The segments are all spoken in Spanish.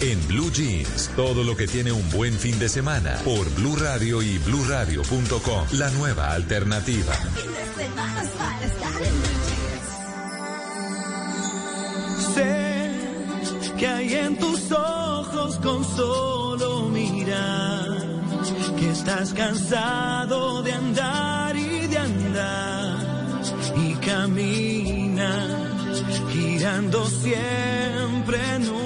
En Blue Jeans, todo lo que tiene un buen fin de semana por Blue Radio y BlueRadio.com, la nueva alternativa. Sé que hay en tus ojos con solo mirar que estás cansado de andar y de andar y camina girando siempre en un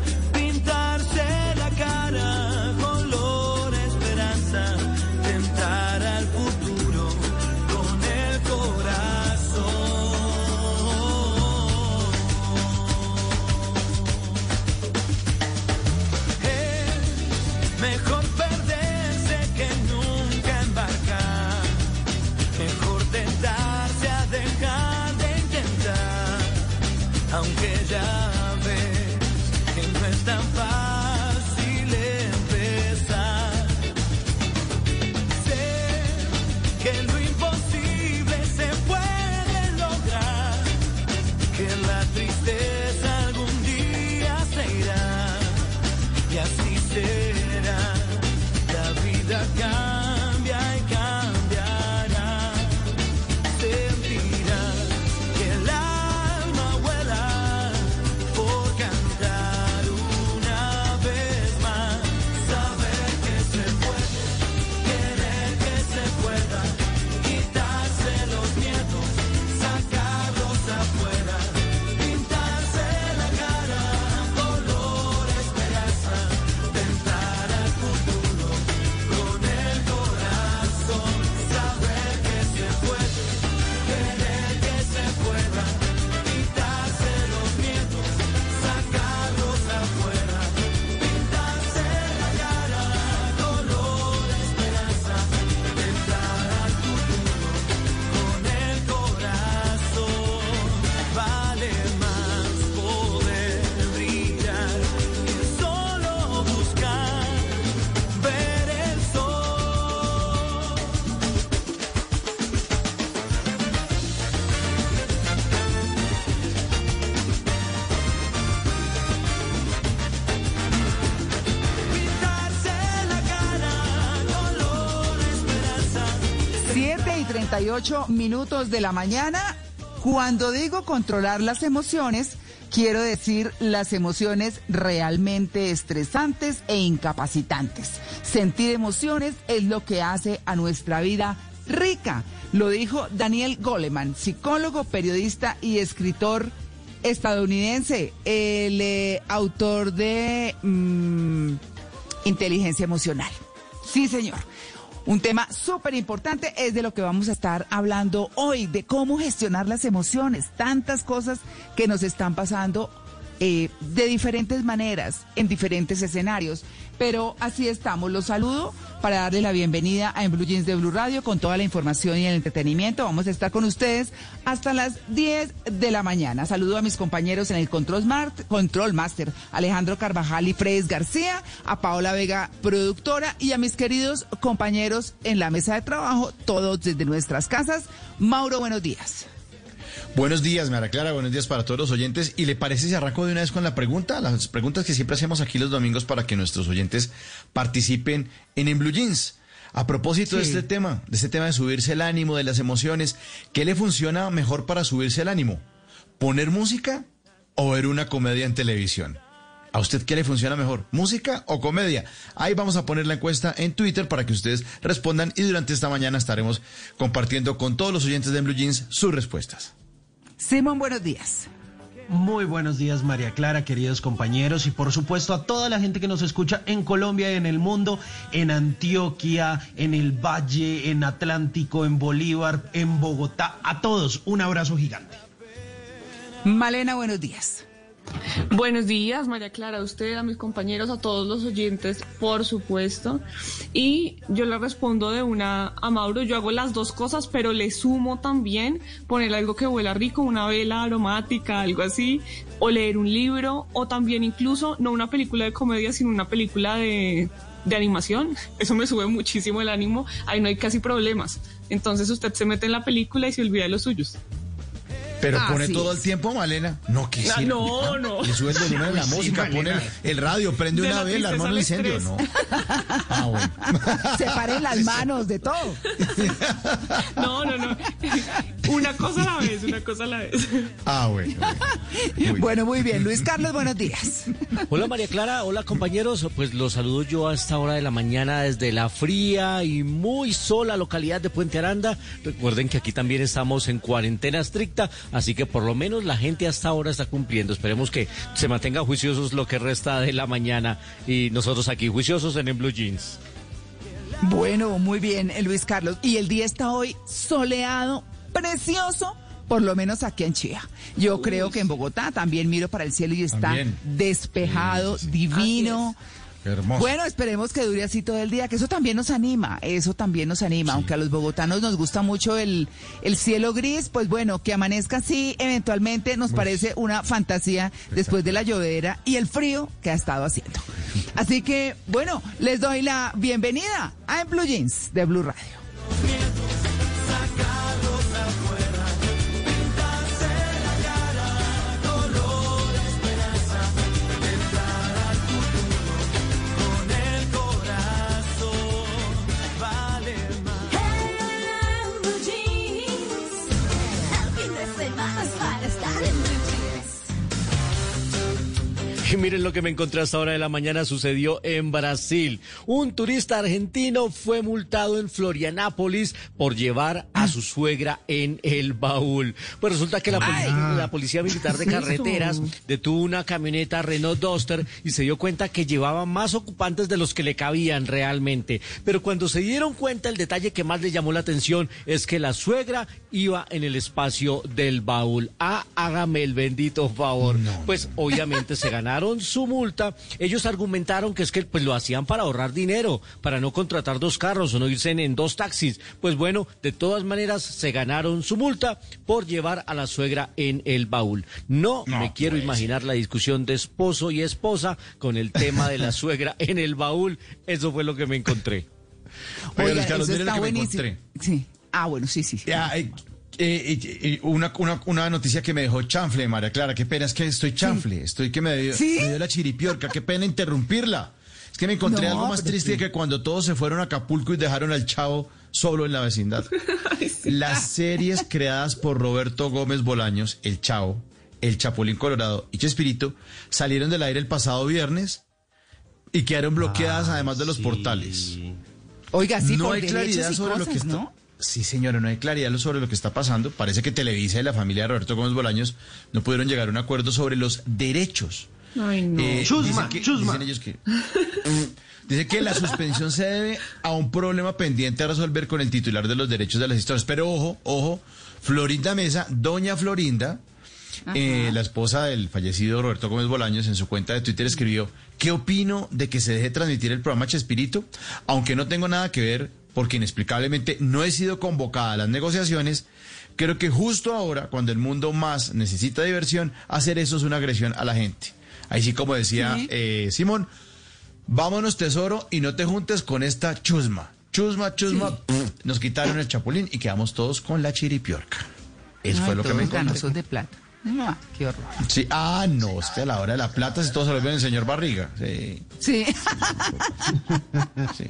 38 minutos de la mañana. Cuando digo controlar las emociones, quiero decir las emociones realmente estresantes e incapacitantes. Sentir emociones es lo que hace a nuestra vida rica. Lo dijo Daniel Goleman, psicólogo, periodista y escritor estadounidense, el eh, autor de mm, Inteligencia Emocional. Sí, señor. Un tema súper importante es de lo que vamos a estar hablando hoy, de cómo gestionar las emociones, tantas cosas que nos están pasando eh, de diferentes maneras, en diferentes escenarios. Pero así estamos. Los saludo para darle la bienvenida a En Blue Jeans de Blue Radio con toda la información y el entretenimiento. Vamos a estar con ustedes hasta las 10 de la mañana. Saludo a mis compañeros en el Control, Smart, Control Master, Alejandro Carvajal y Fred García, a Paola Vega, productora, y a mis queridos compañeros en la mesa de trabajo, todos desde nuestras casas. Mauro, buenos días. Buenos días, Mara Clara, buenos días para todos los oyentes. ¿Y le parece si arranco de una vez con la pregunta? Las preguntas que siempre hacemos aquí los domingos para que nuestros oyentes participen en En Blue Jeans. A propósito de este tema, de este tema de subirse el ánimo, de las emociones, ¿qué le funciona mejor para subirse el ánimo? ¿Poner música o ver una comedia en televisión? ¿A usted qué le funciona mejor? ¿Música o comedia? Ahí vamos a poner la encuesta en Twitter para que ustedes respondan y durante esta mañana estaremos compartiendo con todos los oyentes de Blue Jeans sus respuestas. Simón, buenos días. Muy buenos días María Clara, queridos compañeros y por supuesto a toda la gente que nos escucha en Colombia y en el mundo, en Antioquia, en el Valle, en Atlántico, en Bolívar, en Bogotá, a todos un abrazo gigante. Malena, buenos días. Buenos días, María Clara, a usted, a mis compañeros, a todos los oyentes, por supuesto. Y yo le respondo de una a Mauro, yo hago las dos cosas, pero le sumo también poner algo que huela rico, una vela aromática, algo así, o leer un libro, o también incluso no una película de comedia, sino una película de, de animación. Eso me sube muchísimo el ánimo, ahí no hay casi problemas. Entonces usted se mete en la película y se olvida de los suyos. Pero Así pone todo es. el tiempo, Malena. No, que Ah, sí. no, no. Le sube el volumen de la Sí, música, pone el, radio, prende De una la vela, hermano, al incendio. No. Ah, bueno. Separen las manos de todo. No, no, no. Una cosa a la vez, una cosa a la vez. Ah, bueno. Muy Bueno, muy bien. Luis Carlos, buenos días. Hola María Clara, hola compañeros, pues los saludo yo a esta hora de la mañana desde la fría y muy sola localidad de Puente Aranda. Recuerden que aquí también estamos en cuarentena estricta, así que por lo menos la gente hasta ahora está cumpliendo. Esperemos que se mantengan juiciosos lo que resta de la mañana y nosotros aquí juiciosos en, en Blue Jeans. Bueno, muy bien, eh, Luis Carlos. Y el día está hoy soleado, precioso, por lo menos aquí en Chía. Yo creo que en Bogotá también miro para el cielo y está También. despejado, divino. Hermoso. Bueno, esperemos que dure así todo el día, que eso también nos anima, eso también nos anima, aunque a los bogotanos nos gusta mucho el, el cielo gris, pues bueno, que amanezca así eventualmente nos parece una fantasía después de la llovedera y el frío que ha estado haciendo. Así que, bueno, les doy la bienvenida a En Blue Jeans de Blue Radio. Y miren lo que me encontré hasta ahora de la mañana sucedió en Brasil. Un turista argentino fue multado en Florianápolis por llevar a su suegra en el baúl. Pues resulta que la, la policía militar de carreteras detuvo una camioneta Renault Duster y se dio cuenta que llevaba más ocupantes de los que le cabían realmente. Pero cuando se dieron cuenta, el detalle que más le llamó la atención es que la suegra iba en el espacio del baúl. Ah, hágame el bendito favor. Pues obviamente se ganaron su multa. Ellos argumentaron que es que pues lo hacían para ahorrar dinero, para no contratar dos carros o no irse en, en dos taxis. Pues bueno, de todas maneras se ganaron su multa por llevar a la suegra en el baúl. No, No me quiero puede imaginar la discusión de esposo y esposa con el tema de la suegra en el baúl. Eso fue lo que me encontré. Oiga, Carlos, eso está buenísimo. Sí. Ah, bueno, sí, sí. sí. Ya, eh, eh, eh, eh, una, una, una noticia que me dejó chanfle, María Clara. Qué pena, es que estoy chanfle. Estoy que me dio, ¿Sí? me dio la chiripiorca. Qué pena interrumpirla. Es que me encontré No, algo más triste sí. que cuando todos se fueron a Acapulco y dejaron al chavo solo en la vecindad. Las series creadas por Roberto Gómez Bolaños, El Chavo, El Chapulín Colorado y Chespirito salieron del aire el pasado viernes y quedaron bloqueadas además de los portales. Oiga, sí, no por hay claridad sobre lo que está. ¿no? Sí, señora, no hay claridad sobre lo que está pasando. Parece que Televisa y la familia de Roberto Gómez Bolaños no pudieron llegar a un acuerdo sobre los derechos. Ay, no. Eh, Chusma, dicen que- chusma. Dicen ellos que. Dice que la suspensión se debe a un problema pendiente a resolver con el titular de los derechos de las historias. Pero ojo, ojo, Florinda Mesa, doña Florinda, eh, la esposa del fallecido Roberto Gómez Bolaños, en su cuenta de Twitter escribió, ¿qué opino de que se deje transmitir el programa Chespirito? Aunque no tengo nada que ver, porque inexplicablemente no he sido convocada a las negociaciones, creo que justo ahora, cuando el mundo más necesita diversión, hacer eso es una agresión a la gente. Ahí sí, como decía Sí. eh, Simón, vámonos tesoro y no te juntes con esta chusma. Chusma, chusma, pff, nos quitaron el chapulín y quedamos todos con la chiripiorca. Eso Ay, fue lo que me encontré. de plata. No, qué horror. Sí, ah, no, es que a la hora de la plata si todos se lo ven el señor Barriga. Sí, Sí. sí.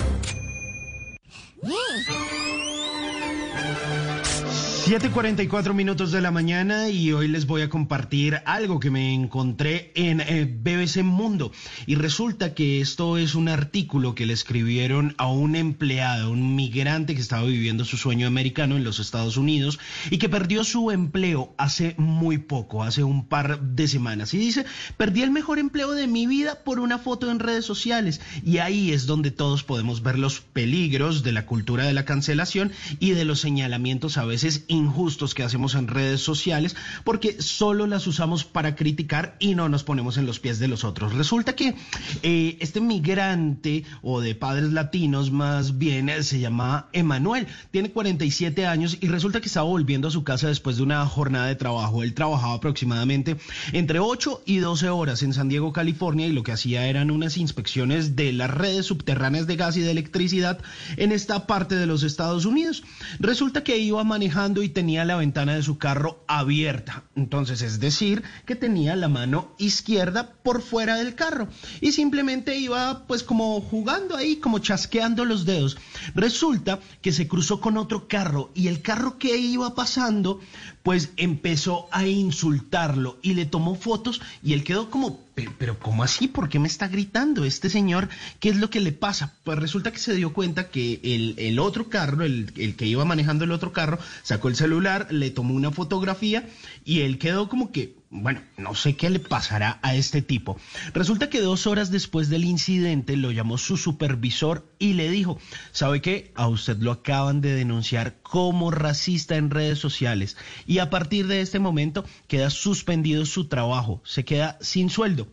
7:44 minutos de la mañana y hoy les voy a compartir algo que me encontré en eh, BBC Mundo. Y resulta que esto es un artículo que le escribieron a un empleado, un migrante que estaba viviendo su sueño americano en los Estados Unidos y que perdió su empleo hace muy poco, hace un par de semanas. Y dice, perdí el mejor empleo de mi vida por una foto en redes sociales. Y ahí es donde todos podemos ver los peligros de la cultura de la cancelación y de los señalamientos a veces injustos que hacemos en redes sociales porque solo las usamos para criticar y no nos ponemos en los pies de los otros. Resulta que eh, este migrante o de padres latinos más bien eh, se llama Emanuel, tiene 47 años y resulta que estaba volviendo a su casa después de una jornada de trabajo. Él trabajaba aproximadamente entre 8 y 12 horas en San Diego, California y lo que hacía eran unas inspecciones de las redes subterráneas de gas y de electricidad en esta parte de los Estados Unidos. Resulta que iba manejando y tenía la ventana de su carro abierta. Entonces, es decir, que tenía la mano izquierda por fuera del carro y simplemente iba pues como jugando ahí, como chasqueando los dedos. Resulta que se cruzó con otro carro y el carro que iba pasando pues empezó a insultarlo y le tomó fotos y él quedó como, pero, ¿cómo así? ¿Por qué me está gritando este señor? ¿Qué es lo que le pasa? Pues resulta que se dio cuenta que el, el otro carro, el, el que iba manejando el otro carro, sacó el celular, le tomó una fotografía y él quedó como que, bueno, no sé qué le pasará a este tipo. Resulta que dos horas después del incidente lo llamó su supervisor y le dijo, ¿sabe qué? A usted lo acaban de denunciar como racista en redes sociales y a partir de este momento queda suspendido su trabajo, se queda sin sueldo.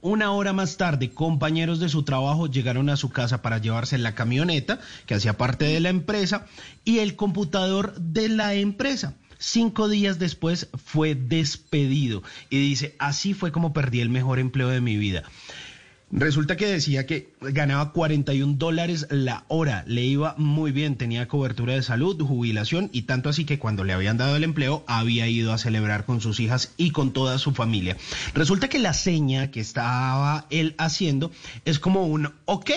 Una hora más tarde, compañeros de su trabajo llegaron a su casa para llevarse la camioneta que hacía parte de la empresa y el computador de la empresa. Cinco días después fue despedido y dice, así fue como perdí el mejor empleo de mi vida. Resulta que decía que ganaba 41 dólares la hora, le iba muy bien, tenía cobertura de salud, jubilación y tanto así que cuando le habían dado el empleo había ido a celebrar con sus hijas y con toda su familia. Resulta que la seña que estaba él haciendo es como un ok.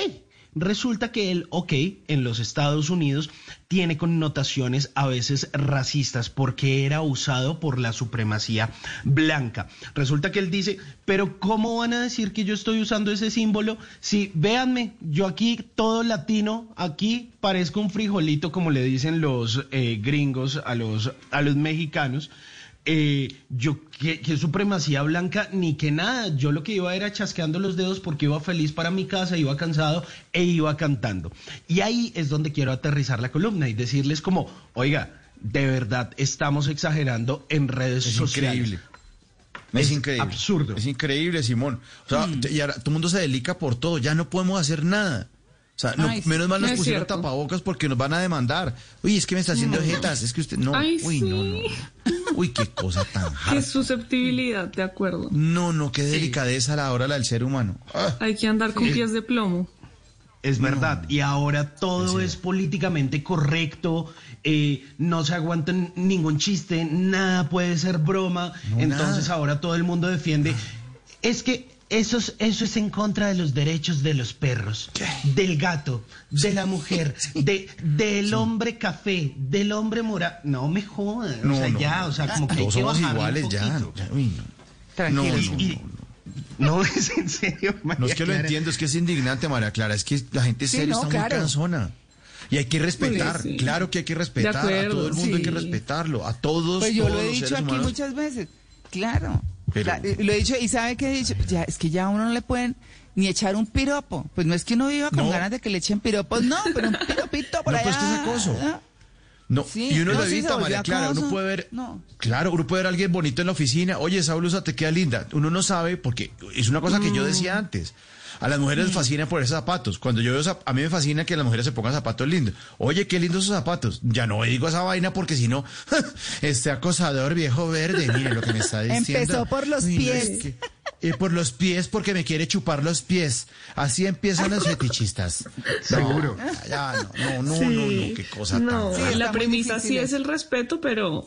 Resulta que el ok en los Estados Unidos tiene connotaciones a veces racistas porque era usado por la supremacía blanca. Resulta que él dice, pero ¿cómo van a decir que yo estoy usando ese símbolo? Si, véanme, yo aquí todo latino, aquí parezco un frijolito como le dicen los eh, gringos a los, a los mexicanos. Eh, yo, que, que, supremacía blanca, ni que nada. Yo lo que iba era chasqueando los dedos porque iba feliz para mi casa, iba cansado e iba cantando. Y ahí es donde quiero aterrizar la columna y decirles como, oiga, de verdad estamos exagerando en redes Es sociales. increíble. Es, increíble. absurdo. Es increíble, Simón. O sea, Mm. y ahora todo el mundo se delica por todo. Ya no podemos hacer nada. O sea, no- Ay, sí. menos mal nos Es pusieron cierto. tapabocas porque nos van a demandar. Uy, es que me está haciendo jetas. Es que usted. No. Ay, Uy, sí. no, no, no. Uy, qué cosa tan Qué susceptibilidad, de acuerdo. No, no, qué delicadeza a la hora la del ser humano. Ah. Hay que andar con pies de plomo. Es verdad, y ahora todo es políticamente correcto, eh, no se aguanta n- ningún chiste, nada puede ser broma, No, entonces nada. ahora todo el mundo defiende. Es que eso es, eso es en contra de los derechos de los perros, del gato, de la mujer, de, del hombre café, del hombre mora. No me jodan, o No, sea, no, ya, no. o sea, como que Todos somos iguales ya. uy, no. Tranquilo. No, Y- no, y- no. no, es en serio, No María es que lo entiendo, es que es indignante, María Clara. Es que la gente Sí, seria no, está claro. muy cansona. Y hay que respetar, Pues sí. claro que hay que respetar. A todo el mundo hay que sí. respetarlo. A todos. Pues yo todos lo he los dicho aquí humanos. muchas veces. Claro. Pero- La- lo he dicho, y sabe que he dicho, ya, es que ya a uno no le pueden ni echar un piropo. Pues no es que uno viva con No. ganas de que le echen piropos, no, pero un piropito por No, allá. pues que es acoso. ¿no? No, Sí, y uno no, lo sí, evita, María Clara. Uno puede ver. No. Claro, uno puede ver a alguien bonito en la oficina. Oye, esa blusa te queda linda. Uno no sabe porque es una cosa que yo Mm. decía antes. A las mujeres les fascina por esos zapatos. Cuando yo veo a mí me fascina que las mujeres se pongan zapatos lindos. Oye, qué lindos esos zapatos. Ya no digo esa vaina porque si no, este acosador viejo verde, mire lo que me está diciendo. Empezó por los no, pies. es que- eh, por los pies porque me quiere chupar los pies. Así empiezan los fetichistas. Seguro. ya, no, no, no, no, no, qué cosa No, tan Sí, la premisa sí es el respeto, pero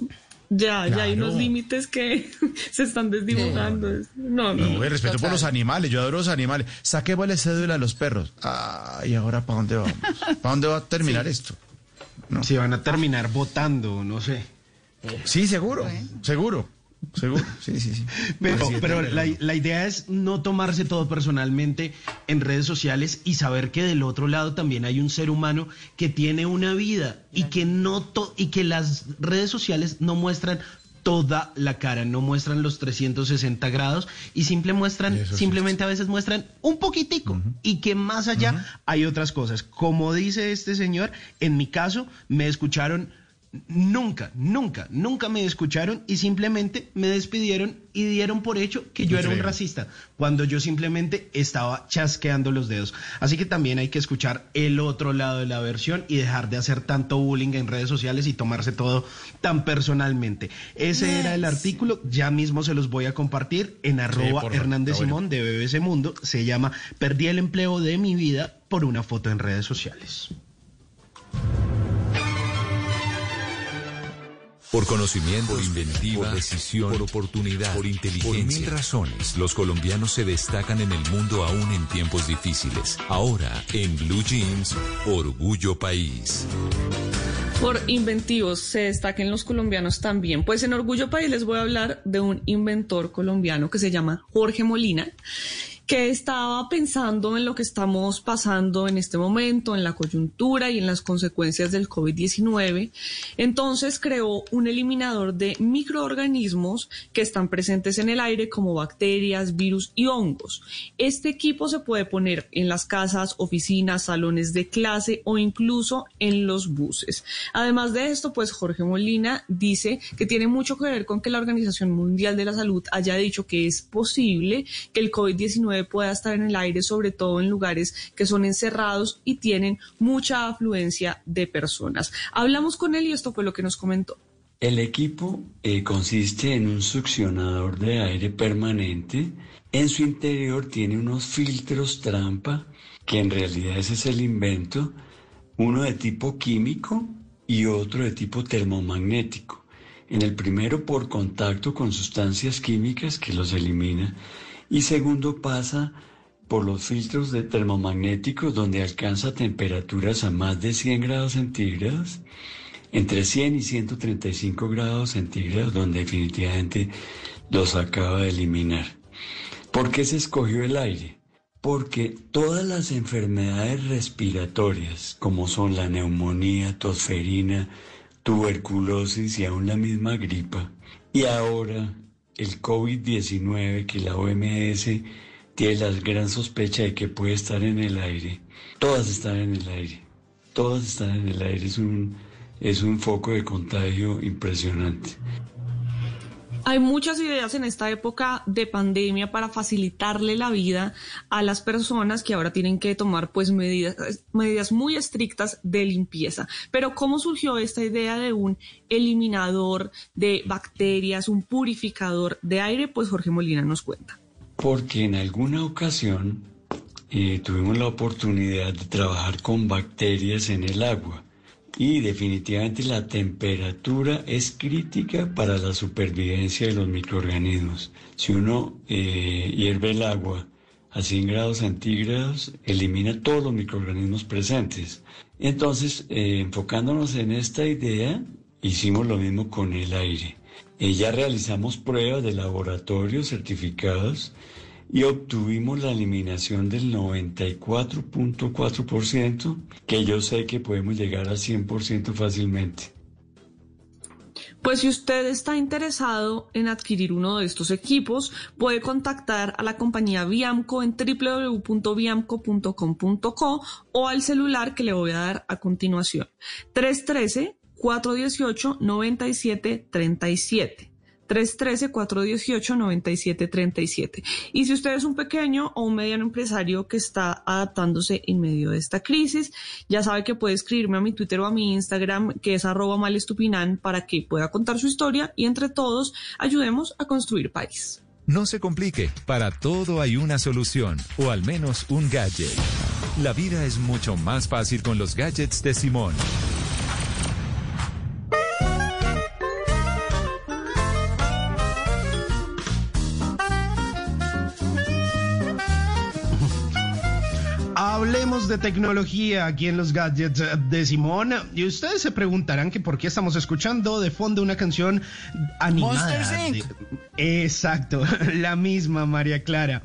ya, ya hay unos límites que se están desdibujando. No, no, No, no. el respeto por los animales, yo adoro los animales. Saquémosle cédula a los perros. Ay, ahora ¿para dónde vamos? ¿Para dónde va a terminar esto? ¿no? Si van a terminar votando, no sé. Sí, seguro, seguro, seguro. Sí, sí, sí. Pero, la, idea es no tomarse todo personalmente en redes sociales y saber que del otro lado también hay un ser humano que tiene una vida y que no to- y que las redes sociales no muestran toda la cara, no muestran los 360 grados y simple muestran, sí. simplemente a veces muestran un poquitico y que más allá hay otras cosas. Como dice este señor, en mi caso me escucharon Nunca, nunca, nunca me escucharon y simplemente me despidieron y dieron por hecho que yo era un racista, cuando yo simplemente estaba chasqueando los dedos. Así que también hay que escuchar el otro lado de la versión y dejar de hacer tanto bullying en redes sociales y tomarse todo tan personalmente. Ese era el artículo, ya mismo se los voy a compartir en arroba Hernández bueno. Simón de BBC Mundo. Se llama Perdí el empleo de mi vida por una foto en redes sociales. Por conocimiento, por inventiva, por decisión, por oportunidad, por inteligencia. Por mil razones, los colombianos se destacan en el mundo aún en tiempos difíciles. Ahora, en Blue Jeans, Orgullo País. Por inventivos se destaquen los colombianos también. Pues en Orgullo País les voy a hablar de un inventor colombiano que se llama Jorge Molina, que estaba pensando en lo que estamos pasando en este momento, en la coyuntura y en las consecuencias del COVID-19. Entonces creó un eliminador de microorganismos que están presentes en el aire como bacterias, virus y hongos. Este equipo se puede poner en las casas, oficinas, salones de clase o incluso en los buses. Además de esto, pues Jorge Molina dice que tiene mucho que ver con que la Organización Mundial de la Salud haya dicho que es posible que el COVID-19 pueda estar en el aire, sobre todo en lugares que son encerrados y tienen mucha afluencia de personas. Hablamos con él y esto fue lo que nos comentó. El equipo eh, consiste en un succionador de aire permanente. En su interior tiene unos filtros trampa, que en realidad ese es el invento, uno de tipo químico y otro de tipo termomagnético. En el primero por contacto con sustancias químicas que los elimina y segundo pasa por los filtros de termomagnéticos donde alcanza temperaturas a más de 100 grados centígrados entre 100 y 135 grados centígrados, donde definitivamente los acaba de eliminar. ¿Por qué se escogió el aire? Porque todas las enfermedades respiratorias, como son la neumonía, tosferina, tuberculosis y aún la misma gripa, y ahora el COVID-19 que la OMS tiene la gran sospecha de que puede estar en el aire, todas están en el aire, todas están en el aire, es un, es un foco de contagio impresionante. Hay muchas ideas en esta época de pandemia para facilitarle la vida a las personas que ahora tienen que tomar pues medidas, medidas muy estrictas de limpieza. Pero ¿cómo surgió esta idea de un eliminador de bacterias, un purificador de aire? Pues Jorge Molina nos cuenta. Porque en alguna ocasión eh, tuvimos la oportunidad de trabajar con bacterias en el agua y definitivamente la temperatura es crítica para la supervivencia de los microorganismos. Si uno eh, hierve el agua a 100 grados centígrados, elimina todos los microorganismos presentes. Entonces, eh, enfocándonos en esta idea, hicimos lo mismo con el aire. Eh, ya realizamos pruebas de laboratorio certificados y obtuvimos la eliminación del 94.4%, que yo sé que podemos llegar al 100% fácilmente. Pues si usted está interesado en adquirir uno de estos equipos, puede contactar a la compañía Viamco en www.viamco.com.co o al celular que le voy a dar a continuación. 313 418 9737. 313-418-9737. Y si usted es un pequeño o un mediano empresario que está adaptándose en medio de esta crisis, ya sabe que puede escribirme a mi Twitter o a mi Instagram, que es arroba malestupinan, para que pueda contar su historia y entre todos ayudemos a construir país. No se complique, para todo hay una solución, o al menos un gadget. La vida es mucho más fácil con los gadgets de Simón. De tecnología aquí en los gadgets de Simón. Y ustedes se preguntarán que por qué estamos escuchando de fondo una canción animada. Monsters, Inc. Exacto, la misma María Clara.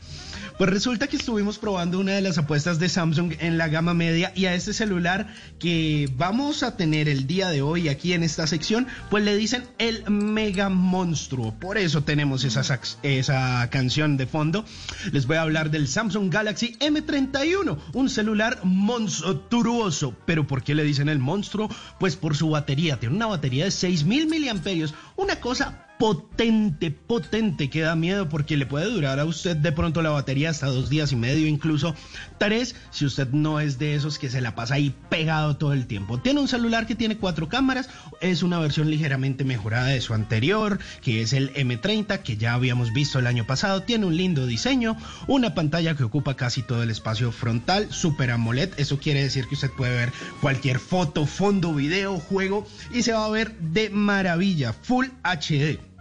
Pues resulta que estuvimos probando una de las apuestas de Samsung en la gama media y a este celular que vamos a tener el día de hoy aquí en esta sección, pues le dicen el mega monstruo. Por eso tenemos esa, esa canción de fondo. Les voy a hablar del Samsung Galaxy M31, un celular monstruoso. ¿Pero por qué le dicen el monstruo? Pues por su batería. Tiene una batería de 6000 miliamperios, una cosa potente, potente, que da miedo porque le puede durar a usted de pronto la batería hasta dos días y medio, incluso tres, si usted no es de esos que se la pasa ahí pegado todo el tiempo. Tiene un celular que tiene cuatro cámaras, es una versión ligeramente mejorada de su anterior, que es el M30, que ya habíamos visto el año pasado, tiene un lindo diseño, una pantalla que ocupa casi todo el espacio frontal, Super AMOLED, eso quiere decir que usted puede ver cualquier foto, fondo, video, juego y se va a ver de maravilla, Full HD.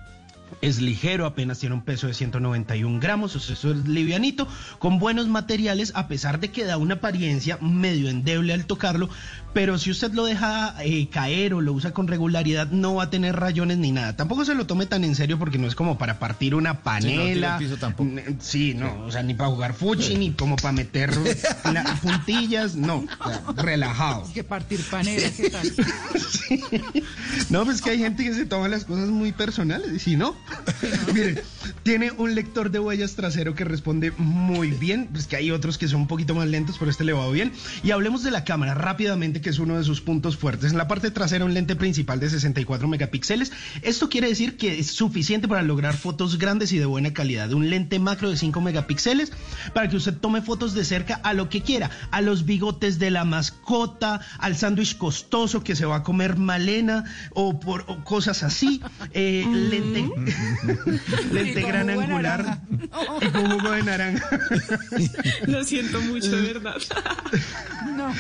Es ligero, apenas tiene un peso de 191 gramos, o sea, eso es livianito, con buenos materiales, a pesar de que da una apariencia medio endeble al tocarlo, pero si usted lo deja eh, caer o lo usa con regularidad, no va a tener rayones ni nada. Tampoco se lo tome tan en serio porque no es como para partir una panela. al piso tampoco. Sí, no, o sea, ni para jugar fuchi, ni como para meter la- puntillas, no, o sea, relajado. Que partir panera, ¿qué tal? No, pues que hay gente que se toma las cosas muy personales, y si no, miren, tiene un lector de huellas trasero que responde muy bien, pues que hay otros que son un poquito más lentos, pero este le va bien. Y hablemos de la cámara rápidamente, que es uno de sus puntos fuertes. En la parte trasera un lente principal de 64 megapíxeles. Esto quiere decir que es suficiente para lograr fotos grandes y de buena calidad. Un lente macro de 5 megapíxeles para que usted tome fotos de cerca a lo que quiera, a los bigotes de la mascota, al sándwich costoso que se va a comer Malena o por o cosas así. Eh, lente lente Y con gran angular y con jugo de naranja. Lo siento mucho, de verdad. No.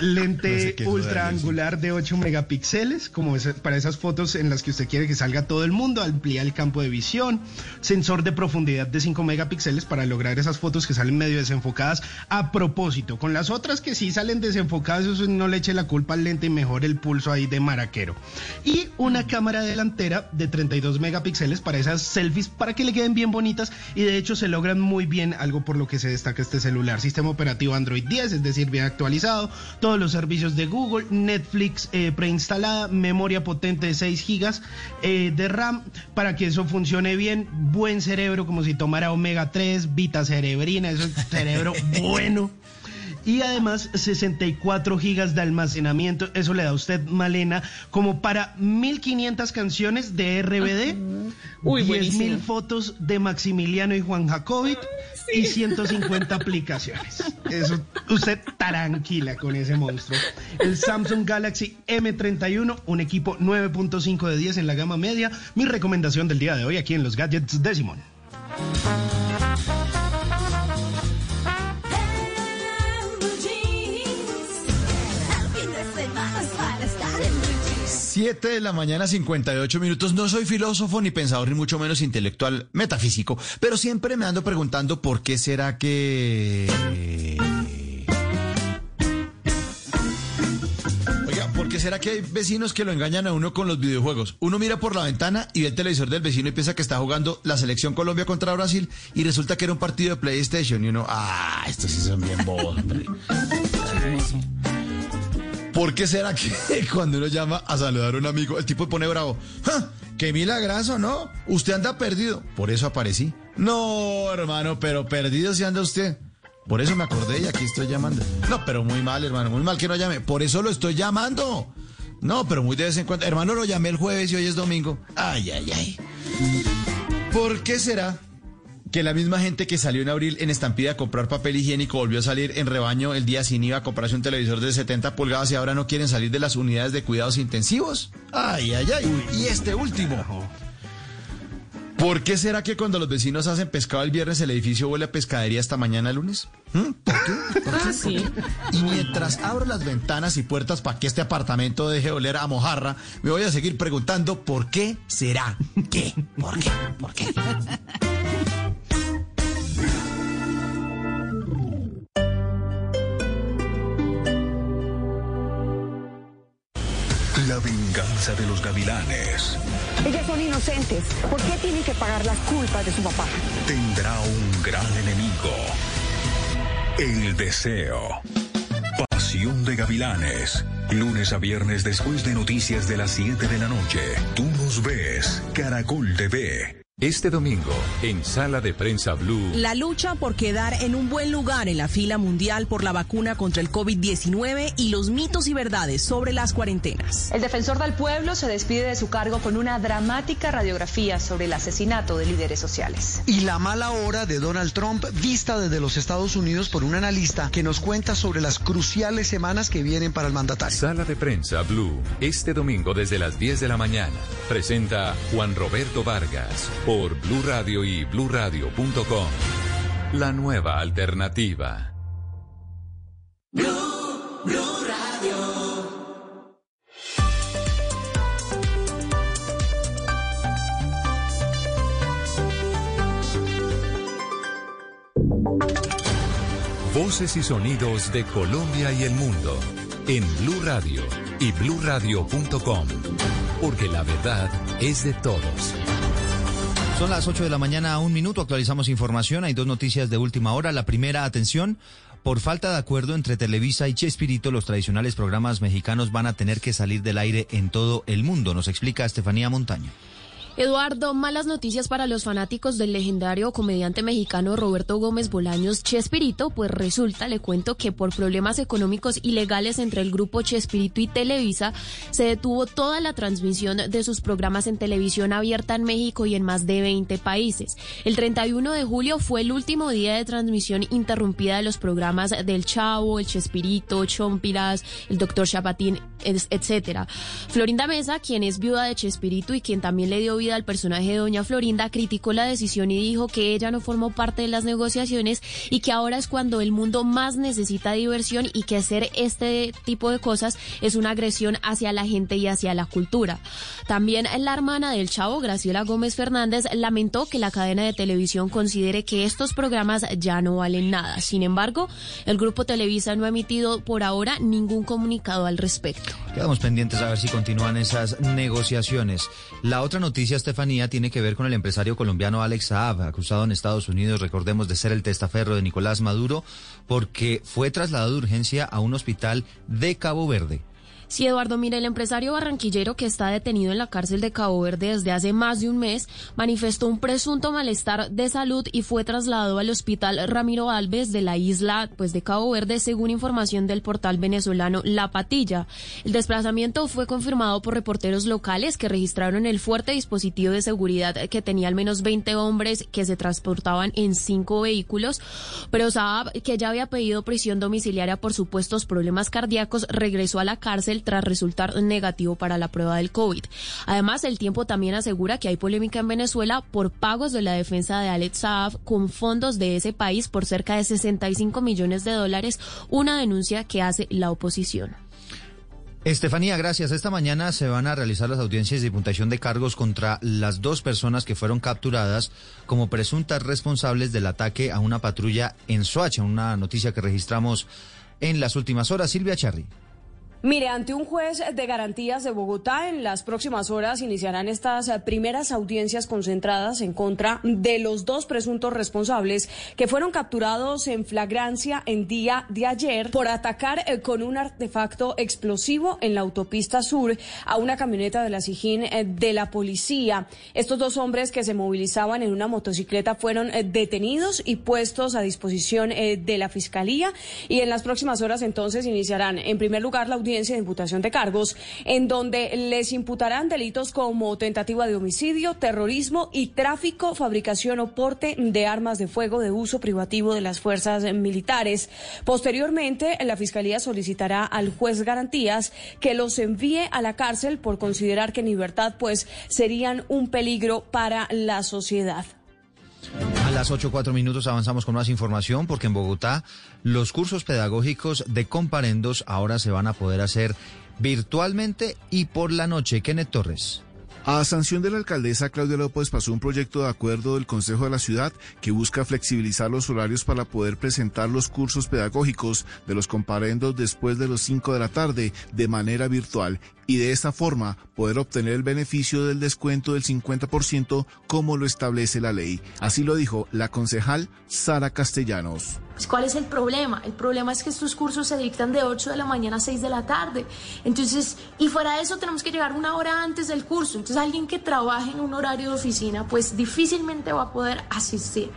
lente No sé qué es lo de ultra Alex. angular de 8 megapíxeles, como para esas fotos en las que usted quiere que salga todo el mundo, amplía el campo de visión, sensor de profundidad de 5 megapíxeles para lograr esas fotos que salen medio desenfocadas a propósito. Con las otras que sí salen desenfocadas, eso no le eche la culpa al lente y mejor el pulso ahí de maraquero. Y una cámara delantera de 32 megapíxeles para esas selfies para que le queden bien bonitas y de hecho se logran muy bien, algo por lo que se destaca este celular. Sistema operativo Android 10, es decir, bien actualizado, todos los servicios de Google, Netflix eh, preinstalada, memoria potente de 6 gigas eh, de RAM para que eso funcione bien, buen cerebro como si tomara omega 3, vita cerebrina, eso es cerebro bueno. Y además 64 gigas de almacenamiento, eso le da a usted, Malena, como para 1500 canciones de RBD, Uy, 10.000 buenísimo. fotos de Maximiliano y Juan Jacobit y 150 aplicaciones. Eso, usted tranquila con ese monstruo. El Samsung Galaxy M31, un equipo 9.5 de 10 en la gama media. Mi recomendación del día de hoy aquí en los gadgets de Simón. Siete de la mañana, 58 minutos. No soy filósofo ni pensador, ni mucho menos intelectual metafísico, pero siempre me ando preguntando por qué será que... Oiga, ¿por qué será que hay vecinos que lo engañan a uno con los videojuegos? Uno mira por la ventana y ve el televisor del vecino y piensa que está jugando la selección Colombia contra Brasil y resulta que era un partido de PlayStation y uno, ah, estos sí son bien bobos, hombre. ¿Por qué será que cuando uno llama a saludar a un amigo, el tipo pone bravo? ¡Ja! ¡Qué milagroso, ¿no? Usted anda perdido. Por eso aparecí. No, hermano, pero perdido si anda usted. Por eso me acordé y aquí estoy llamando. No, pero muy mal, hermano, muy mal que no llame. Por eso lo estoy llamando. No, pero muy de vez en cuando. Hermano, lo llamé el jueves y hoy es domingo. Ay, ay, ay. ¿Por qué será que la misma gente que salió en abril en estampida a comprar papel higiénico volvió a salir en rebaño el día sin IVA a comprarse un televisor de 70 pulgadas y ahora no quieren salir de las unidades de cuidados intensivos? Ay, ay, ay. Y este último. ¿Por qué será que cuando los vecinos hacen pescado el viernes el edificio huele a pescadería hasta mañana lunes? ¿Mm? ¿Por qué? ¿Por qué? Ah, sí. Y mientras abro las ventanas y puertas para que este apartamento deje de oler a mojarra, me voy a seguir preguntando por qué será. ¿Qué? ¿Por qué? ¿Por qué? Venganza de los gavilanes Ellas son inocentes. ¿Por qué tienen que pagar las culpas de su papá? tendrá un gran enemigo. El deseo. Pasión de gavilanes. Lunes a viernes después de noticias de las 7 de la noche. Tú nos ves. Caracol TV. Este domingo, en Sala de Prensa Blue. La lucha por quedar en un buen lugar en la fila mundial por la vacuna contra el COVID-19 y los mitos y verdades sobre las cuarentenas. El defensor del pueblo se despide de su cargo con una dramática radiografía sobre el asesinato de líderes sociales. Y la mala hora de Donald Trump vista desde los Estados Unidos por un analista que nos cuenta sobre las cruciales semanas que vienen para el mandatario. Sala de Prensa Blue. Este domingo desde las 10 de la mañana. Presenta Juan Roberto Vargas por Blue Radio y bluradio.com. La nueva alternativa. Voces y sonidos de Colombia y el mundo en Blue Radio y bluradio.com. Porque la verdad es de todos. Son las 8 de la mañana, un minuto, actualizamos información. Hay dos noticias de última hora. La primera, atención, por falta de acuerdo entre Televisa y Chespirito, los tradicionales programas mexicanos van a tener que salir del aire en todo el mundo. Nos explica Estefanía Montaño. Eduardo, malas noticias para los fanáticos del legendario comediante mexicano Roberto Gómez Bolaños Chespirito, pues resulta, le cuento que por problemas económicos y legales entre el grupo Chespirito y Televisa, se detuvo toda la transmisión de sus programas en televisión abierta en México y en más de 20 países. El 31 de julio fue el último día de transmisión interrumpida de los programas del Chavo, el Chespirito, Chompiras, el Doctor Chapatín, etcétera. Florinda Mesa, quien es viuda de Chespirito y quien también le dio vida al personaje de Doña Florinda, criticó la decisión y dijo que ella no formó parte de las negociaciones y que ahora es cuando el mundo más necesita diversión y que hacer este tipo de cosas es una agresión hacia la gente y hacia la cultura. También la hermana del chavo, Graciela Gómez Fernández, lamentó que la cadena de televisión considere que estos programas ya no valen nada. Sin embargo, el grupo Televisa no ha emitido por ahora ningún comunicado al respecto. Quedamos pendientes a ver si continúan esas negociaciones. La otra noticia, Estefanía, tiene que ver con el empresario colombiano Alex Saab, acusado en Estados Unidos, recordemos, de ser el testaferro de Nicolás Maduro, porque fue trasladado de urgencia a un hospital de Cabo Verde. Sí, Eduardo, mire, el empresario barranquillero que está detenido en la cárcel de Cabo Verde desde hace más de un mes manifestó un presunto malestar de salud y fue trasladado al hospital Ramiro Alves de la isla pues, de Cabo Verde, según información del portal venezolano La Patilla. El desplazamiento fue confirmado por reporteros locales que registraron el fuerte dispositivo de seguridad que tenía al menos 20 hombres que se transportaban en cinco vehículos, pero Saab, que ya había pedido prisión domiciliaria por supuestos problemas cardíacos, regresó a la cárcel tras resultar negativo para la prueba del COVID. Además, el tiempo también asegura que hay polémica en Venezuela por pagos de la defensa de Alex Saab con fondos de ese país por cerca de 65 millones de dólares, una denuncia que hace la oposición. Estefanía, gracias. Esta mañana se van a realizar las audiencias de imputación de cargos contra las dos personas que fueron capturadas como presuntas responsables del ataque a una patrulla en Soacha, una noticia que registramos en las últimas horas. Silvia Charri. Mire, ante un juez de garantías de Bogotá, en las próximas horas iniciarán estas eh, primeras audiencias concentradas en contra de los dos presuntos responsables que fueron capturados en flagrancia en día de ayer por atacar eh, con un artefacto explosivo en la autopista sur a una camioneta de la Sijín eh, de la policía. Estos dos hombres que se movilizaban en una motocicleta fueron detenidos y puestos a disposición de la fiscalía y en las próximas horas entonces iniciarán en primer lugar la audiencia de imputación de cargos, en donde les imputarán delitos como tentativa de homicidio, terrorismo y tráfico, fabricación o porte de armas de fuego de uso privativo de las fuerzas militares. Posteriormente, la Fiscalía solicitará al juez garantías que los envíe a la cárcel por considerar que en libertad pues serían un peligro para la sociedad. A las 8.4 minutos avanzamos con más información porque en Bogotá los cursos pedagógicos de comparendos ahora se van a poder hacer virtualmente y por la noche. Kenneth Torres. A sanción de la alcaldesa Claudia López pasó un proyecto de acuerdo del Consejo de la Ciudad que busca flexibilizar los horarios para poder presentar los cursos pedagógicos de los comparendos después de los 5 de la tarde de manera virtual y de esta forma poder obtener el beneficio del descuento del 50% como lo establece la ley. Así lo dijo la concejal Sara Castellanos. ¿Cuál es el problema? El problema es que estos cursos se dictan de 8 de la mañana a 6 de la tarde. Entonces, y fuera de eso tenemos que llegar una hora antes del curso. Entonces, alguien que trabaje en un horario de oficina, pues difícilmente va a poder asistir.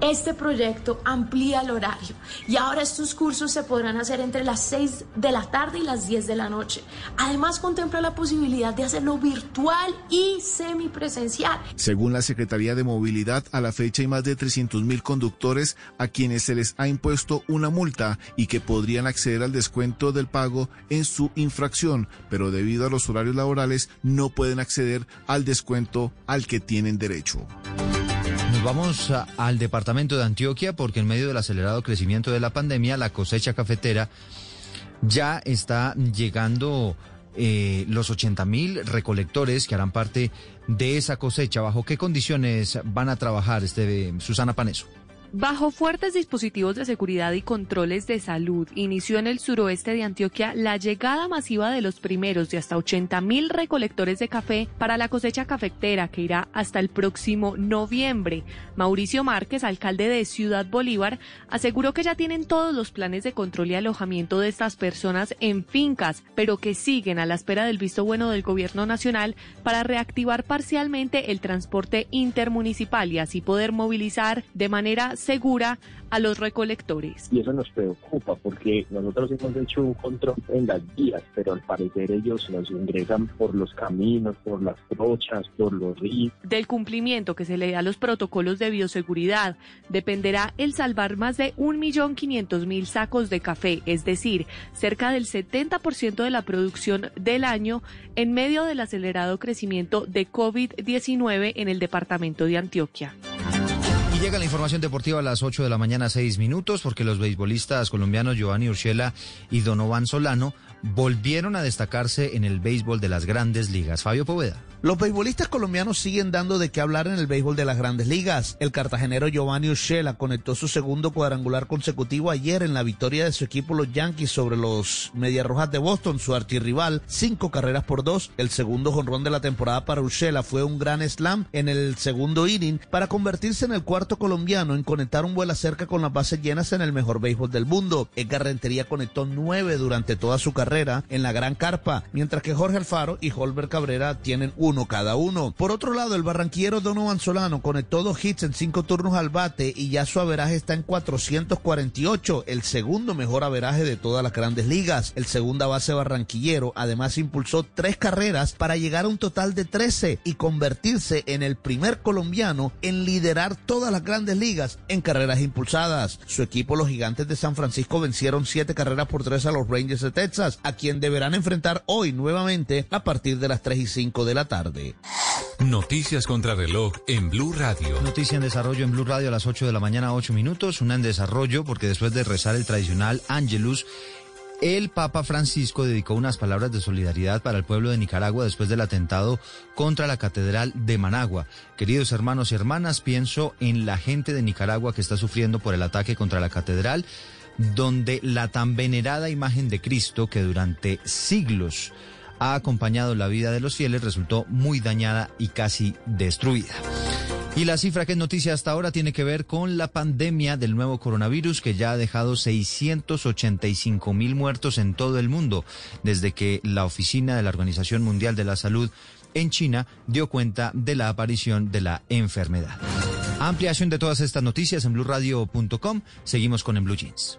Este proyecto amplía el horario y ahora estos cursos se podrán hacer entre las 6 de la tarde y las 10 de la noche. Además contempla la posibilidad de hacerlo virtual y semipresencial. Según la Secretaría de Movilidad, a la fecha hay más de 300.000 conductores a quienes se les ha impuesto una multa y que podrían acceder al descuento del pago en su infracción, pero debido a los horarios laborales no pueden acceder al descuento al que tienen derecho. Vamos al departamento de Antioquia porque en medio del acelerado crecimiento de la pandemia, la cosecha cafetera ya está llegando eh, los 80 mil recolectores que harán parte de esa cosecha. ¿Bajo qué condiciones van a trabajar, este, Susana Paneso? Bajo fuertes dispositivos de seguridad y controles de salud, inició en el suroeste de Antioquia la llegada masiva de los primeros de hasta 80 mil recolectores de café para la cosecha cafetera que irá hasta el próximo noviembre. Mauricio Márquez, alcalde de Ciudad Bolívar, aseguró que ya tienen todos los planes de control y alojamiento de estas personas en fincas, pero que siguen a la espera del visto bueno del gobierno nacional para reactivar parcialmente el transporte intermunicipal y así poder movilizar de manera segura a los recolectores. Y eso nos preocupa porque nosotros hemos hecho un control en las vías, pero al parecer ellos nos ingresan por los caminos, por las trochas, por los ríos. Del cumplimiento que se le da a los protocolos de bioseguridad dependerá el salvar más de 1.500.000 sacos de café, es decir, cerca del 70% de la producción del año en medio del acelerado crecimiento de COVID-19 en el departamento de Antioquia. Llega la información deportiva a las 8 de la mañana, 6 minutos, porque los beisbolistas colombianos Giovanni Urshela y Donovan Solano volvieron a destacarse en el béisbol de las grandes ligas. Fabio Poveda. Los beisbolistas colombianos siguen dando de qué hablar en el béisbol de las grandes ligas. El cartagenero Giovanni Urshela conectó su segundo cuadrangular consecutivo ayer en la victoria de su equipo los Yankees sobre los Medias Rojas de Boston, su archirrival, cinco carreras por dos. El segundo jonrón de la temporada para Urshela fue un gran slam en el segundo inning para convertirse en el cuarto colombiano en conectar un vuelo cerca con las bases llenas en el mejor béisbol del mundo. Edgar Rentería conectó nueve durante toda su carrera en la Gran Carpa, mientras que Jorge Alfaro y Holber Cabrera tienen uno cada uno. Por otro lado, el barranquillero Donovan Solano conectó dos hits en cinco turnos al bate y ya su averaje está en 448, el segundo mejor averaje de todas las grandes ligas. El segunda base barranquillero además impulsó tres carreras para llegar a un total de 13 y convertirse en el primer colombiano en liderar todas las grandes ligas en carreras impulsadas. Su equipo, los gigantes de San Francisco, vencieron siete carreras por tres a los Rangers de Texas, a quien deberán enfrentar hoy nuevamente a partir de las 3 y 5 de la tarde. Noticias contra reloj en Blue Radio. Noticia en desarrollo en Blue Radio a las 8 de la mañana, 8 minutos. Una en desarrollo porque después de rezar el tradicional Angelus, el Papa Francisco dedicó unas palabras de solidaridad para el pueblo de Nicaragua después del atentado contra la Catedral de Managua. Queridos hermanos y hermanas, pienso en la gente de Nicaragua que está sufriendo por el ataque contra la Catedral, donde la tan venerada imagen de Cristo que durante siglos ha acompañado la vida de los fieles resultó muy dañada y casi destruida. Y la cifra que es noticia hasta ahora tiene que ver con la pandemia del nuevo coronavirus que ya ha dejado 685 mil muertos en todo el mundo desde que la oficina de la Organización Mundial de la Salud en China dio cuenta de la aparición de la enfermedad. Ampliación de todas estas noticias en blueradio.com. Seguimos con En Blue Jeans.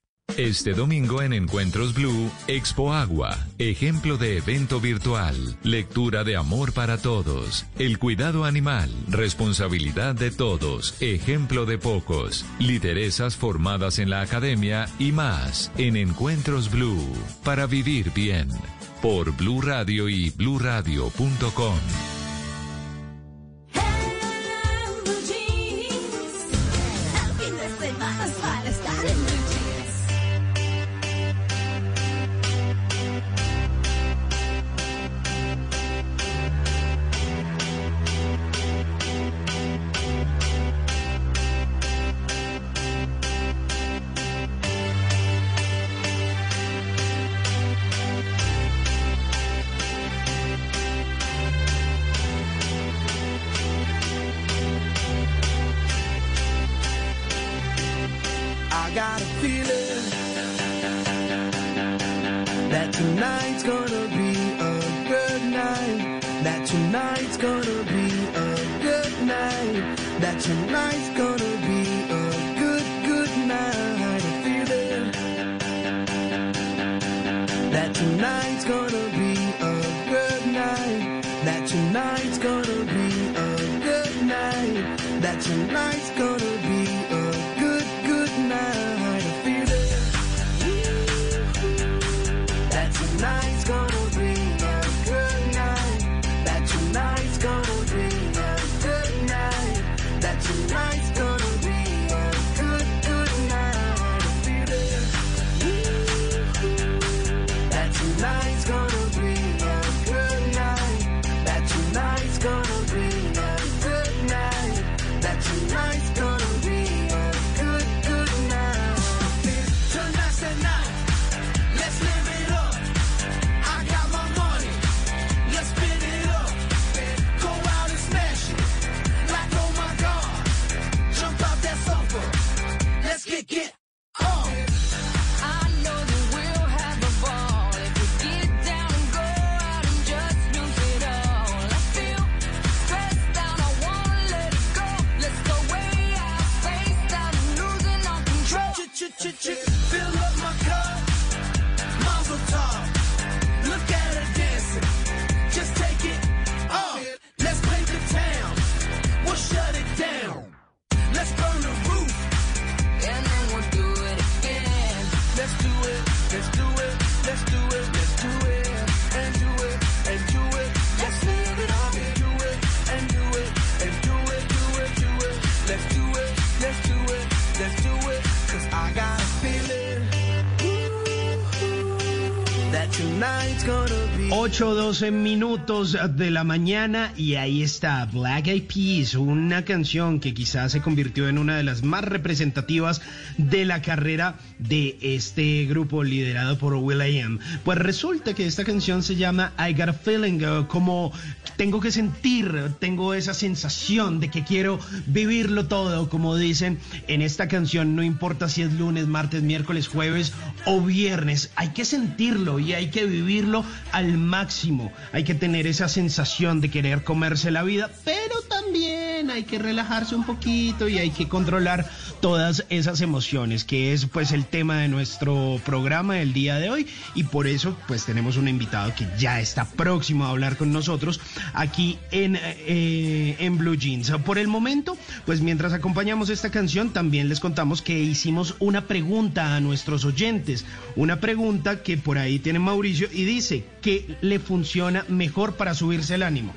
Este domingo en Encuentros Blue, Expo Agua, ejemplo de evento virtual, lectura de amor para todos, el cuidado animal, responsabilidad de todos, ejemplo de pocos, lideresas formadas en la academia y más en Encuentros Blue, para vivir bien, por Blue Radio y bluradio.com. 8-12 minutos de la mañana y ahí está Black Eyed Peas, una canción que quizás se convirtió en una de las más representativas de la carrera de este grupo liderado por Will.i.am. Pues resulta que esta canción se llama I Got a Feeling, eh, como tengo que sentir, tengo esa sensación de que quiero vivirlo todo, como dicen en esta canción, no importa si es lunes, martes, miércoles, jueves o viernes, hay que sentirlo y hay que vivirlo al máximo. Hay que tener esa sensación de querer comerse la vida, pero también hay que relajarse un poquito y hay que controlar todas esas emociones, que es pues el tema de nuestro programa del día de hoy. Y por eso pues tenemos un invitado que ya está próximo a hablar con nosotros aquí en, eh, en Blue Jeans. Por el momento, pues mientras acompañamos esta canción, también les contamos que hicimos una pregunta a nuestros oyentes, una pregunta que por ahí tiene Mauricio y dice que le funciona mejor para subirse el ánimo.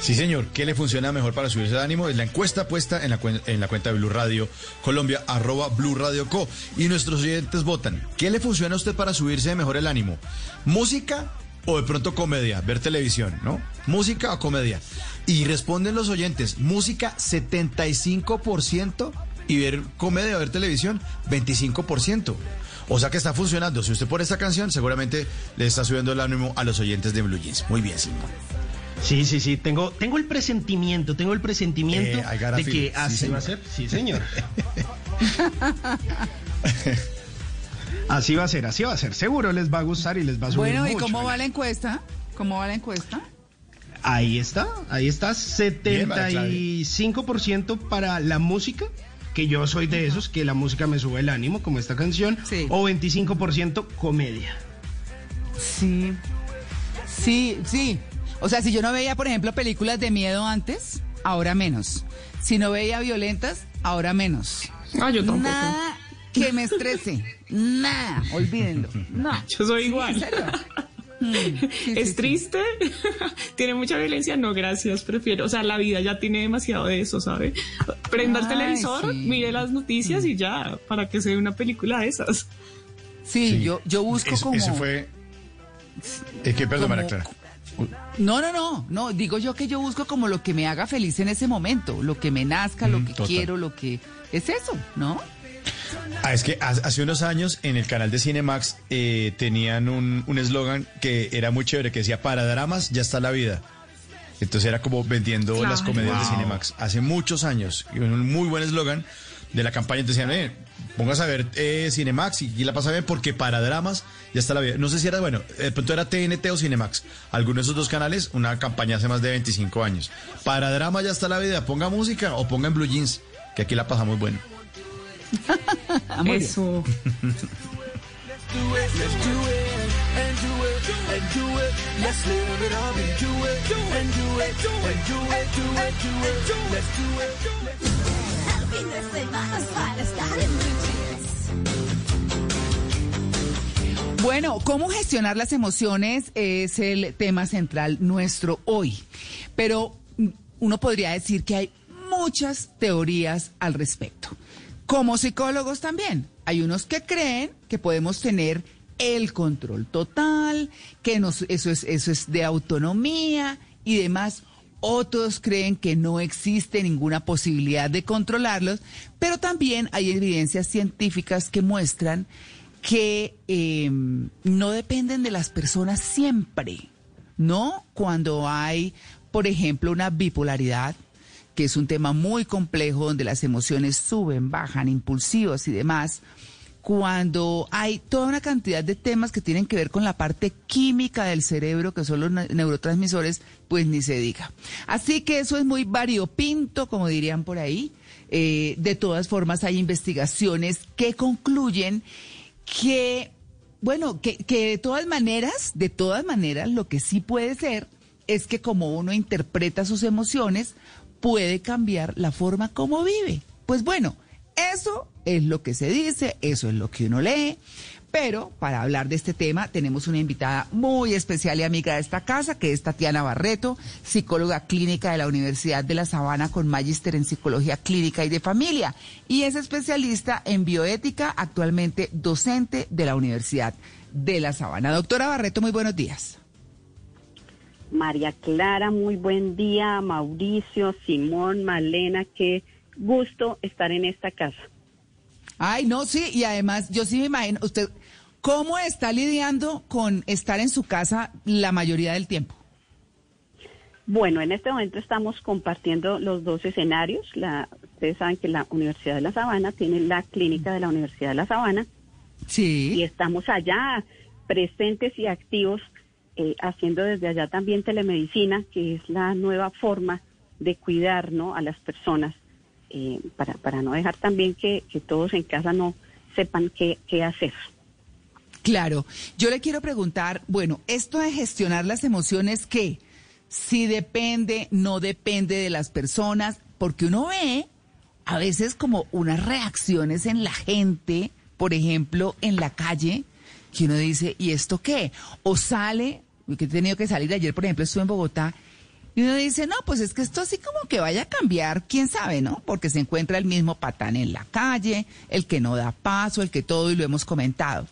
Sí, señor. ¿Qué le funciona mejor para subirse el ánimo? Es la encuesta puesta en la, en la cuenta de Blue Radio Colombia, arroba Blue Radio Co. Y nuestros oyentes votan. ¿Qué le funciona a usted para subirse mejor el ánimo? ¿Música o de pronto comedia? Ver televisión, ¿no? ¿Música o comedia? Y responden los oyentes. Música 75% y ver comedia o ver televisión 25%. O sea que está funcionando. Si usted pone esta canción, seguramente le está subiendo el ánimo a los oyentes de Blue Jeans. Muy bien, Simón. Sí, sí, sí. Tengo, tengo el presentimiento, tengo el presentimiento Eh, de que así Sí, va a ser. Sí, señor. así va a ser, así va a ser. Seguro les va a gustar y les va a subir Bueno, ¿y mucho. cómo va la encuesta? ¿Cómo va la encuesta? Ahí está, ahí está, Bien, María Clara. 75% para la música, que yo soy de esos, que la música me sube el ánimo, como esta canción, o 25% comedia. Sí. Sí, sí. O sea, si yo no veía, por ejemplo, películas de miedo antes, ahora menos. Si no veía violentas, ahora menos. Ah, yo tampoco. Nada que me estrese. Nada. Olvídenlo. No. Yo soy Sí, igual. en serio. ¿Es triste? ¿Tiene mucha violencia? No, gracias, prefiero. O sea, la vida ya tiene demasiado de eso, ¿sabe? Prenda el televisor, sí. mire las noticias y ya, para que se dé una película de esas. Sí, yo, yo busco como... Ese fue... Es que, perdón, Como- María Clara. No, no, no, no, digo yo que yo busco como lo que me haga feliz en ese momento, lo que me nazca, lo Mm, que total. quiero, lo que... Es eso, ¿no? Ah, es que ha- hace unos años en el canal de Cinemax eh, tenían un un eslogan que era muy chévere, que decía, para dramas ya está la vida. Entonces era como vendiendo Claro. las comedias de. Cinemax. Hace muchos años. Y un muy buen eslogan de la campaña. Entonces decían, eh, póngase a ver eh, Cinemax y, y la pasa bien porque para dramas ya está la vida. No sé si era, bueno, de pronto era TNT o Cinemax. Alguno de esos dos canales, una campaña hace más de 25 años. Para drama ya está la vida. Ponga música o ponga en Blue Jeans, que aquí la pasamos bueno. Eso. Jeans. Bueno, ¿cómo gestionar las emociones es el tema central nuestro hoy? Pero mm, uno podría decir que hay muchas teorías al respecto. Como psicólogos también, hay unos que creen que podemos tener el control total, que nos, eso, es, eso es de autonomía y demás. Otros creen que no existe ninguna posibilidad de controlarlos, pero también hay evidencias científicas que muestran que eh, no dependen de las personas siempre, ¿no? Cuando hay, por ejemplo, una bipolaridad, que es un tema muy complejo donde las emociones suben, bajan, impulsivos y demás, cuando hay toda una cantidad de temas que tienen que ver con la parte química del cerebro, que son los ne- neurotransmisores, pues ni se diga. Así que eso es muy variopinto, como dirían por ahí. Eh, de todas formas, hay investigaciones que concluyen que, bueno, que, que de todas maneras, de todas maneras, lo que sí puede ser es que como uno interpreta sus emociones, puede cambiar la forma como vive. Pues bueno, eso es lo que se dice, eso es lo que uno lee. Pero para hablar de este tema tenemos una invitada muy especial y amiga de esta casa, que es Tatiana Barreto, psicóloga clínica de la Universidad de La Sabana con magíster en psicología clínica y de familia. Y es especialista en bioética, actualmente docente de la Universidad de La Sabana. Doctora Barreto, muy buenos días. María Clara, muy buen día. Mauricio, Simón, Malena, qué gusto estar en esta casa. Ay, no, sí, y además yo sí me imagino, usted, ¿cómo está lidiando con estar en su casa la mayoría del tiempo? Bueno, en este momento estamos compartiendo los dos escenarios. La, ustedes saben que la Universidad de La Sabana tiene la clínica de la Universidad de La Sabana. Sí. Y estamos allá presentes y activos eh, haciendo desde allá también telemedicina, que es la nueva forma de cuidar ¿no? a las personas, eh, para, para no dejar también que, que todos en casa no sepan qué, qué hacer. Claro, yo le quiero preguntar, bueno, esto de gestionar las emociones, ¿qué? Si depende, no depende de las personas, porque uno ve a veces como unas reacciones en la gente, por ejemplo, en la calle, que uno dice, ¿y esto qué? O sale, que he tenido que salir ayer, por ejemplo, estuve en Bogotá, y uno dice, no, pues es que esto así como que vaya a cambiar, quién sabe, ¿no? Porque se encuentra el mismo patán en la calle, el que no da paso, el que todo, y lo hemos comentado.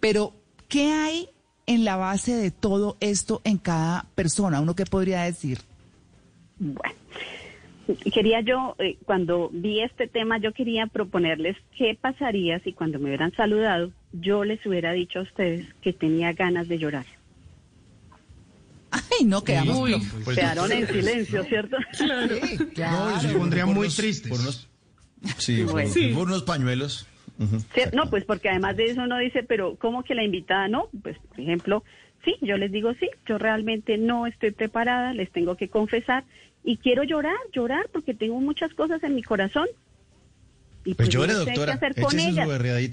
Pero, ¿qué hay en la base de todo esto en cada persona? ¿Uno qué podría decir? Bueno, quería yo, eh, cuando vi este tema, yo quería proponerles qué pasaría si cuando me hubieran saludado, yo les hubiera dicho a ustedes que tenía ganas de llorar. Ay, no quedamos. Uy, pues, quedaron en silencio, ¿cierto? Sí, claro. No, se pondría muy tristes. Por unos, sí, por- Bueno. por, unos pañuelos. No, pues porque además de eso uno dice, pero ¿cómo que la invitada no? Pues, por ejemplo, sí, yo les digo sí, yo realmente no estoy preparada, les tengo que confesar y quiero llorar, llorar porque tengo muchas cosas en mi corazón. Y Pues llore, no sé doctora, qué hacer con su ellas.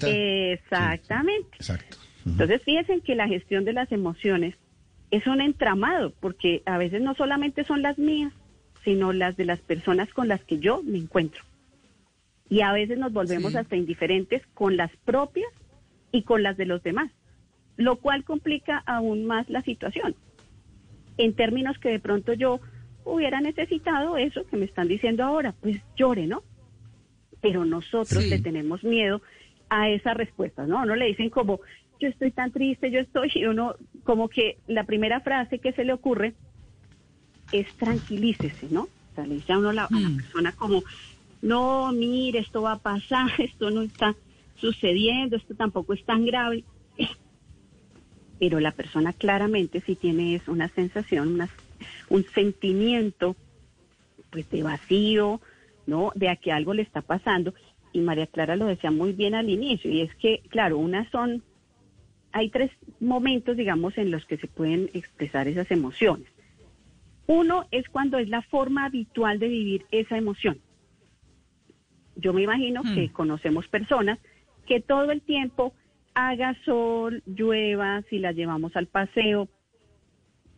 Exactamente. Entonces, fíjense que la gestión de las emociones es un entramado, porque a veces no solamente son las mías, sino las de las personas con las que yo me encuentro. Y a veces nos volvemos Sí. hasta indiferentes con las propias y con las de los demás, lo cual complica aún más la situación. En términos que de pronto yo hubiera necesitado eso que me están diciendo ahora, pues llore, ¿no? Pero nosotros Sí. le tenemos miedo a esas respuestas, ¿no? No le dicen como, yo estoy tan triste, yo estoy, y uno, como que la primera frase que se le ocurre es tranquilícese, ¿no? O sea, le dice a uno la, a la persona como, no, mire, esto va a pasar, esto no está sucediendo, esto tampoco es tan grave. Pero la persona claramente sí tiene es una sensación, una- un sentimiento pues de vacío, ¿no? De a que algo le está pasando. Y María Clara lo decía muy bien al inicio, y es que, claro, unas son, hay tres momentos, digamos, en los que se pueden expresar esas emociones. Uno es cuando es la forma habitual de vivir esa emoción. Yo me imagino que conocemos personas que todo el tiempo haga sol, llueva, si la llevamos al paseo,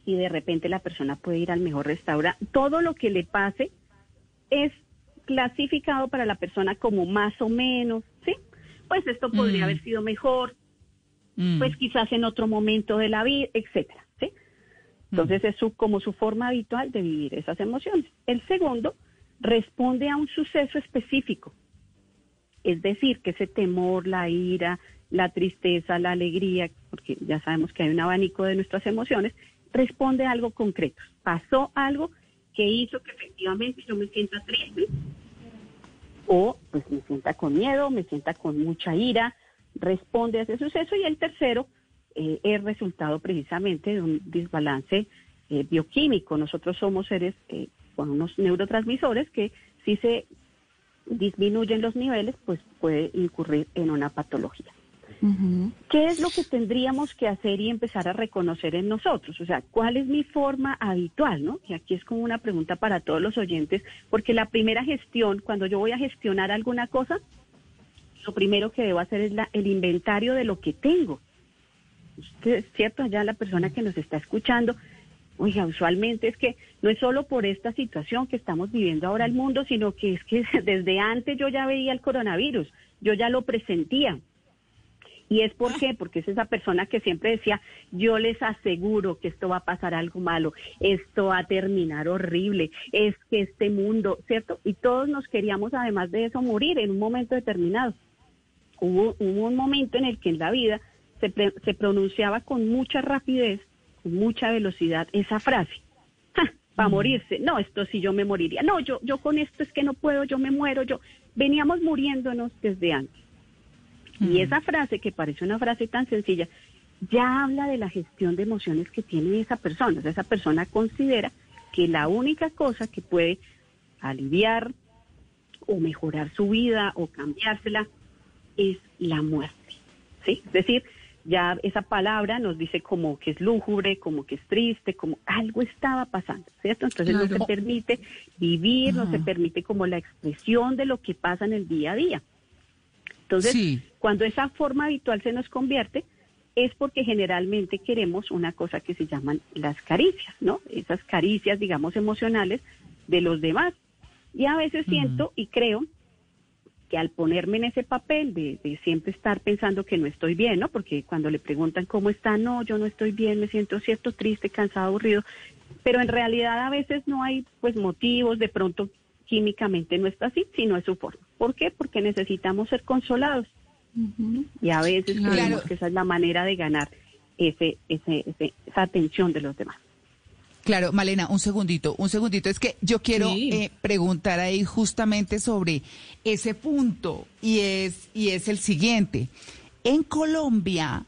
y de repente la persona puede ir al mejor restaurante. Todo lo que le pase es clasificado para la persona como más o menos, ¿sí? Pues esto podría Mm. haber sido mejor, Mm. pues quizás en otro momento de la vida, etcétera, ¿sí? Entonces es su, como su forma habitual de vivir esas emociones. El segundo responde a un suceso específico, es decir, que ese temor, la ira, la tristeza, la alegría, porque ya sabemos que hay un abanico de nuestras emociones, responde a algo concreto. Pasó algo que hizo que efectivamente yo me sienta triste o pues me sienta con miedo, me sienta con mucha ira, responde a ese suceso y el tercero eh, es resultado precisamente de un desbalance eh, bioquímico. Nosotros somos seres eh, con unos neurotransmisores que si se disminuyen los niveles, pues puede incurrir en una patología. ¿Qué es lo que tendríamos que hacer y empezar a reconocer en nosotros? O sea, ¿cuál es mi forma habitual? ¿no? Y aquí es como una pregunta para todos los oyentes, porque la primera gestión, cuando yo voy a gestionar alguna cosa, lo primero que debo hacer es la- el inventario de lo que tengo. Usted, ¿Cierto? Allá la persona que nos está escuchando, oiga, usualmente es que no es solo por esta situación que estamos viviendo ahora el mundo, sino que es que desde antes yo ya veía el coronavirus, yo ya lo presentía. ¿Y es por qué? Porque es esa persona que siempre decía, yo les aseguro que esto va a pasar algo malo, esto va a terminar horrible, es que este mundo, ¿cierto? Y todos nos queríamos, además de eso, morir en un momento determinado. Hubo, hubo un momento en el que en la vida se, pre- se pronunciaba con mucha rapidez, con mucha velocidad esa frase. Para morirse, no, esto sí yo me moriría. No, yo, yo con esto es que no puedo, yo me muero, yo. Veníamos muriéndonos desde antes. Y esa frase, que parece una frase tan sencilla, ya habla de la gestión de emociones que tiene esa persona. O sea, esa persona considera que la única cosa que puede aliviar o mejorar su vida o cambiársela es la muerte. ¿sí? Es decir, ya esa palabra nos dice como que es lúgubre, como que es triste, como algo estaba pasando, ¿cierto? Entonces no se permite vivir, no se permite como la expresión de lo que pasa en el día a día. Entonces, Sí. cuando esa forma habitual se nos convierte, es porque generalmente queremos una cosa que se llaman las caricias, ¿no? Esas caricias, digamos, emocionales de los demás. Y a veces siento y creo que al ponerme en ese papel de, de siempre estar pensando que no estoy bien, ¿no? Porque cuando le preguntan cómo está, no, yo no estoy bien, me siento cierto, triste, cansado, aburrido, pero en realidad a veces no hay pues motivos, de pronto químicamente no está así, sino es su forma. ¿Por qué? Porque necesitamos ser consolados. Y a veces Claro. creemos que esa es la manera de ganar ese, ese, ese- esa atención de los demás. Claro, Malena, un segundito, un segundito. Es que yo quiero Sí. eh, preguntar ahí justamente sobre ese punto y es, y es el siguiente. en Colombia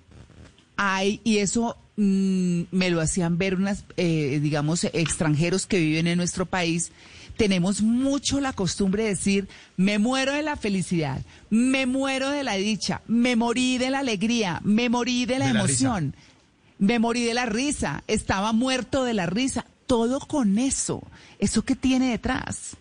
hay, y eso mm, me lo hacían ver unas, eh, digamos, extranjeros que viven en nuestro país, tenemos mucho la costumbre de decir, me muero de la felicidad, me muero de la dicha, me morí de la alegría, me morí de la De la emoción, me morí de la risa, estaba muerto de la risa, todo con eso, eso que tiene detrás.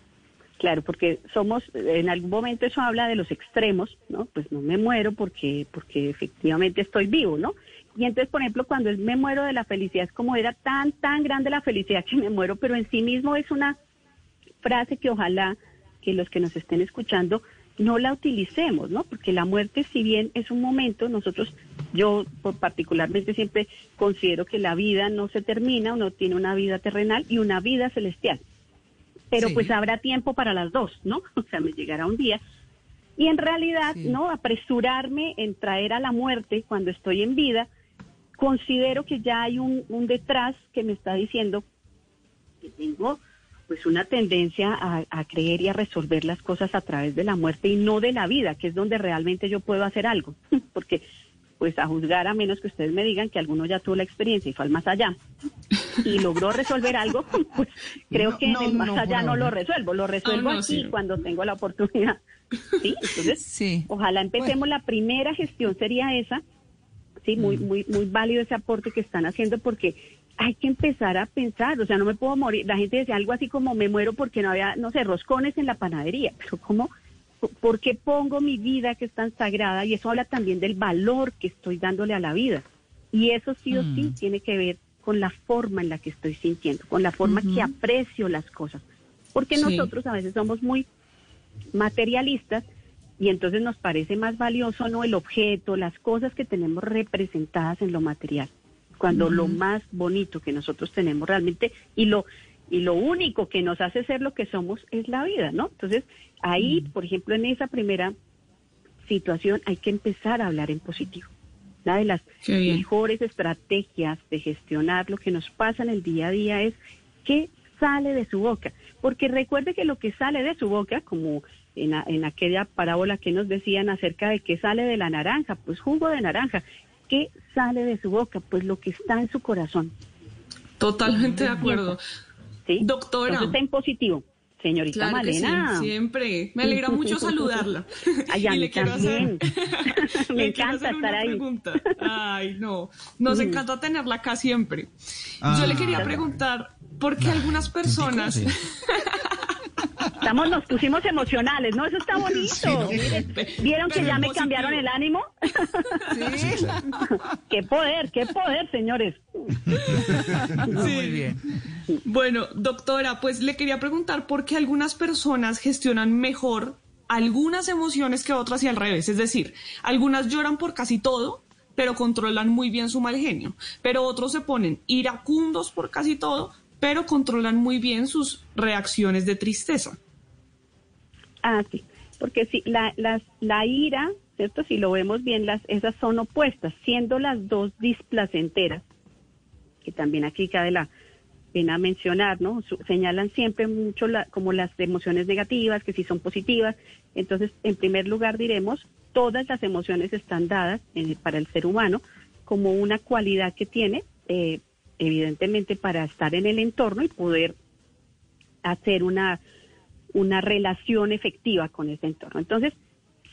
Claro, porque somos, en algún momento eso habla de los extremos, ¿no? Pues no me muero porque, porque efectivamente estoy vivo, ¿no? Y entonces, por ejemplo, cuando es me muero de la felicidad, es como era tan, tan grande la felicidad que me muero, pero en sí mismo es una frase que ojalá que los que nos estén escuchando no la utilicemos, ¿no? Porque la muerte, si bien es un momento, nosotros, yo particularmente siempre considero que la vida no se termina, uno tiene una vida terrenal y una vida celestial. Pero Sí. pues habrá tiempo para las dos, ¿no? O sea, me llegará un día. Y en realidad, ¿no? Apresurarme en traer a la muerte cuando estoy en vida, considero que ya hay un, un detrás que me está diciendo que tengo pues una tendencia a, a creer y a resolver las cosas a través de la muerte y no de la vida, que es donde realmente yo puedo hacer algo. Porque pues a juzgar a menos que ustedes me digan que alguno ya tuvo la experiencia y fue al más allá y logró resolver algo, pues creo No, que en el más no, allá no lo resuelvo, lo resuelvo Ah, no, aquí sí. cuando tengo la oportunidad. Sí, entonces ojalá empecemos. La primera gestión sería esa, sí, muy muy muy válido ese aporte que están haciendo porque hay que empezar a pensar, o sea, no me puedo morir. La gente decía algo así como me muero porque no había, no sé, roscones en la panadería, pero ¿cómo? ¿Por qué pongo mi vida que es tan sagrada? Y eso habla también del valor que estoy dándole a la vida. Y eso sí o sí Mm. tiene que ver con la forma en la que estoy sintiendo, con la forma que aprecio las cosas. Porque Sí. nosotros a veces somos muy materialistas y entonces nos parece más valioso no el objeto, las cosas que tenemos representadas en lo material, cuando lo más bonito que nosotros tenemos realmente y lo y lo único que nos hace ser lo que somos es la vida, ¿no? Entonces, ahí, por ejemplo, en esa primera situación hay que empezar a hablar en positivo. Una de las mejores estrategias de gestionar lo que nos pasa en el día a día es qué sale de su boca. Porque recuerde que lo que sale de su boca, como en, a- en aquella parábola que nos decían acerca de qué sale de la naranja, pues jugo de naranja. ¿Qué sale de su boca? Pues lo que está en su corazón. Totalmente de acuerdo. ¿Sí? Doctora. Entonces, en positivo. Señorita Claro que sí, Malena. siempre. Me alegra mucho saludarla. Ay, Y le quiero hacer- también. Me le quiero encanta hacer una estar ahí. pregunta. Ay, no. Nos Mm. encanta tenerla acá siempre. Ah. Yo le quería preguntar, ¿por qué algunas personas... Estamos, nos pusimos emocionales, ¿no? Eso está bonito. Sí, ¿no? Miren, ¿Vieron que ya me cambiaron el ánimo? Sí. qué poder, qué poder, señores. Muy bien. Bueno, doctora, pues le quería preguntar por qué algunas personas gestionan mejor algunas emociones que otras y al revés. Es decir, algunas lloran por casi todo, pero controlan muy bien su mal genio. Pero otros se ponen iracundos por casi todo, pero controlan muy bien sus reacciones de tristeza. Ah, sí. Porque si la, las, la ira, ¿cierto? Si lo vemos bien, las, esas son opuestas, siendo las dos displacenteras, que también aquí cabe la pena mencionar, ¿no? Señalan siempre mucho la- como las emociones negativas, que si son positivas. Entonces, en primer lugar diremos, todas las emociones están dadas en- para el ser humano como una cualidad que tiene, eh, evidentemente, para estar en el entorno y poder hacer una, una relación efectiva con ese entorno. Entonces,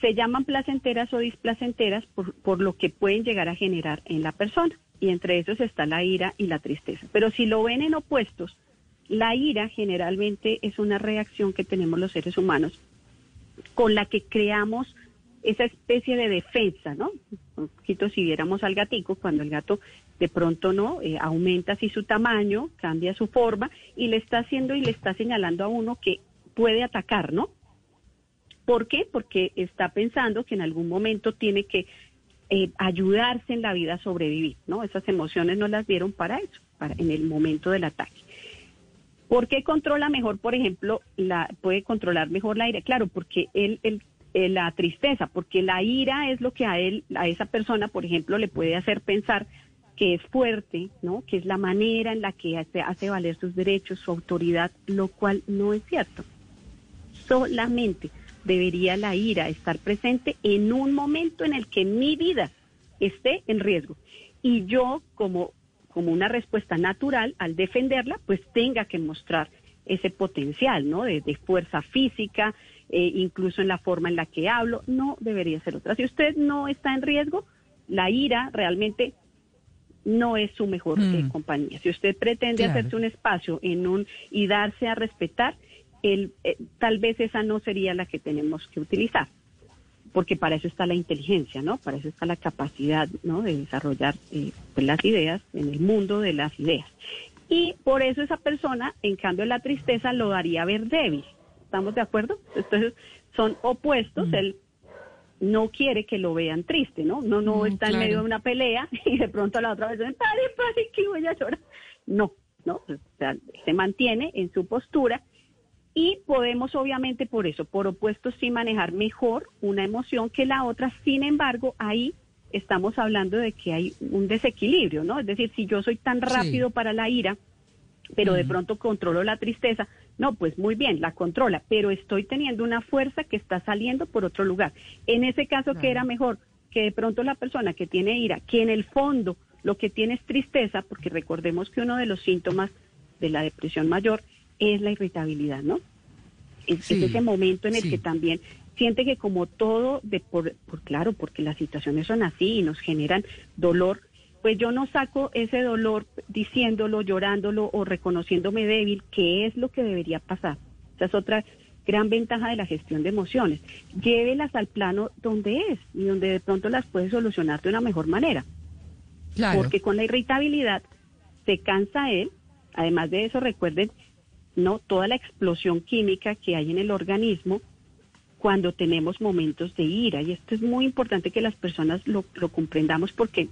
se llaman placenteras o displacenteras por, por lo que pueden llegar a generar en la persona. Y entre esos está la ira y la tristeza. Pero si lo ven en opuestos, la ira generalmente es una reacción que tenemos los seres humanos con la que creamos esa especie de defensa, ¿no? Un poquito si viéramos al gatico, cuando el gato de pronto no Eh, aumenta así su tamaño, cambia su forma y le está haciendo y le está señalando a uno que puede atacar, ¿no? ¿Por qué? Porque está pensando que en algún momento tiene que eh, ayudarse en la vida a sobrevivir, ¿no? Esas emociones no las dieron para eso, para en el momento del ataque. ¿Por qué controla mejor, por ejemplo, la puede controlar mejor la ira? Claro, porque él, eh, la tristeza, porque la ira es lo que a él, a esa persona, por ejemplo, le puede hacer pensar que es fuerte, ¿no? Que es la manera en la que hace, hace valer sus derechos, su autoridad, lo cual no es cierto. Solamente debería la ira estar presente en un momento en el que mi vida esté en riesgo. Y yo, como, como una respuesta natural, al defenderla, pues tenga que mostrar ese potencial, ¿no? De, de fuerza física, eh, incluso en la forma en la que hablo, no debería ser otra. Si usted no está en riesgo, la ira realmente no es su mejor eh, Mm. compañía. Si usted pretende Claro. hacerse un espacio en un y darse a respetar, el, eh, tal vez esa no sería la que tenemos que utilizar, porque para eso está la inteligencia, ¿no? Para eso está la capacidad, ¿no? De desarrollar eh, pues, las ideas en el mundo de las ideas. Y por eso esa persona, en cambio, la tristeza lo haría ver débil. ¿Estamos de acuerdo? Entonces, son opuestos. Él no quiere que lo vean triste, ¿no? No, no Mm, está en medio de una pelea y de pronto a la otra vez, pare, pare, que voy a llorar. No, no, o sea, se mantiene en su postura y podemos obviamente por eso, por opuesto, sí manejar mejor una emoción que la otra. Sin embargo, ahí estamos hablando de que hay un desequilibrio, ¿no? Es decir, si yo soy tan rápido para la ira, pero de pronto controlo la tristeza, no, pues muy bien, la controla, pero estoy teniendo una fuerza que está saliendo por otro lugar. En ese caso, ¿qué era mejor? Que de pronto la persona que tiene ira, que en el fondo lo que tiene es tristeza, porque recordemos que uno de los síntomas de la depresión mayor es la irritabilidad, ¿no? Es, ese momento en el sí. que también siente que como todo, de por, por claro, porque las situaciones son así y nos generan dolor, pues yo no saco ese dolor diciéndolo, llorándolo o reconociéndome débil, que es lo que debería pasar. Esa es otra gran ventaja de la gestión de emociones. Llévelas al plano donde es y donde de pronto las puedes solucionar de una mejor manera. Claro. Porque con la irritabilidad se cansa él. Además de eso, recuerden, no toda la explosión química que hay en el organismo cuando tenemos momentos de ira. Y esto es muy importante que las personas lo, comprendamos porque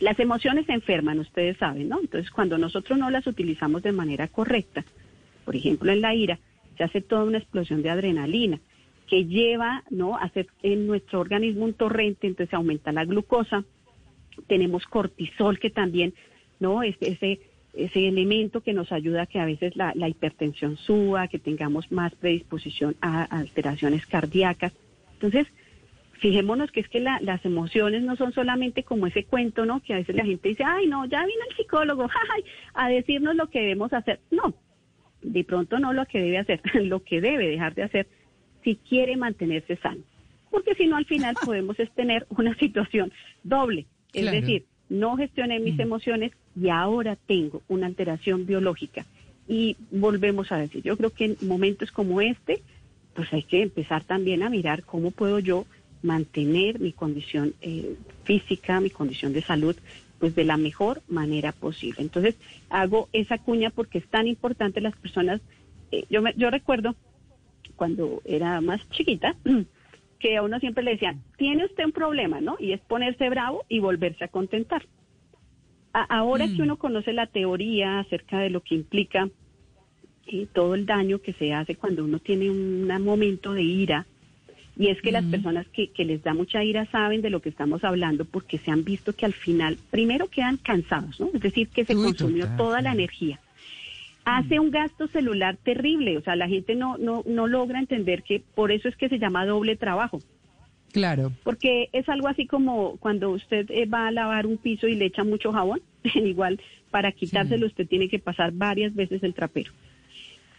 las emociones se enferman, ustedes saben, ¿no? Entonces, cuando nosotros no las utilizamos de manera correcta, por ejemplo, en la ira, se hace toda una explosión de adrenalina que lleva, ¿no?, a hacer en nuestro organismo un torrente, entonces aumenta la glucosa, tenemos cortisol que también, ¿no? Es ese elemento que nos ayuda a que a veces la, la hipertensión suba, que tengamos más predisposición a, a alteraciones cardíacas. Entonces, fijémonos que es que la- las emociones no son solamente como ese cuento, ¿no? Que a veces la gente dice, ay, no, ya vino el psicólogo, ay, a decirnos lo que debemos hacer. No, de pronto no lo que debe hacer, lo que debe dejar de hacer si quiere mantenerse sano. Porque si no, al final podemos tener una situación doble. Es Claro. decir, no gestioné mis emociones y ahora tengo una alteración biológica. Y volvemos a decir, yo creo que en momentos como este, pues hay que empezar también a mirar cómo puedo yo mantener mi condición eh, física, mi condición de salud, pues de la mejor manera posible. Entonces, hago esa cuña porque es tan importante las personas. eh, yo, me- yo recuerdo cuando era más chiquita, que a uno siempre le decían, tiene usted un problema, ¿no? Y es ponerse bravo y volverse a contentar. A- ahora que uno conoce la teoría acerca de lo que implica eh, todo el daño que se hace cuando uno tiene un momento de ira, y es que las personas que, que les da mucha ira saben de lo que estamos hablando porque se han visto que al final, primero quedan cansados, ¿no? Es decir, que se Uy, consumió total, toda la energía hace un gasto celular terrible. O sea, la gente no, no, no logra entender que por eso es que se llama doble trabajo. Claro. Porque es algo así como cuando usted eh, va a lavar un piso y le echa mucho jabón. Igual, para quitárselo usted tiene que pasar varias veces el trapero.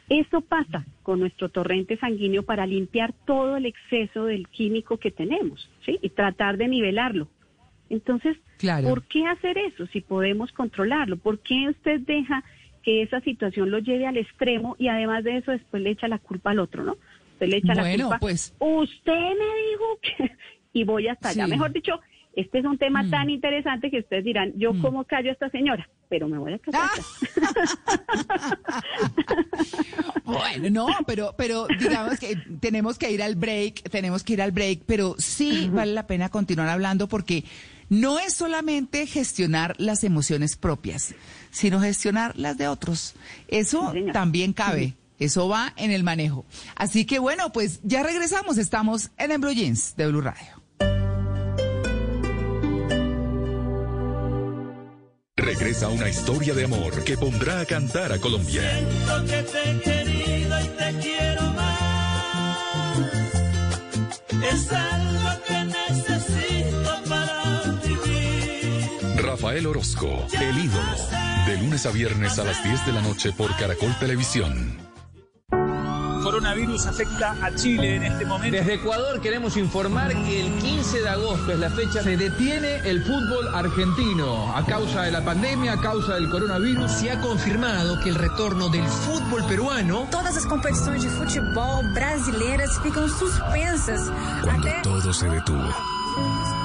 Eso pasa con nuestro torrente sanguíneo para limpiar todo el exceso del químico que tenemos, ¿sí? Y tratar de nivelarlo. Entonces, Claro. ¿por qué hacer eso si podemos controlarlo? ¿Por qué usted deja que esa situación lo lleve al extremo y además de eso después le echa la culpa al otro, ¿no? Usted le echa la culpa. pues- Usted me dijo que... y voy hasta allá. Sí. Mejor dicho, este es un tema tan interesante que ustedes dirán, yo cómo callo a esta señora, pero me voy a callar. Bueno, no, pero, pero digamos que tenemos que ir al break, tenemos que ir al break, pero sí vale la pena continuar hablando porque no es solamente gestionar las emociones propias, sino gestionar las de otros. Eso también cabe. Eso va en el manejo. Así que bueno, pues ya regresamos. Estamos en En Blue Jeans de Blue Radio. Regresa una historia de amor que pondrá a cantar a Colombia. Siento que te he querido y te quiero más. es algo que Rafael Orozco, el ídolo. De lunes a viernes a las 10 de la noche por Caracol Televisión. Coronavirus afecta a Chile en este momento. Desde Ecuador queremos informar que el 15 de agosto es la fecha. Se detiene el fútbol argentino a causa de la pandemia, a causa del coronavirus. Se ha confirmado que el retorno del fútbol peruano. Todas as competições de futebol brasileiras ficam suspensas. Cuando todo se detuvo.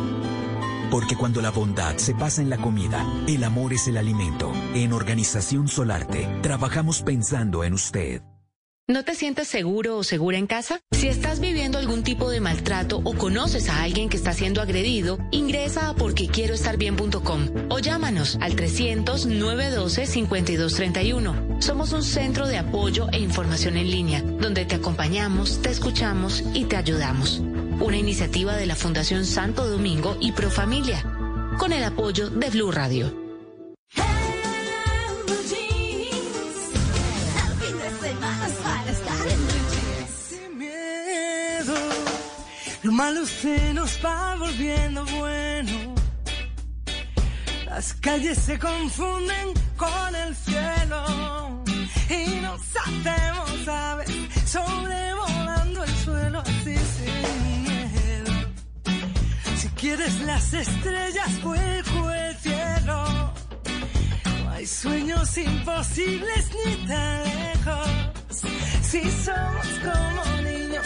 Porque cuando la bondad se pasa en la comida, el amor es el alimento. En Organización Solarte, trabajamos pensando en usted. ¿No te sientes seguro o segura en casa? Si estás viviendo algún tipo de maltrato o conoces a alguien que está siendo agredido, ingresa a porquequieroestarbien.com o llámanos al 300-912-5231. Somos un centro de apoyo e información en línea, donde te acompañamos, te escuchamos y te ayudamos. Una iniciativa de la Fundación Santo Domingo y Profamilia, con el apoyo de Blue Radio. Lo malo se nos va volviendo bueno. Las calles se confunden con el cielo y nos hacemos aves sobrevolando el suelo quieres las estrellas, vuelco el cielo. No hay sueños imposibles ni tan lejos. Si somos como niños,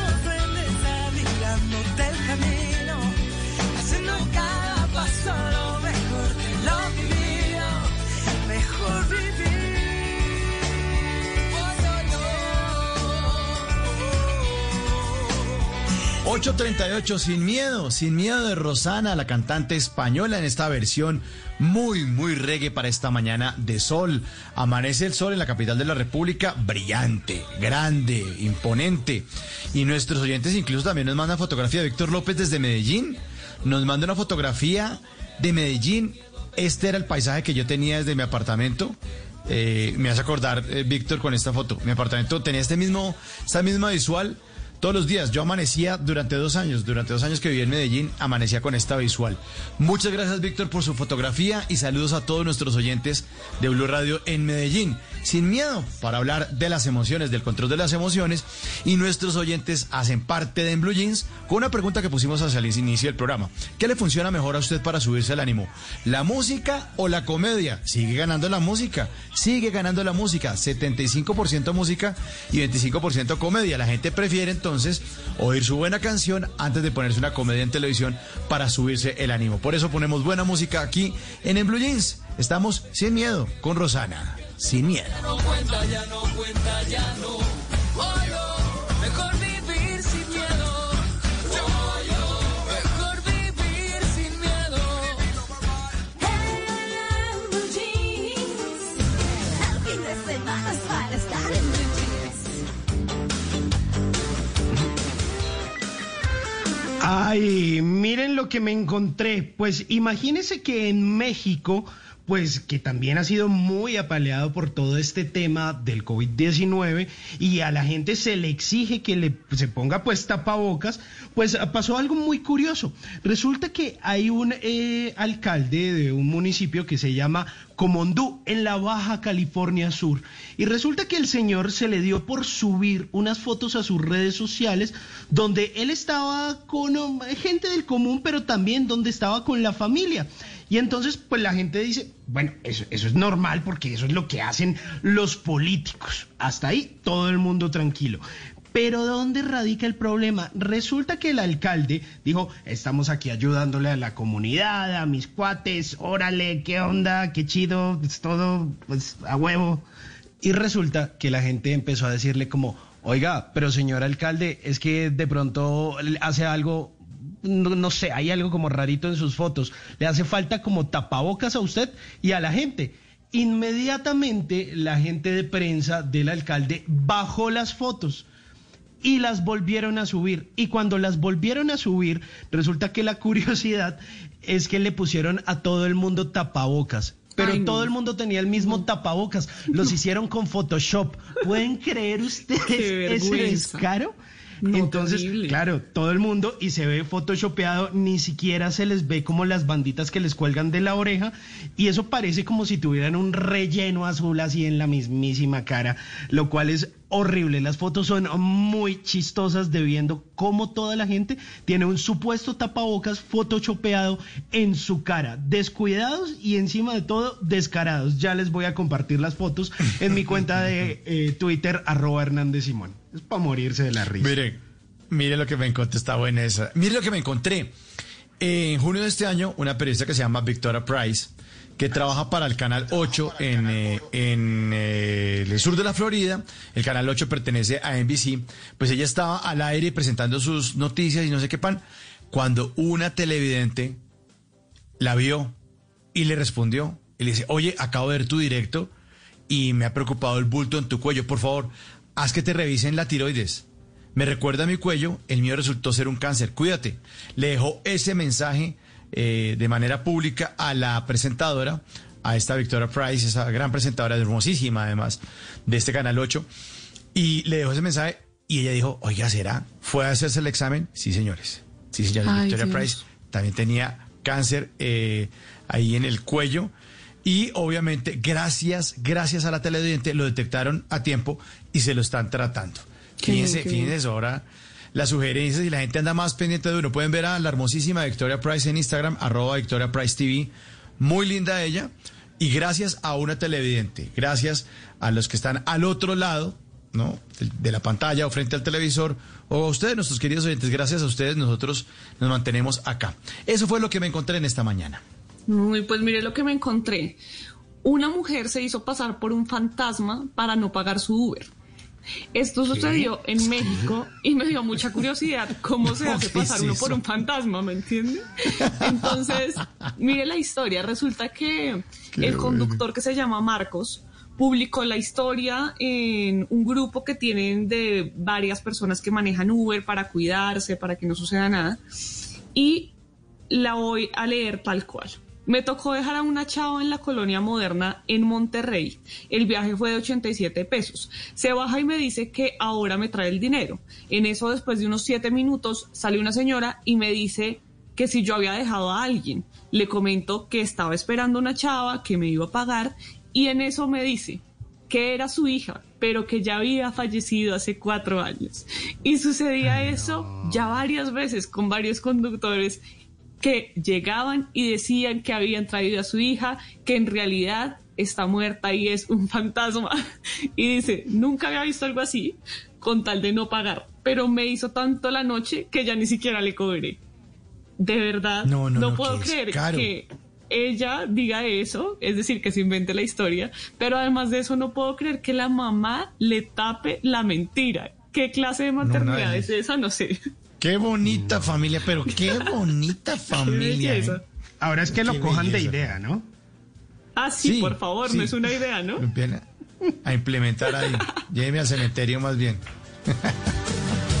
838, sin miedo, sin miedo de Rosana, la cantante española en esta versión muy, muy reggae para esta mañana de sol. Amanece el sol en la capital de la República, brillante, grande, imponente. Y nuestros oyentes incluso también nos mandan fotografía. Víctor López desde Medellín nos manda una fotografía de Medellín. Este era el paisaje que yo tenía desde mi apartamento. Eh, me hace acordar, eh, Víctor, con esta foto. Mi apartamento tenía este mismo, esta misma visual todos los días. Yo amanecía durante dos años, durante dos años que viví en Medellín, amanecía con esta visual. Muchas gracias, Víctor, por su fotografía y saludos a todos nuestros oyentes de Blue Radio en Medellín. Sin miedo para hablar de las emociones, del control de las emociones. Y nuestros oyentes hacen parte de En Blue Jeans con una pregunta que pusimos hacia el inicio del programa. ¿Qué le funciona mejor a usted para subirse el ánimo? ¿La música o la comedia? Sigue ganando la música, sigue ganando la música. 75% música y 25% comedia. La gente prefiere entonces oír su buena canción antes de ponerse una comedia en televisión para subirse el ánimo. Por eso ponemos buena música aquí en En Blue Jeans. Estamos sin miedo con Rosana. Sin miedo. Ya no cuenta, ya no cuenta, ya no. Oh, yo, mejor vivir sin miedo. Yo, yo, mejor vivir sin miedo. En blue jeans. El fin de semana es para estar en blue jeans. Ay, miren lo que me encontré. Pues imagínense que en México, pues que también ha sido muy apaleado por todo este tema del COVID-19 y a la gente se le exige que le, se ponga pues tapabocas, pues pasó algo muy curioso. Resulta que hay un eh, alcalde de un municipio que se llama Comondú, en la Baja California Sur. Y resulta que el señor se le dio por subir unas fotos a sus redes sociales donde él estaba con um, gente del común, pero también donde estaba con la familia. Y entonces, pues la gente dice, bueno, eso, eso es normal porque eso es lo que hacen los políticos. Hasta ahí todo el mundo tranquilo. Pero ¿dónde radica el problema? Resulta que el alcalde dijo, estamos aquí ayudándole a la comunidad, a mis cuates, órale, qué onda, qué chido, es todo, pues a huevo. Y resulta que la gente empezó a decirle como, oiga, pero señor alcalde, es que de pronto hace algo, no, no sé, hay algo como rarito en sus fotos. Le hace falta como tapabocas a usted y a la gente. Inmediatamente la gente de prensa del alcalde bajó las fotos y las volvieron a subir. Y cuando las volvieron a subir, resulta que la curiosidad es que le pusieron a todo el mundo tapabocas. Pero Ay, no. todo el mundo tenía el mismo tapabocas. Los hicieron con Photoshop. ¿Pueden creer ustedes ese descaro? No, Entonces, terrible. claro, todo el mundo y se ve photoshopeado, ni siquiera se les ve como las banditas que les cuelgan de la oreja y eso parece como si tuvieran un relleno azul así en la mismísima cara, lo cual es horrible. Las fotos son muy chistosas de viendo cómo toda la gente tiene un supuesto tapabocas photoshopeado en su cara, descuidados y encima de todo descarados. Ya les voy a compartir las fotos en mi cuenta de eh, Twitter arroba Hernández Simón. Es para morirse de la risa. Mire, mire lo que me encontré, está buena esa. Mire lo que me encontré. En junio de este año, una periodista que se llama Victoria Price, que trabaja para el Canal 8 en, eh, eh, el sur de la Florida, el Canal 8 pertenece a NBC, pues ella estaba al aire presentando sus noticias y no sé qué pan, cuando una televidente la vio y le respondió, y le dice, oye, acabo de ver tu directo y me ha preocupado el bulto en tu cuello, por favor, haz que te revisen la tiroides. Me recuerda mi cuello, el mío resultó ser un cáncer, cuídate. Le dejó ese mensaje eh, de manera pública a la presentadora, a esta Victoria Price, esa gran presentadora, hermosísima además, de este Canal 8, y le dejó ese mensaje y ella dijo, oiga, ¿será? ¿Fue a hacerse el examen? Sí, señores. Sí, señores. Ay, Victoria Dios. Price también tenía cáncer eh, ahí en el cuello. Y obviamente, gracias, gracias a la televidente, lo detectaron a tiempo y se lo están tratando. Qué fíjense, bien, fíjense bien. ahora las sugerencias y la gente anda más pendiente de uno. Pueden ver a la hermosísima Victoria Price en Instagram, arroba Victoria Price TV. Muy linda ella. Y gracias a una televidente, gracias a los que están al otro lado, ¿no? De, la pantalla o frente al televisor, o a ustedes, nuestros queridos oyentes, gracias a ustedes nosotros nos mantenemos acá. Eso fue lo que me encontré en esta mañana. Uy, pues mire lo que me encontré. Una mujer se hizo pasar por un fantasma para no pagar su Uber. Esto sucedió en México y me dio mucha curiosidad cómo se hace ¿qué pasar es uno por un fantasma, ¿me entiende? Entonces, mire la historia. Resulta que Qué el bueno. conductor que se llama Marcos publicó la historia en un grupo que tienen de varias personas que manejan Uber para cuidarse, para que no suceda nada. Y la voy a leer tal cual. Me tocó dejar a una chava en la colonia moderna en Monterrey. El viaje fue de 87 pesos. Se baja y me dice que ahora me trae el dinero. En eso, después de unos 7 minutos, sale una señora y me dice que si yo había dejado a alguien. Le comento que estaba esperando una chava que me iba a pagar y en eso me dice que era su hija, pero que ya había fallecido hace cuatro años. Y sucedía eso ya varias veces con varios conductores que llegaban y decían que habían traído a su hija, que en realidad está muerta y es un fantasma. Y dice, nunca había visto algo así con tal de no pagar, pero me hizo tanto la noche que ya ni siquiera le cobré. De verdad, No, no, no, puedo que creer caro. que ella diga eso, es decir, que se invente la historia, pero además de eso no puedo creer que la mamá le tape la mentira. ¿Qué clase de maternidad es esa? No sé. Qué bonita familia, pero qué bonita familia. ¿eh? Ahora es que lo cojan de idea, ¿no? Ah, sí, Sí, por favor, sí. no es una idea, ¿no? A implementar ahí. Lléveme al cementerio más bien.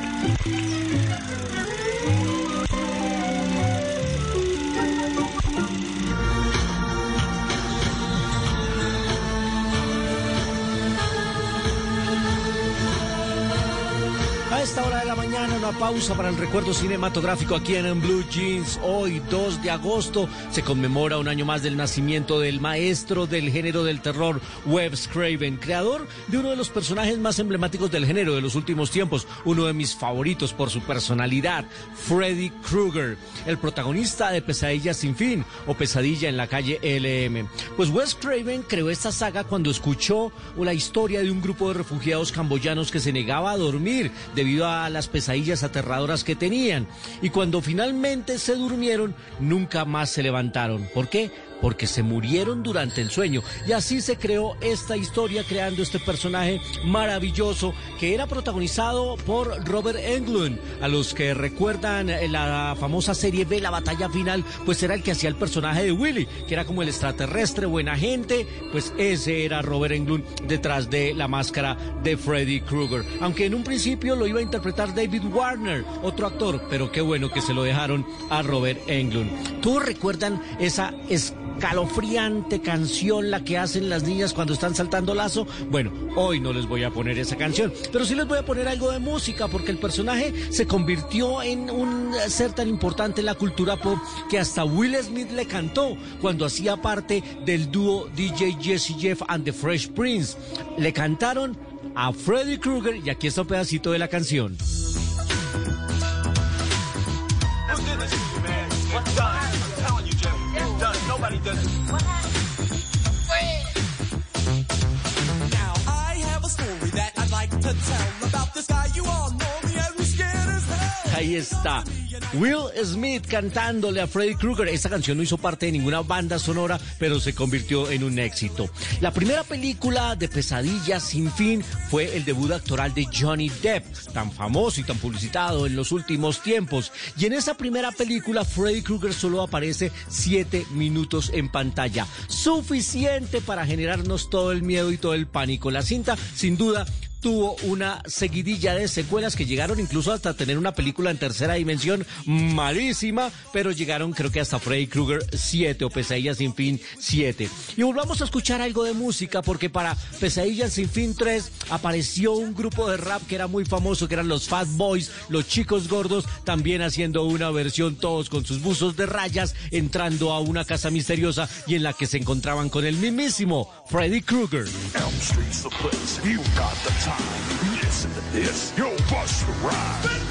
Esta hora de la mañana, una pausa para el recuerdo cinematográfico aquí en Blue Jeans. Hoy, 2 de agosto, se conmemora un año más del nacimiento del maestro del género del terror, Wes Craven, creador de uno de los personajes más emblemáticos del género de los últimos tiempos, uno de mis favoritos por su personalidad, Freddy Krueger, el protagonista de Pesadilla sin fin o Pesadilla en la calle LM. Pues Wes Craven creó esta saga cuando escuchó la historia de un grupo de refugiados camboyanos que se negaba a dormir debido a las pesadillas aterradoras que tenían. Y cuando finalmente se durmieron, nunca más se levantaron. ¿Por qué? Porque se murieron durante el sueño. Y así se creó esta historia creando este personaje maravilloso que era protagonizado por Robert Englund. A los que recuerdan eh, la famosa serie B, La Batalla Final, pues era el que hacía el personaje de Willy, que era como el extraterrestre, buena gente. Pues ese era Robert Englund detrás de la máscara de Freddy Krueger. Aunque en un principio lo iba a interpretar David Warner, otro actor, pero qué bueno que se lo dejaron a Robert Englund. ¿Todos recuerdan esa escalofriante canción, la que hacen las niñas cuando están saltando lazo? Bueno, hoy no les voy a poner esa canción, pero sí les voy a poner algo de música, porque el personaje se convirtió en un ser tan importante en la cultura pop que hasta Will Smith le cantó cuando hacía parte del dúo DJ Jesse Jeff and the Fresh Prince. Le cantaron a Freddy Krueger y aquí está un pedacito de la canción. Now I have a story that I'd like to tell Ahí está. Will Smith cantándole a Freddy Krueger. Esta canción no hizo parte de ninguna banda sonora, pero se convirtió en un éxito. La primera película de Pesadillas sin fin fue el debut actoral de Johnny Depp, tan famoso y tan publicitado en los últimos tiempos. Y en esa primera película, Freddy Krueger solo aparece siete minutos en pantalla. Suficiente para generarnos todo el miedo y todo el pánico. La cinta, sin duda, tuvo una seguidilla de secuelas que llegaron incluso hasta tener una película en tercera dimensión malísima, pero llegaron creo que hasta Freddy Krueger 7 o Pesadillas sin fin 7. Y volvamos a escuchar algo de música porque para Pesadillas sin fin 3 apareció un grupo de rap que era muy famoso, que eran los Fat Boys, los chicos gordos, también haciendo una versión todos con sus buzos de rayas, entrando a una casa misteriosa y en la que se encontraban con el mismísimo Freddy Krueger. Listen to this. Bust rhyme.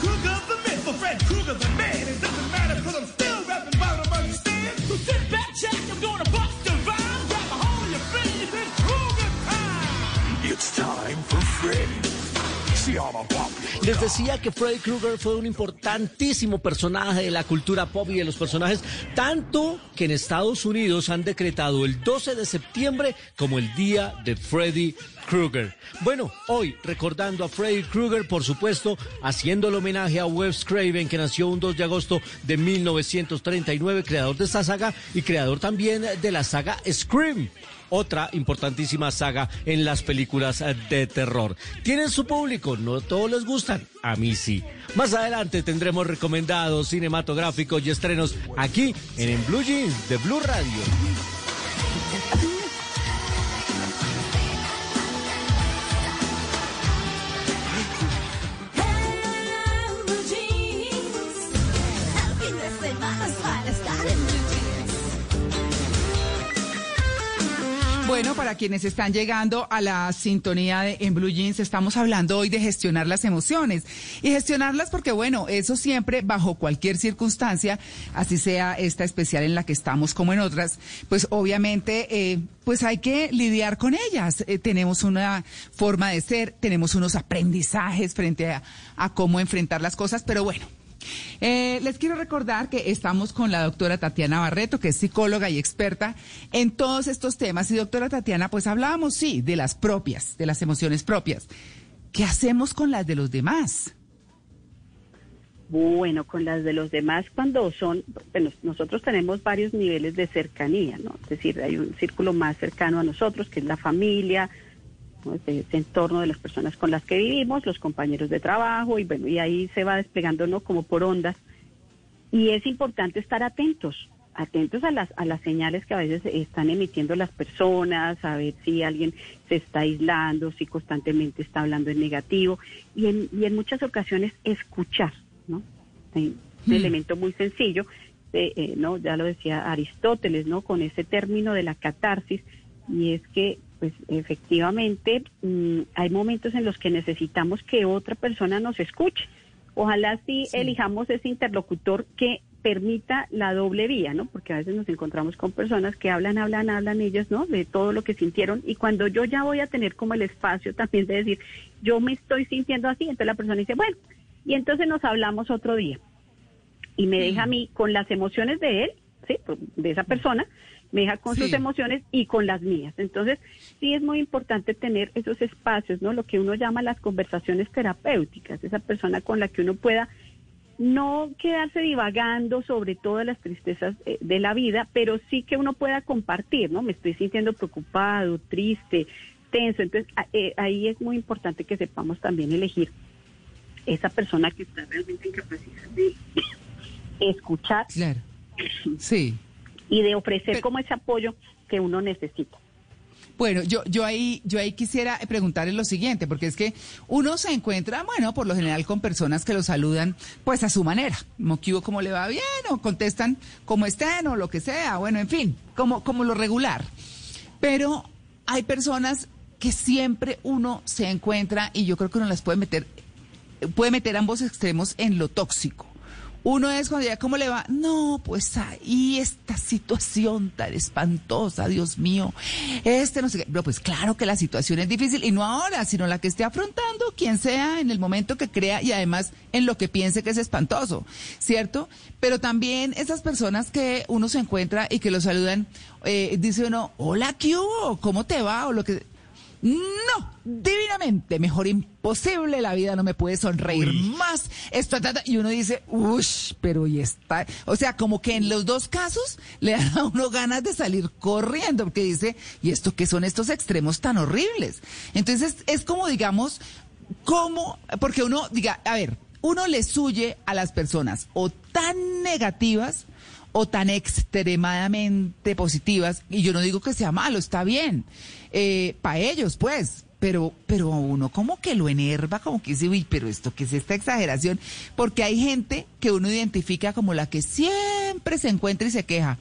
Les decía que Freddy Krueger fue un importantísimo personaje de la cultura pop y de los personajes, tanto que en Estados Unidos han decretado el 12 de septiembre como el día de Freddy Krueger. Bueno, hoy recordando a Freddy Krueger, por supuesto, haciendo el homenaje a Wes Craven, que nació un 2 de agosto de 1939, creador de esta saga y creador también de la saga Scream otra importantísima saga en las películas de terror. Tienen su público, no todos les gustan, a mí sí. Más adelante tendremos recomendados cinematográficos y estrenos aquí en, en Blue Jeans de Blue Radio. Bueno, para quienes están llegando a la sintonía de en Blue Jeans, estamos hablando hoy de gestionar las emociones. Y gestionarlas porque, bueno, eso siempre, bajo cualquier circunstancia, así sea esta especial en la que estamos como en otras, pues obviamente, eh, pues hay que lidiar con ellas. Eh, tenemos una forma de ser, tenemos unos aprendizajes frente a, a cómo enfrentar las cosas, pero bueno. Eh, les quiero recordar que estamos con la doctora Tatiana Barreto, que es psicóloga y experta en todos estos temas. Y doctora Tatiana, pues hablábamos, sí, de las propias, de las emociones propias. ¿Qué hacemos con las de los demás? Bueno, con las de los demás cuando son, bueno, nosotros tenemos varios niveles de cercanía, ¿no? Es decir, hay un círculo más cercano a nosotros, que es la familia, ¿no? ese, ese entorno de las personas con las que vivimos, los compañeros de trabajo, y bueno, y ahí se va desplegando, ¿no? Como por ondas. Y es importante estar atentos, atentos a las, a las señales que a veces están emitiendo las personas, a ver si alguien se está aislando, si constantemente está hablando en negativo, y en, y en muchas ocasiones escuchar, ¿no? Hay un elemento muy sencillo, eh, eh, ¿no? Ya lo decía Aristóteles, ¿no? Con ese término de la catarsis, y es que, pues, efectivamente, mm, hay momentos en los que necesitamos que otra persona nos escuche. Ojalá sí, elijamos ese interlocutor que permita la doble vía, ¿no? Porque a veces nos encontramos con personas que hablan, hablan, hablan ellos, ¿no? De todo lo que sintieron y cuando yo ya voy a tener como el espacio también de decir, yo me estoy sintiendo así, entonces la persona dice, bueno, y entonces nos hablamos otro día. Y me deja a mí con las emociones de él, ¿sí? De esa persona, me deja con sus emociones y con las mías. Entonces, sí es muy importante tener esos espacios, ¿no? Lo que uno llama las conversaciones terapéuticas, esa persona con la que uno pueda no quedarse divagando sobre todas las tristezas eh, de la vida, pero sí que uno pueda compartir, ¿no? Me estoy sintiendo preocupado, triste, tenso. Entonces, eh, ahí es muy importante que sepamos también elegir esa persona que está realmente en capacidad de escuchar Claro. Sí. Y de ofrecer como ese apoyo que uno necesita. Bueno, yo, yo ahí, yo ahí quisiera preguntarle lo siguiente, porque es que uno se encuentra, bueno, por lo general con personas que lo saludan, pues a su manera, como como le va bien, o contestan como estén, o lo que sea, bueno, en fin, como, como lo regular. Pero hay personas que siempre uno se encuentra, y yo creo que uno las puede meter, puede meter ambos extremos en lo tóxico. Uno es cuando ya, ¿cómo le va? No, pues ahí esta situación tan espantosa, Dios mío. Este no sé qué. Pero pues claro que la situación es difícil y no ahora, sino la que esté afrontando quien sea en el momento que crea y además en lo que piense que es espantoso, ¿cierto? Pero también esas personas que uno se encuentra y que lo saludan, eh, dice uno, hola, ¿qué hubo? ¿Cómo te va? O lo que... No, divinamente, mejor imposible, la vida no me puede sonreír más. Esto, y uno dice, uff, pero y está. O sea, como que en los dos casos le dan a uno ganas de salir corriendo, porque dice, ¿y esto qué son estos extremos tan horribles? Entonces, es como, digamos, como, porque uno, diga, a ver, uno le suye a las personas o tan negativas o tan extremadamente positivas, y yo no digo que sea malo, está bien, para ellos, pues, pero, pero a uno como que lo enerva, como que dice, uy, pero esto que es esta exageración, porque hay gente que uno identifica como la que siempre se encuentra y se queja,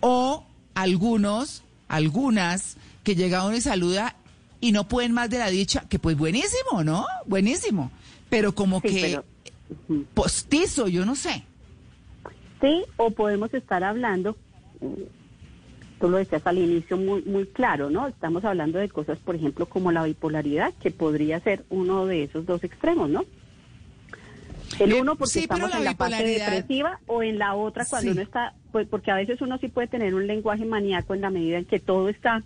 o algunos, algunas, que llega uno y saluda y no pueden más de la dicha, que pues buenísimo, ¿no? Buenísimo, pero como Sí, que pero- postizo, yo no sé. Sí, o podemos estar hablando, eh, tú lo decías al inicio muy, muy claro, ¿no? Estamos hablando de cosas, por ejemplo, como la bipolaridad, que podría ser uno de esos dos extremos, ¿no? El Eh, uno porque sí, estamos la en la parte depresiva o en la otra cuando Sí. uno está, pues porque a veces uno sí puede tener un lenguaje maníaco en la medida en que todo está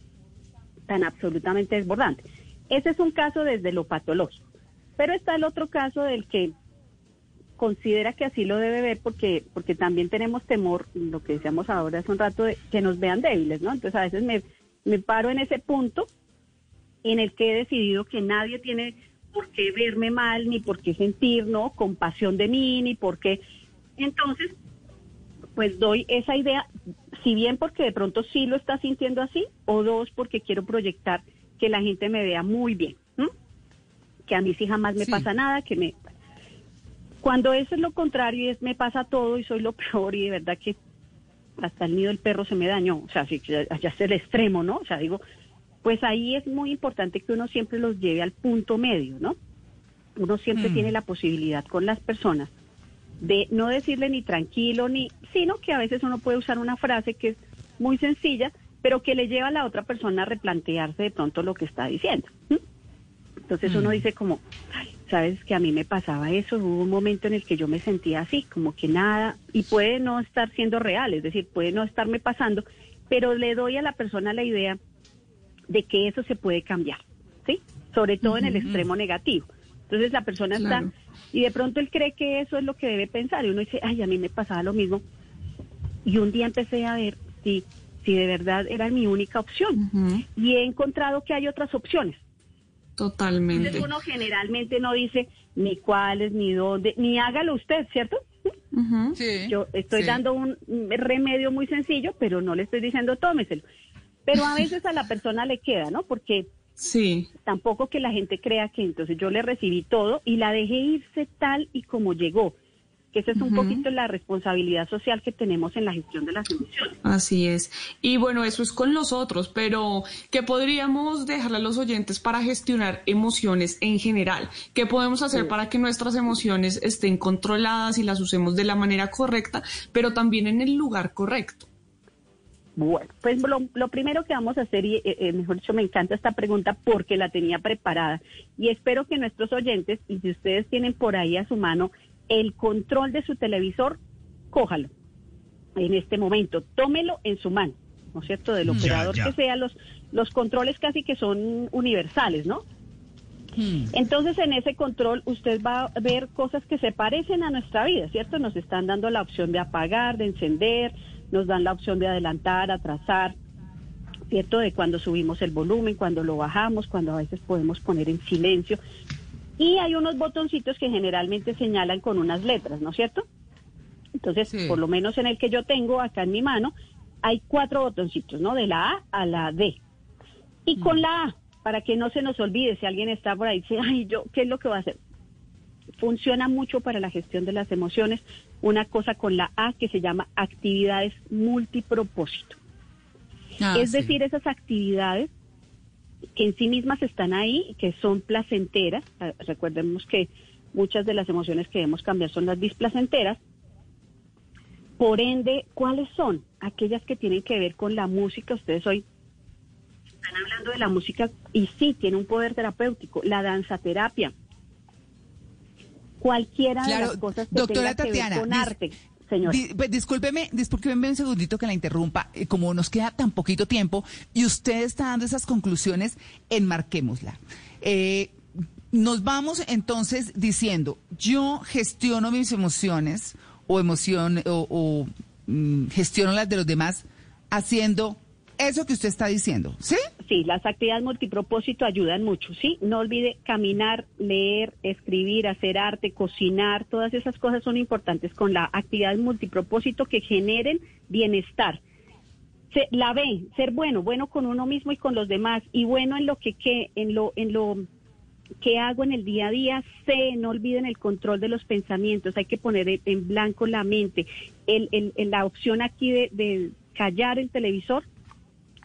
tan absolutamente desbordante. Ese es un caso desde lo patológico. Pero está el otro caso del que considera que así lo debe ver porque porque también tenemos temor, lo que decíamos ahora hace un rato, de que nos vean débiles, ¿no? Entonces a veces me, me paro en ese punto en el que he decidido que nadie tiene por qué verme mal, ni por qué sentir, ¿no? Compasión de mí, ni por qué. Entonces, pues doy esa idea, si bien porque de pronto sí lo está sintiendo así, o dos, porque quiero proyectar que la gente me vea muy bien, ¿no? que a mí sí jamás me Sí. pasa nada, que me... Cuando eso es lo contrario y es me pasa todo y soy lo peor y de verdad que hasta el nido del perro se me dañó, o sea, sí, ya, ya es el extremo, ¿no? O sea, digo, pues ahí es muy importante que uno siempre los lleve al punto medio, ¿no? Uno siempre Mm. tiene la posibilidad con las personas de no decirle ni tranquilo ni, sino que a veces uno puede usar una frase que es muy sencilla, pero que le lleva a la otra persona a replantearse de pronto lo que está diciendo. Entonces uno Mm. dice como, "Ay, sabes que a mí me pasaba eso, hubo un momento en el que yo me sentía así, como que nada, y puede no estar siendo real, es decir, puede no estarme pasando, pero le doy a la persona la idea de que eso se puede cambiar, ¿sí? Sobre todo en el extremo negativo. Entonces la persona Claro. está, y de pronto él cree que eso es lo que debe pensar, y uno dice, ay, a mí me pasaba lo mismo, y un día empecé a ver si, si de verdad era mi única opción, y he encontrado que hay otras opciones. Totalmente. Entonces uno generalmente no dice ni cuáles, ni dónde, ni hágalo usted, ¿cierto? Sí. Yo estoy sí. dando un un remedio muy sencillo, pero no le estoy diciendo tómeselo. Pero a veces a la persona le queda, ¿no? Porque Sí, tampoco que la gente crea que entonces yo le recibí todo y la dejé irse tal y como llegó. Que esa es un poquito la responsabilidad social que tenemos en la gestión de las emociones. así es. Y bueno, eso es con los otros, pero ¿qué podríamos dejarle a los oyentes para gestionar emociones en general? ¿Qué podemos hacer para que nuestras emociones estén controladas y las usemos de la manera correcta, pero también en el lugar correcto? Bueno, pues lo, lo primero que vamos a hacer, y eh, eh, mejor dicho, me encanta esta pregunta porque la tenía preparada y espero que nuestros oyentes, y si ustedes tienen por ahí a su mano el control de su televisor, cójalo en este momento, tómelo en su mano, ¿no es cierto? Del operador ya. que sea, los, los controles casi que son universales, ¿no? Mm. Entonces, en ese control usted va a ver cosas que se parecen a nuestra vida, ¿cierto? Nos están dando la opción de apagar, de encender, nos dan la opción de adelantar, atrasar, ¿cierto? De cuando subimos el volumen, cuando lo bajamos, cuando a veces podemos poner en silencio. Y hay unos botoncitos que generalmente señalan con unas letras, ¿no es cierto? Entonces, Sí. por lo menos en el que yo tengo acá en mi mano, hay cuatro botoncitos, ¿no? De la A a la D. Y con la A, para que no se nos olvide, si alguien está por ahí, dice, ay, yo, ¿qué es lo que voy a hacer? Funciona mucho para la gestión de las emociones una cosa con la A que se llama actividades multipropósito. Ah, es sí. decir, esas actividades que en sí mismas están ahí, que son placenteras. Ah, Recordemos que muchas de las emociones que debemos cambiar son las displacenteras. Por ende, ¿cuáles son? Aquellas que tienen que ver con la música. Ustedes hoy están hablando de la música y sí, tiene un poder terapéutico. La danza terapia. Cualquiera de las cosas que doctora tenga que ver Tatiana, con arte. Señor. Di- pues, discúlpeme, un segundito que la interrumpa. Eh, Como nos queda tan poquito tiempo y usted está dando esas conclusiones, enmarquémosla. Eh, nos vamos entonces diciendo, yo gestiono mis emociones o emoción o, o, mm, gestiono las de los demás haciendo eso que usted está diciendo, ¿sí? Sí, las actividades multipropósito ayudan mucho, ¿sí? No olvide caminar, leer, escribir, hacer arte, cocinar, todas esas cosas son importantes con la actividad multipropósito que generen bienestar. Se- la B, ser bueno, bueno con uno mismo y con los demás y bueno en lo que, que en lo en lo que hago en el día a día, C, no olviden el control de los pensamientos, hay que poner en- blanco la mente. El, el- la opción aquí de callar el televisor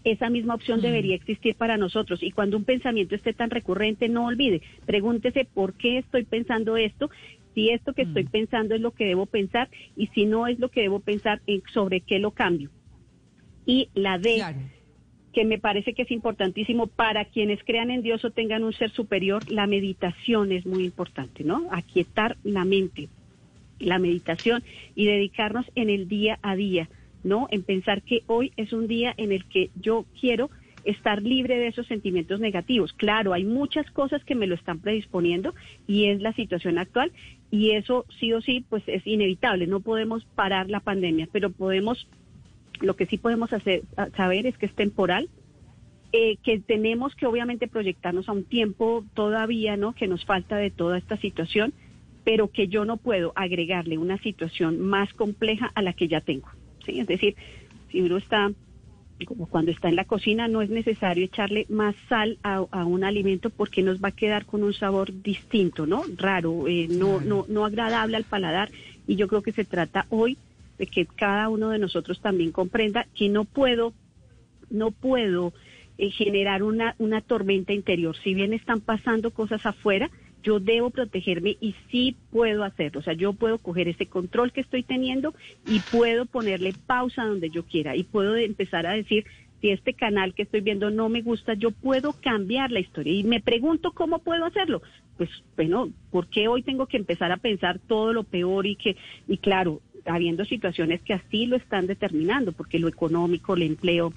esa misma opción debería existir para nosotros. Y cuando un pensamiento esté tan recurrente, no olvide, pregúntese por qué estoy pensando esto, si esto que estoy pensando es lo que debo pensar y si no es lo que debo pensar, en- sobre qué lo cambio. Y la D, Claro. que me parece que es importantísimo para quienes crean en Dios o tengan un ser superior, la meditación es muy importante, ¿no? Aquietar la mente, la meditación y dedicarnos en el día a día, ¿no? En pensar que hoy es un día en el que yo quiero estar libre de esos sentimientos negativos. Claro, hay muchas cosas que me lo están predisponiendo y es la situación actual y eso sí o sí pues es inevitable, no podemos parar la pandemia, pero podemos lo que sí podemos hacer saber es que es temporal, eh, que tenemos que obviamente proyectarnos a un tiempo todavía, ¿no? Que nos falta de toda esta situación, pero que yo no puedo agregarle una situación más compleja a la que ya tengo. ¿Sí? Es decir, si uno está, como cuando está en la cocina, no es necesario echarle más sal a, a un alimento porque nos va a quedar con un sabor distinto, ¿no? Raro, eh, no, no, no agradable al paladar. Y yo creo que se trata hoy de que cada uno de nosotros también comprenda que no puedo, no puedo eh, generar una, una tormenta interior. Si bien están pasando cosas afuera, yo debo protegerme y sí puedo hacerlo. O sea, yo puedo coger ese control que estoy teniendo y puedo ponerle pausa donde yo quiera y puedo empezar a decir, si este canal que estoy viendo no me gusta, yo puedo cambiar la historia. Y me pregunto cómo puedo hacerlo. Pues bueno, ¿por qué hoy tengo que empezar a pensar todo lo peor y que, y claro, habiendo situaciones que así lo están determinando, porque lo económico, el empleo,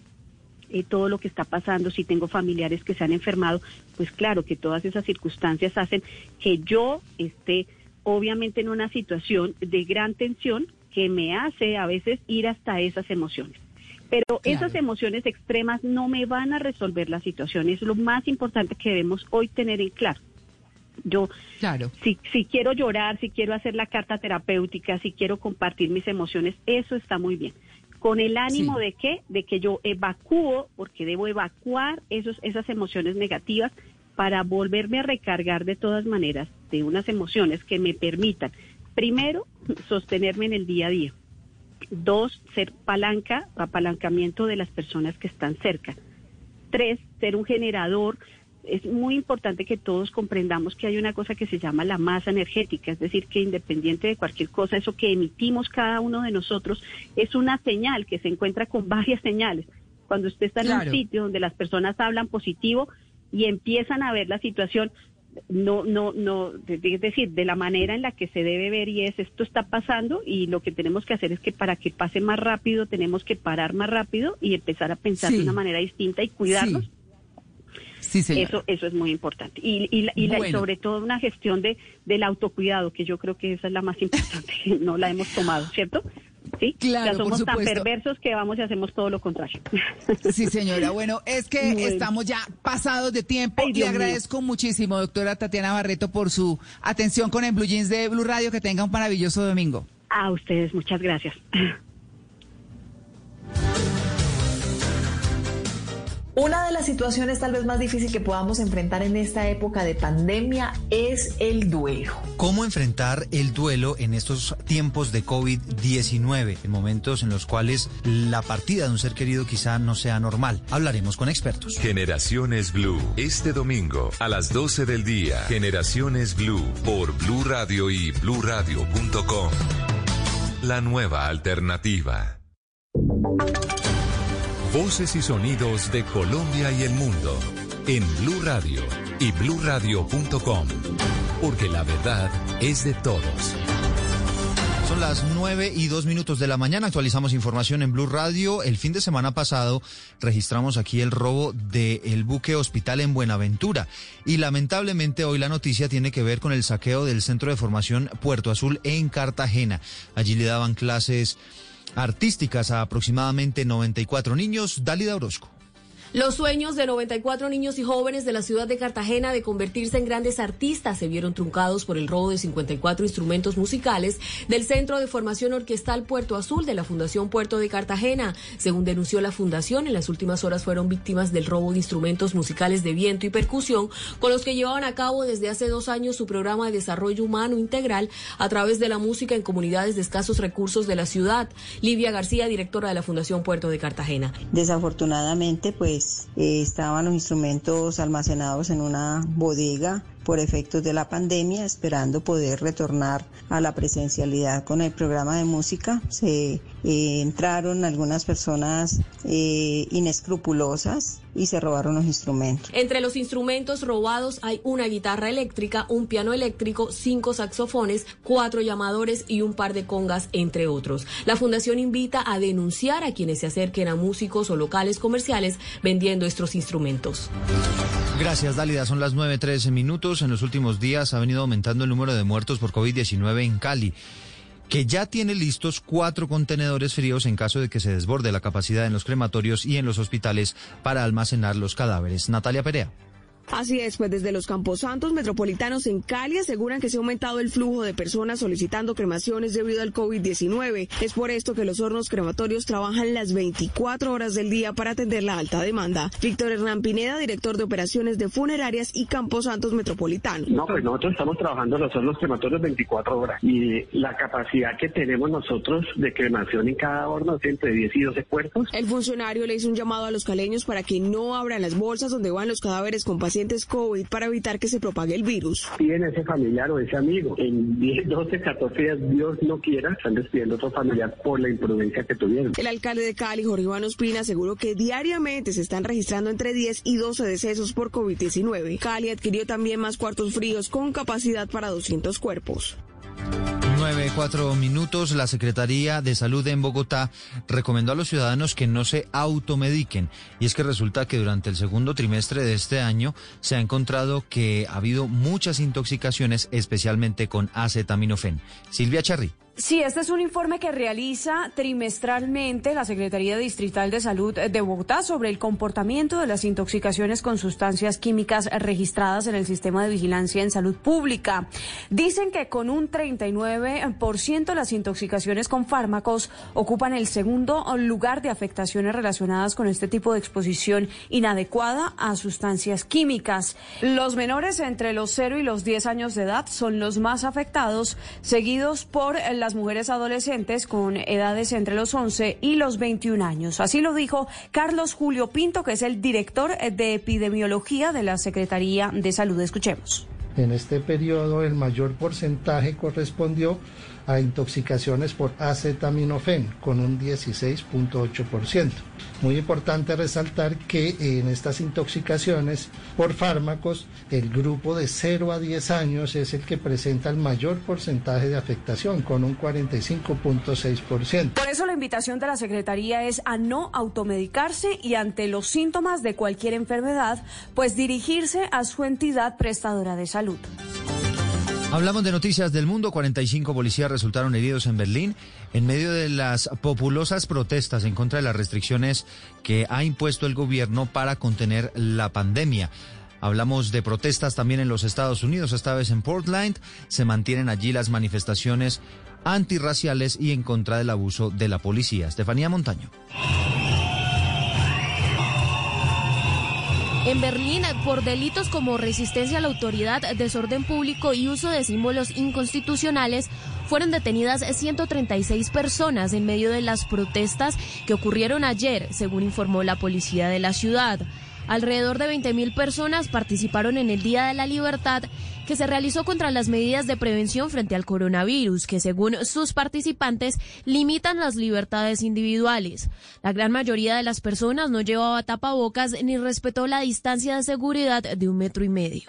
eh, todo lo que está pasando, si tengo familiares que se han enfermado, pues claro que todas esas circunstancias hacen que yo esté obviamente en una situación de gran tensión que me hace a veces ir hasta esas emociones. Pero esas emociones extremas no me van a resolver la situación. Es lo más importante que debemos hoy tener en claro. Yo, claro. si, si quiero llorar, si quiero hacer la carta terapéutica, si quiero compartir mis emociones, eso está muy bien. Con el ánimo Sí. de qué? De que yo evacúo, porque debo evacuar esos, esas emociones negativas para volverme a recargar de todas maneras de unas emociones que me permitan, primero, sostenerme en el día a día. Dos, ser palanca, apalancamiento de las personas que están cerca. Tres, ser un generador. Es muy importante que todos comprendamos que hay una cosa que se llama la masa energética, es decir, que independiente de cualquier cosa, eso que emitimos cada uno de nosotros es una señal que se encuentra con varias señales. Cuando usted está en Claro. un sitio donde las personas hablan positivo y empiezan a ver la situación, no, no, no, es decir, de la manera en la que se debe ver y es esto está pasando y lo que tenemos que hacer es que para que pase más rápido tenemos que parar más rápido y empezar a pensar Sí. de una manera distinta y cuidarnos. Sí. Sí. Eso, eso es muy importante. Y, y, y la- y sobre todo una gestión de, del autocuidado, que yo creo que esa es la más importante, no la hemos tomado, ¿cierto? Sí, Claro, ya por somos tan perversos que vamos y hacemos todo lo contrario. Sí, señora. Bueno, es que Bueno. estamos ya pasados de tiempo Ay, y mío. agradezco muchísimo, doctora Tatiana Barreto, por su atención con el Blue Jeans de Blue Radio. Que tenga un maravilloso domingo. A ustedes, muchas gracias. Una de las situaciones tal vez más difíciles que podamos enfrentar en esta época de pandemia es el duelo. ¿Cómo enfrentar el duelo en estos tiempos de COVID-19, en momentos en los cuales la partida de un ser querido quizá no sea normal? Hablaremos con expertos. Generaciones Blue, este domingo a las 12 del día. Generaciones Blue por Blue Radio y bluradio.com. La nueva alternativa. Voces y sonidos de Colombia y el mundo en Blue Radio y bluradio.com. Porque la verdad es de todos. Son las nueve y dos minutos de la mañana. Actualizamos información en Blue Radio. El fin de semana pasado registramos aquí el robo del buque hospital en Buenaventura. Y lamentablemente hoy la noticia tiene que ver con el saqueo del centro de formación Puerto Azul en Cartagena. Allí le daban clases artísticas a aproximadamente 94 niños. Dalida Orozco. Los sueños de 94 niños y jóvenes de la ciudad de Cartagena de convertirse en grandes artistas se vieron truncados por el robo de 54 instrumentos musicales del Centro de Formación Orquestal Puerto Azul de la Fundación Puerto de Cartagena. Según denunció la fundación, en las últimas horas fueron víctimas del robo de instrumentos musicales de viento y percusión con los que llevaban a cabo desde hace dos años su programa de desarrollo humano integral a través de la música en comunidades de escasos recursos de la ciudad. Livia García, directora de la Fundación Puerto de Cartagena. Desafortunadamente, pues eh, estaban los instrumentos almacenados en una bodega por efectos de la pandemia, esperando poder retornar a la presencialidad con el programa de música. Se eh, entraron algunas personas eh, inescrupulosas y se robaron los instrumentos. Entre los instrumentos robados hay una guitarra eléctrica, un piano eléctrico, cinco saxofones, cuatro llamadores y un par de congas, entre otros. La fundación invita a denunciar a quienes se acerquen a músicos o locales comerciales vendiendo estos instrumentos. Gracias, Dálida. Son las 9.13 minutos. En los últimos días ha venido aumentando el número de muertos por COVID-19 en Cali, que ya tiene listos cuatro contenedores fríos en caso de que se desborde la capacidad en los crematorios y en los hospitales para almacenar los cadáveres. Natalia Perea. Así es, pues desde los camposantos metropolitanos en Cali aseguran que se ha aumentado el flujo de personas solicitando cremaciones debido al COVID-19. Es por esto que los hornos crematorios trabajan las 24 horas del día para atender la alta demanda. Víctor Hernán Pineda, director de operaciones de funerarias y camposantos metropolitanos. No, pues nosotros estamos trabajando los hornos crematorios 24 horas y la capacidad que tenemos nosotros de cremación en cada horno es entre 10 y 12 cuerpos. El funcionario le hizo un llamado a los caleños para que no abran las bolsas donde van los cadáveres con pacientes COVID para evitar que se propague el virus. Piden ese familiar o ese amigo. En 10, 12, 14 días, Dios no quiera, están despidiendo a otro familiar por la imprudencia que tuvieron. El alcalde de Cali, Jorge Iván Ospina, aseguró que diariamente se están registrando entre 10 y 12 decesos por COVID-19. Cali adquirió también más cuartos fríos con capacidad para 200 cuerpos. 9, 4 minutos. La Secretaría de Salud en Bogotá recomendó a los ciudadanos que no se automediquen. Y es que resulta que durante el segundo trimestre de este año se ha encontrado que ha habido muchas intoxicaciones, especialmente con acetaminofén. Silvia Charri. Sí, este es un informe que realiza trimestralmente la Secretaría Distrital de Salud de Bogotá sobre el comportamiento de las intoxicaciones con sustancias químicas registradas en el sistema de vigilancia en salud pública. Dicen que con un 39% las intoxicaciones con fármacos ocupan el segundo lugar de afectaciones relacionadas con este tipo de exposición inadecuada a sustancias químicas. Los menores entre los 0 y los 10 años de edad son los más afectados, seguidos por la las mujeres adolescentes con edades entre los 11 y los 21 años. Así lo dijo Carlos Julio Pinto, que es el director de epidemiología de la Secretaría de Salud. Escuchemos. En este periodo el mayor porcentaje correspondió a intoxicaciones por acetaminofén con un 16.8%. Muy importante resaltar que en estas intoxicaciones por fármacos el grupo de 0 a 10 años es el que presenta el mayor porcentaje de afectación con un 45.6%. Por eso la invitación de la Secretaría es a no automedicarse y ante los síntomas de cualquier enfermedad, pues dirigirse a su entidad prestadora de salud. Hablamos de noticias del mundo. 45 policías resultaron heridos en Berlín en medio de las populosas protestas en contra de las restricciones que ha impuesto el gobierno para contener la pandemia. Hablamos de protestas también en los Estados Unidos, esta vez en Portland. Se mantienen allí las manifestaciones antirraciales y en contra del abuso de la policía. Estefanía Montaño. En Berlín, por delitos como resistencia a la autoridad, desorden público y uso de símbolos inconstitucionales, fueron detenidas 136 personas en medio de las protestas que ocurrieron ayer, según informó la policía de la ciudad. Alrededor de 20.000 personas participaron en el Día de la Libertad que se realizó contra las medidas de prevención frente al coronavirus, que según sus participantes limitan las libertades individuales. La gran mayoría de las personas no llevaba tapabocas ni respetó la distancia de seguridad de un metro y medio.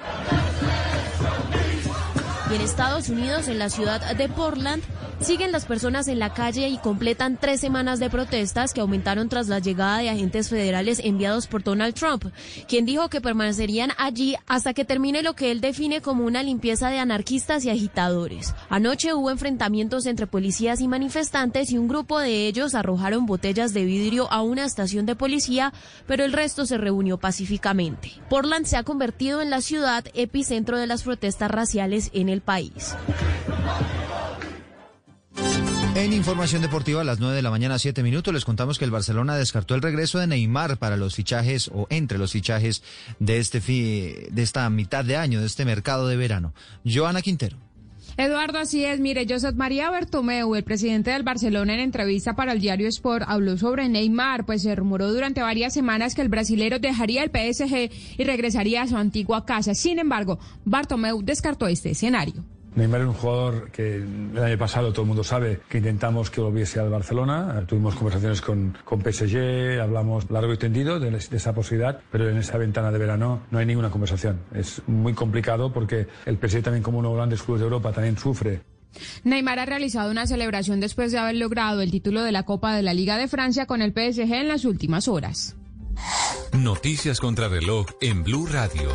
Y en Estados Unidos, en la ciudad de Portland, siguen las personas en la calle y completan tres semanas de protestas que aumentaron tras la llegada de agentes federales enviados por Donald Trump, quien dijo que permanecerían allí hasta que termine lo que él define como una limpieza de anarquistas y agitadores. Anoche hubo enfrentamientos entre policías y manifestantes y un grupo de ellos arrojaron botellas de vidrio a una estación de policía, pero el resto se reunió pacíficamente. Portland se ha convertido en la ciudad epicentro de las protestas raciales en el país. En información deportiva a las 9 de la mañana, 7 minutos, les contamos que el Barcelona descartó el regreso de Neymar para los fichajes o entre los fichajes de, este de esta mitad de año, de este mercado de verano. Joana Quintero. Eduardo, así es. Mire, Josep María Bertomeu, el presidente del Barcelona, en entrevista para el diario Sport, habló sobre Neymar, pues se rumoró durante varias semanas que el brasilero dejaría el PSG y regresaría a su antigua casa. Sin embargo, Bartomeu descartó este escenario. Neymar es un jugador que el año pasado todo el mundo sabe que intentamos que volviese al Barcelona. Tuvimos conversaciones con, con PSG, hablamos largo y tendido de, de esa posibilidad, pero en esa ventana de verano no hay ninguna conversación. Es muy complicado porque el PSG también como uno de los grandes clubes de Europa también sufre. Neymar ha realizado una celebración después de haber logrado el título de la Copa de la Liga de Francia con el PSG en las últimas horas. Noticias contra reloj en Blue Radio.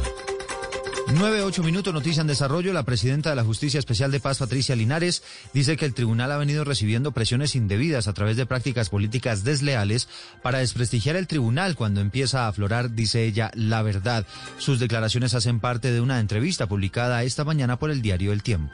9, 8 minutos, noticia en desarrollo. La presidenta de la Justicia Especial de Paz, Patricia Linares, dice que el tribunal ha venido recibiendo presiones indebidas a través de prácticas políticas desleales para desprestigiar el tribunal cuando empieza a aflorar, dice ella, la verdad. Sus declaraciones hacen parte de una entrevista publicada esta mañana por el diario El Tiempo.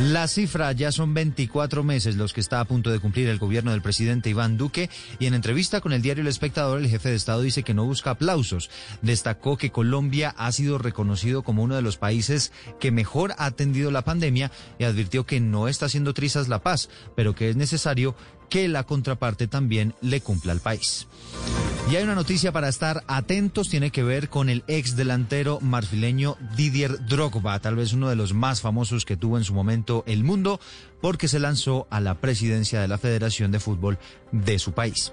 La cifra ya son 24 meses los que está a punto de cumplir el gobierno del presidente Iván Duque y en entrevista con el diario El Espectador el jefe de Estado dice que no busca aplausos. Destacó que Colombia ha sido reconocido como uno de los países que mejor ha atendido la pandemia y advirtió que no está haciendo trizas la paz, pero que es necesario que la contraparte también le cumpla al país. Y hay una noticia para estar atentos, tiene que ver con el ex delantero marfileño Didier Drogba, tal vez uno de los más famosos que tuvo en su momento el mundo, porque se lanzó a la presidencia de la Federación de Fútbol de su país.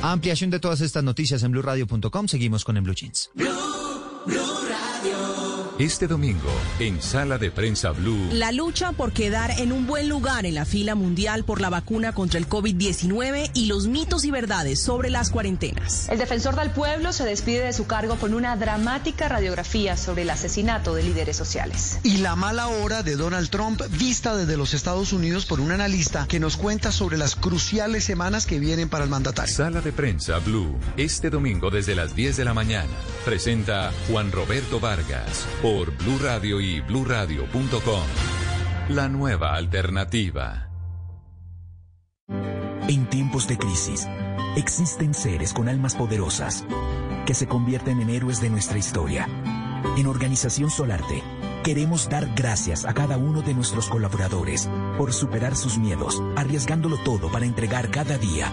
Ampliación de todas estas noticias en blueradio.com, seguimos con en Blue Jeans. Este domingo, en Sala de Prensa Blue. La lucha por quedar en un buen lugar en la fila mundial por la vacuna contra el COVID-19 y los mitos y verdades sobre las cuarentenas. El defensor del pueblo se despide de su cargo con una dramática radiografía sobre el asesinato de líderes sociales. Y la mala hora de Donald Trump vista desde los Estados Unidos por un analista que nos cuenta sobre las cruciales semanas que vienen para el mandatario. Sala de Prensa Blue. Este domingo desde las 10 de la mañana. Presenta Juan Roberto Vargas por Blue Radio y bluradio.com. La nueva alternativa. En tiempos de crisis, existen seres con almas poderosas que se convierten en héroes de nuestra historia. En Organización Solarte, queremos dar gracias a cada uno de nuestros colaboradores por superar sus miedos, arriesgándolo todo para entregar cada día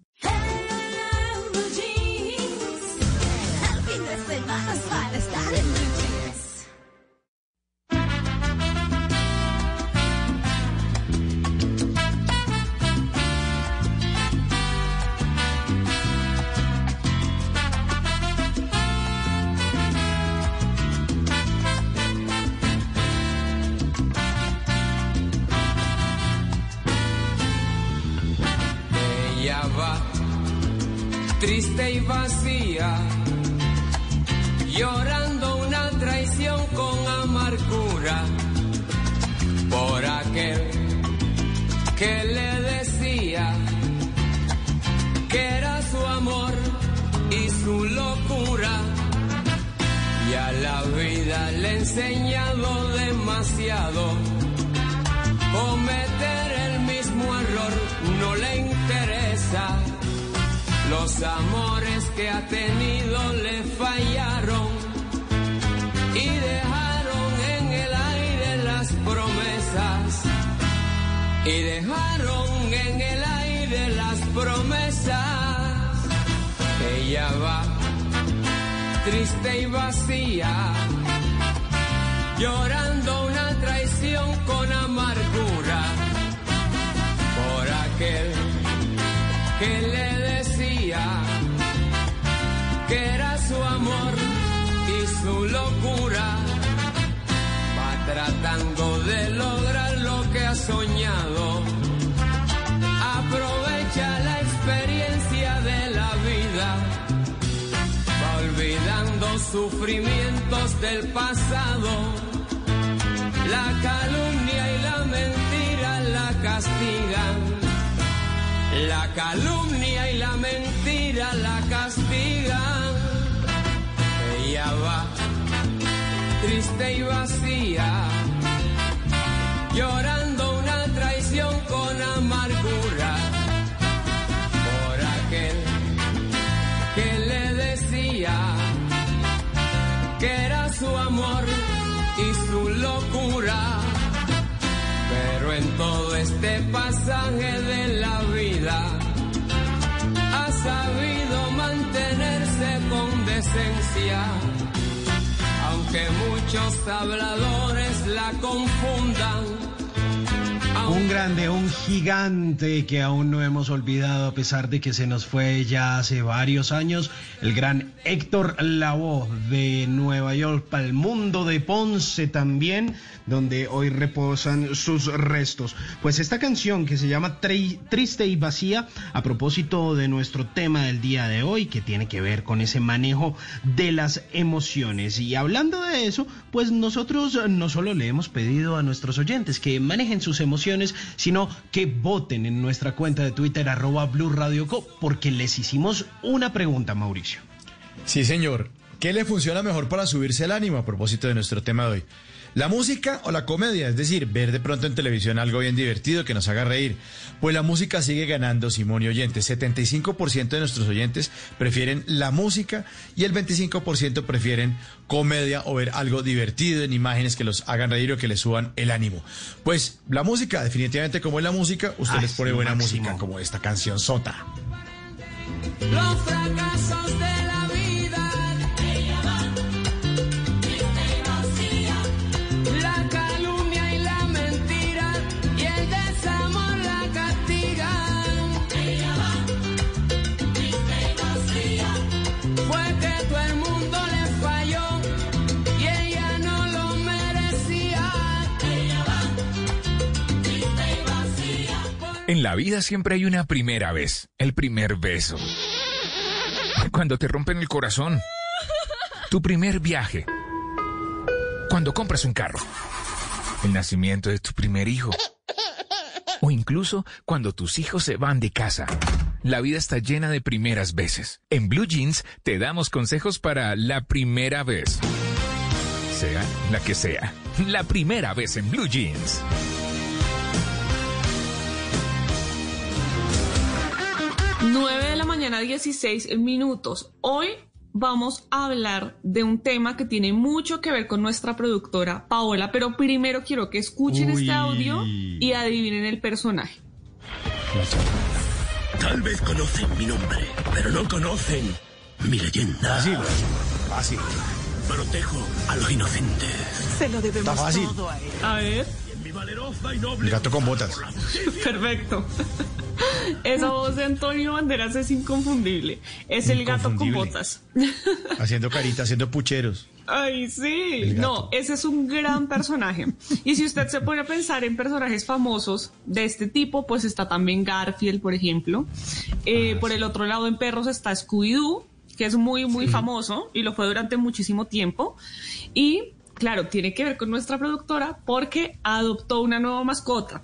Vacía, llorando sufrimientos del pasado, la calumnia y la mentira la castigan. La calumnia y la mentira la castigan. Ella va triste y vacía pasaje de la vida ha sabido mantenerse con decencia, aunque muchos habladores la confundan. Un grande, un gigante que aún no hemos olvidado a pesar de que se nos fue ya hace varios años, el gran Héctor Lavoe de Nueva York para el mundo de Ponce también, donde hoy reposan sus restos. Pues esta canción que se llama Triste y Vacía, a propósito de nuestro tema del día de hoy, que tiene que ver con ese manejo de las emociones. Y hablando de eso, pues nosotros no solo le hemos pedido a nuestros oyentes que manejen sus emociones, sino que voten en nuestra cuenta de Twitter arroba Blue Radio Co, porque les hicimos una pregunta, Mauricio. Sí, señor. ¿Qué le funciona mejor para subirse el ánimo a propósito de nuestro tema de hoy? ¿La música o la comedia? Es decir, ver de pronto en televisión algo bien divertido que nos haga reír. Pues la música sigue ganando, Simón y oyentes. 75% de nuestros oyentes prefieren la música y el 25% prefieren comedia o ver algo divertido en imágenes que los hagan reír o que les suban el ánimo. Pues la música, definitivamente como es la música, usted les pone buena máximo. música como esta canción Sota. Los fracasos de la En la vida siempre hay una primera vez, el primer beso. Cuando te rompen el corazón. Tu primer viaje. Cuando compras un carro. El nacimiento de tu primer hijo. O incluso cuando tus hijos se van de casa. La vida está llena de primeras veces. En Blue Jeans te damos consejos para la primera vez. Sea la que sea. La primera vez en Blue Jeans. Nueve de la mañana, 16 minutos. Hoy vamos a hablar de un tema que tiene mucho que ver con nuestra productora Paola, pero primero quiero que escuchen Uy. este audio y adivinen el personaje. Tal vez conocen mi nombre, pero no conocen mi leyenda. Fácil, fácil. Protejo a los inocentes. Se lo debemos Está fácil. todo a él. A ver. Mi valerosa y noble. El gato con botas. Perfecto. Esa voz de Antonio Banderas es inconfundible. Es el gato con botas. Haciendo carita, haciendo pucheros. Ay, sí. No, ese es un gran personaje. Y si usted se pone a pensar en personajes famosos de este tipo, pues está también Garfield, por ejemplo. Eh, por el otro lado, en perros está Scooby-Doo, que es muy, muy famoso y lo fue durante muchísimo tiempo. Y claro, tiene que ver con nuestra productora porque adoptó una nueva mascota.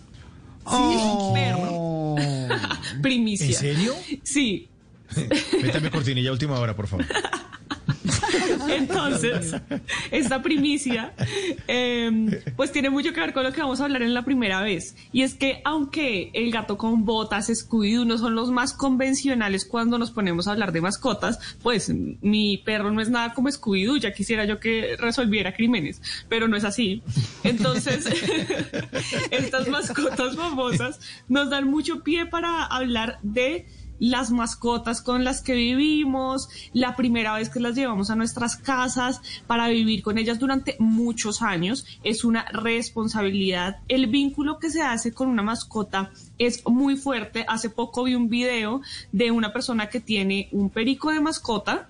Sí, un perro. Primicia. ¿En serio? Sí. Métame cortinilla última hora, por favor. Entonces, esta primicia, eh, pues tiene mucho que ver con lo que vamos a hablar en la primera vez. Y es que aunque el gato con botas, Scooby-Doo no son los más convencionales cuando nos ponemos a hablar de mascotas, pues mi perro no es nada como Scooby-Doo, ya quisiera yo que resolviera crímenes, pero no es así. Entonces, estas mascotas famosas nos dan mucho pie para hablar de las mascotas con las que vivimos, la primera vez que las llevamos a nuestras casas para vivir con ellas durante muchos años. Es una responsabilidad. El vínculo que se hace con una mascota es muy fuerte. Hace poco vi un video de una persona que tiene un perico de mascota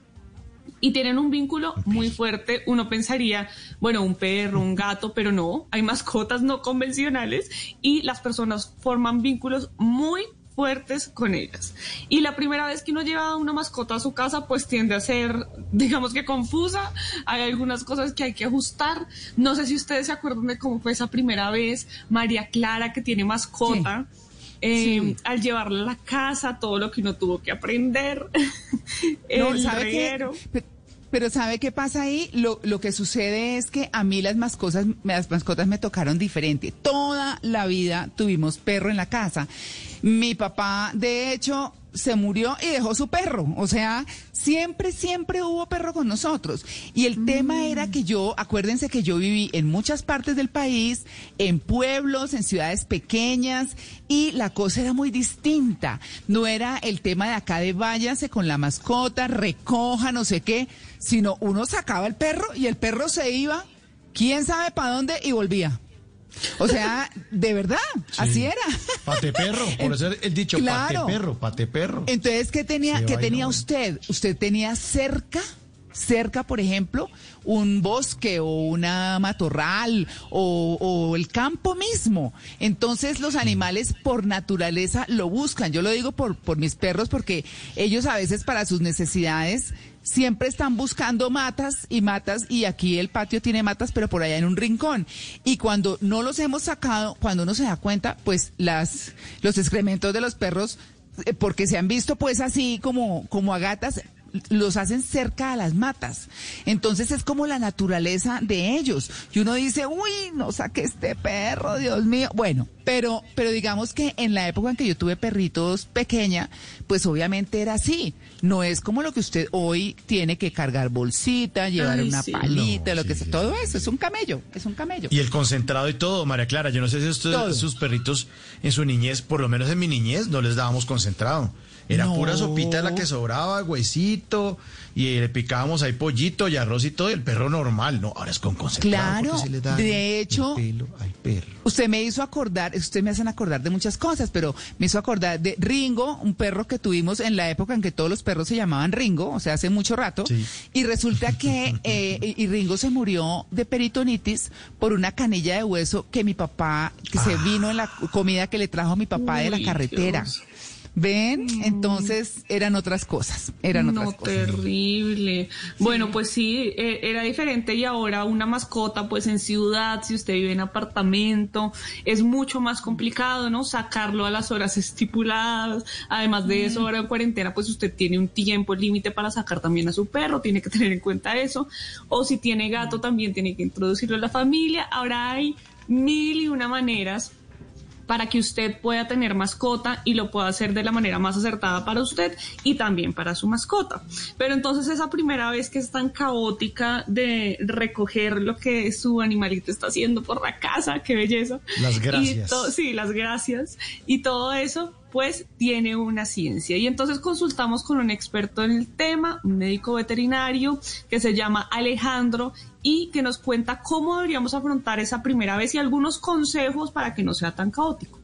y tienen un vínculo muy fuerte. Uno pensaría, bueno, un perro, un gato, pero no, hay mascotas no convencionales y las personas forman vínculos muy fuertes con ellas. Y la primera vez que uno lleva una mascota a su casa, pues tiende a ser, digamos que confusa. Hay algunas cosas que hay que ajustar. No sé si ustedes se acuerdan de cómo fue esa primera vez, María Clara, que tiene mascota. eh, Sí. Al llevarla a la casa, todo lo que uno tuvo que aprender, No, el. Pe- pero ¿sabe qué pasa ahí? Lo, lo que sucede es que a mí las mascotas, las mascotas me tocaron diferente. Toda la vida tuvimos perro en la casa. Mi papá, de hecho, se murió y dejó su perro. O sea, siempre, siempre hubo perro con nosotros. Y el tema era que yo, acuérdense que yo viví en muchas partes del país, en pueblos, en ciudades pequeñas, y la cosa era muy distinta. No era el tema de acá de váyanse con la mascota, recoja, no sé qué, sino uno sacaba el perro y el perro se iba, quién sabe para dónde, y volvía. O sea, de verdad, así era. Pate perro, por eso el dicho, Claro. pate perro, pate perro. Entonces, ¿qué tenía, ¿qué tenía usted? Usted tenía cerca, cerca, por ejemplo, un bosque o una matorral o, o el campo mismo. Entonces, los animales por naturaleza lo buscan. Yo lo digo por, por mis perros porque ellos a veces para sus necesidades siempre están buscando matas y matas y aquí el patio tiene matas pero por allá en un rincón. Y cuando no los hemos sacado cuando uno se da cuenta pues las los excrementos de los perros eh, porque se han visto pues así como como a gatas los hacen cerca a las matas. Entonces es como la naturaleza de ellos. Y uno dice, uy, no saque este perro, Dios mío. Bueno, pero, pero digamos que en la época en que yo tuve perritos pequeña, pues obviamente era así. No es como lo que usted hoy tiene que cargar bolsita, llevar Ay, una sí. palita, lo que sea. Todo eso es un camello, es un camello. Y el concentrado y todo, María Clara. Yo no sé si usted, Todo. sus perritos en su niñez, por lo menos en mi niñez, no les dábamos concentrado. Era No. pura sopita la que sobraba, huesito, y le picábamos ahí pollito y arroz y todo, y el perro normal, ¿no? Ahora es con concentrado. Claro, porque se le da de el hecho, pelo al perro. Usted me hizo acordar, usted me hacen acordar de muchas cosas, pero me hizo acordar de Ringo, un perro que tuvimos en la época en que todos los perros se llamaban Ringo, o sea, hace mucho rato. Y resulta que eh, y Ringo se murió de peritonitis por una canilla de hueso que mi papá, que se vino en la comida que le trajo mi papá de la carretera. Dios. ¿Ven? Entonces eran otras cosas, eran no, otras cosas. terrible. Bueno, pues sí, eh, era diferente y ahora una mascota, pues en ciudad, si usted vive en apartamento, es mucho más complicado, ¿no? Sacarlo a las horas estipuladas. Además de eso, ahora en cuarentena, pues usted tiene un tiempo límite para sacar también a su perro, tiene que tener en cuenta eso. O si tiene gato, también tiene que introducirlo a la familia. Ahora hay mil y una maneras para que usted pueda tener mascota y lo pueda hacer de la manera más acertada para usted y también para su mascota. Pero entonces esa primera vez que es tan caótica de recoger lo que su animalito está haciendo por la casa, qué belleza. Las gracias. sí, las gracias. Y todo eso pues tiene una ciencia. Y entonces consultamos con un experto en el tema, un médico veterinario que se llama Alejandro y que nos cuenta cómo deberíamos afrontar esa primera vez y algunos consejos para que no sea tan caótico.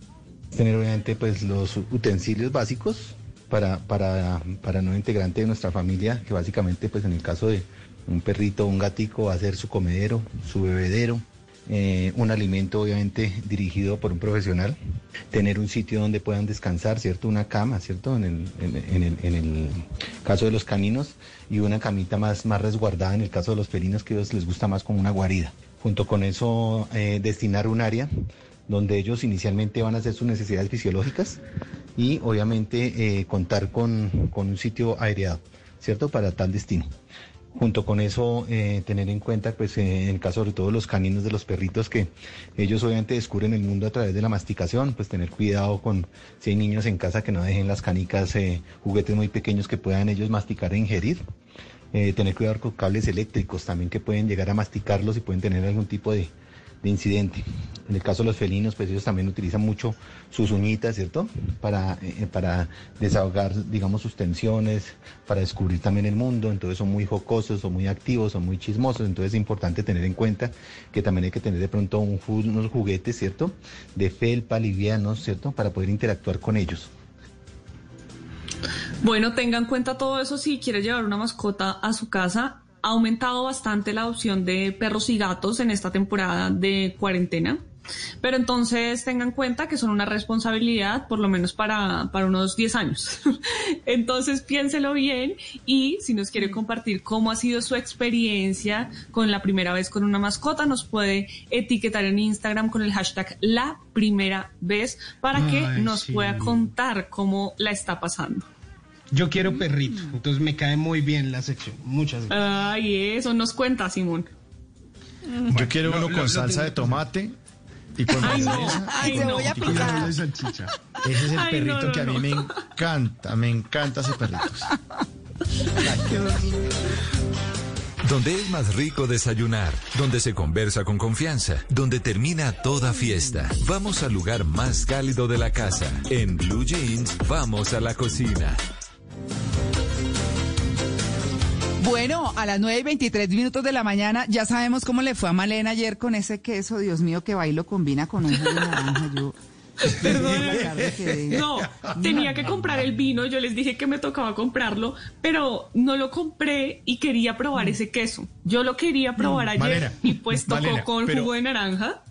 tener obviamente pues los utensilios básicos para, para, para no integrante de nuestra familia, que básicamente pues en el caso de un perrito o un gatico va a ser su comedero, su bebedero, eh, un alimento obviamente dirigido por un profesional, tener un sitio donde puedan descansar, ¿cierto? Una cama, ¿cierto? En el, en, el, en el caso de los caninos y una camita más, más resguardada en el caso de los felinos que a ellos les gusta más como una guarida. Junto con eso, eh, destinar un área donde ellos inicialmente van a hacer sus necesidades fisiológicas y obviamente eh, contar con, con un sitio aireado, ¿cierto? Para tal destino. Junto con eso, eh, tener en cuenta, pues eh, en el caso sobre todo los caninos de los perritos, que ellos obviamente descubren el mundo a través de la masticación, pues tener cuidado con si hay niños en casa que no dejen las canicas, eh, juguetes muy pequeños que puedan ellos masticar e ingerir. Eh, tener cuidado con cables eléctricos también que pueden llegar a masticarlos y pueden tener algún tipo de, de incidente. En el caso de los felinos, pues ellos también utilizan mucho sus uñitas, ¿cierto? Para, eh, para desahogar, digamos, sus tensiones, para descubrir también el mundo. Entonces son muy jocosos, son muy activos, son muy chismosos. Entonces es importante tener en cuenta que también hay que tener de pronto un unos juguetes, ¿cierto? De felpa, livianos, ¿cierto? Para poder interactuar con ellos. Bueno, tenga en cuenta todo eso si quiere llevar una mascota a su casa. Ha aumentado bastante la adopción de perros y gatos en esta temporada de cuarentena. Pero entonces tengan en cuenta que son una responsabilidad por lo menos para, para unos 10 años. entonces piénselo bien y si nos quiere compartir cómo ha sido su experiencia con la primera vez con una mascota, nos puede etiquetar en Instagram con el hashtag la primera vez para que Ay, nos sí. pueda contar cómo la está pasando. Yo quiero perrito, entonces me cae muy bien la sección. Muchas gracias. Ay, eso nos cuenta, Simón. Yo quiero uno lo- con lo salsa de tomate y con Ay, no. Ay, no. y con de salchicha. Ese es el Ay, perrito no, no, que a mí no. me encanta, me encanta ese perrito. Donde es más rico desayunar, donde se conversa con confianza, donde termina toda fiesta. Vamos al lugar más cálido de la casa. En Blue Jeans, vamos a la cocina. Bueno, a las 9 y 23 minutos de la mañana ya sabemos cómo le fue a Malena ayer con ese queso. Dios mío, que va y lo combina con un jugo de naranja. Yo, Perdóname. No, tenía que comprar el vino, yo les dije que me tocaba comprarlo, pero no lo compré y quería probar ese queso. Yo lo quería probar ayer Malena, y pues tocó Malena, con pero- jugo de naranja.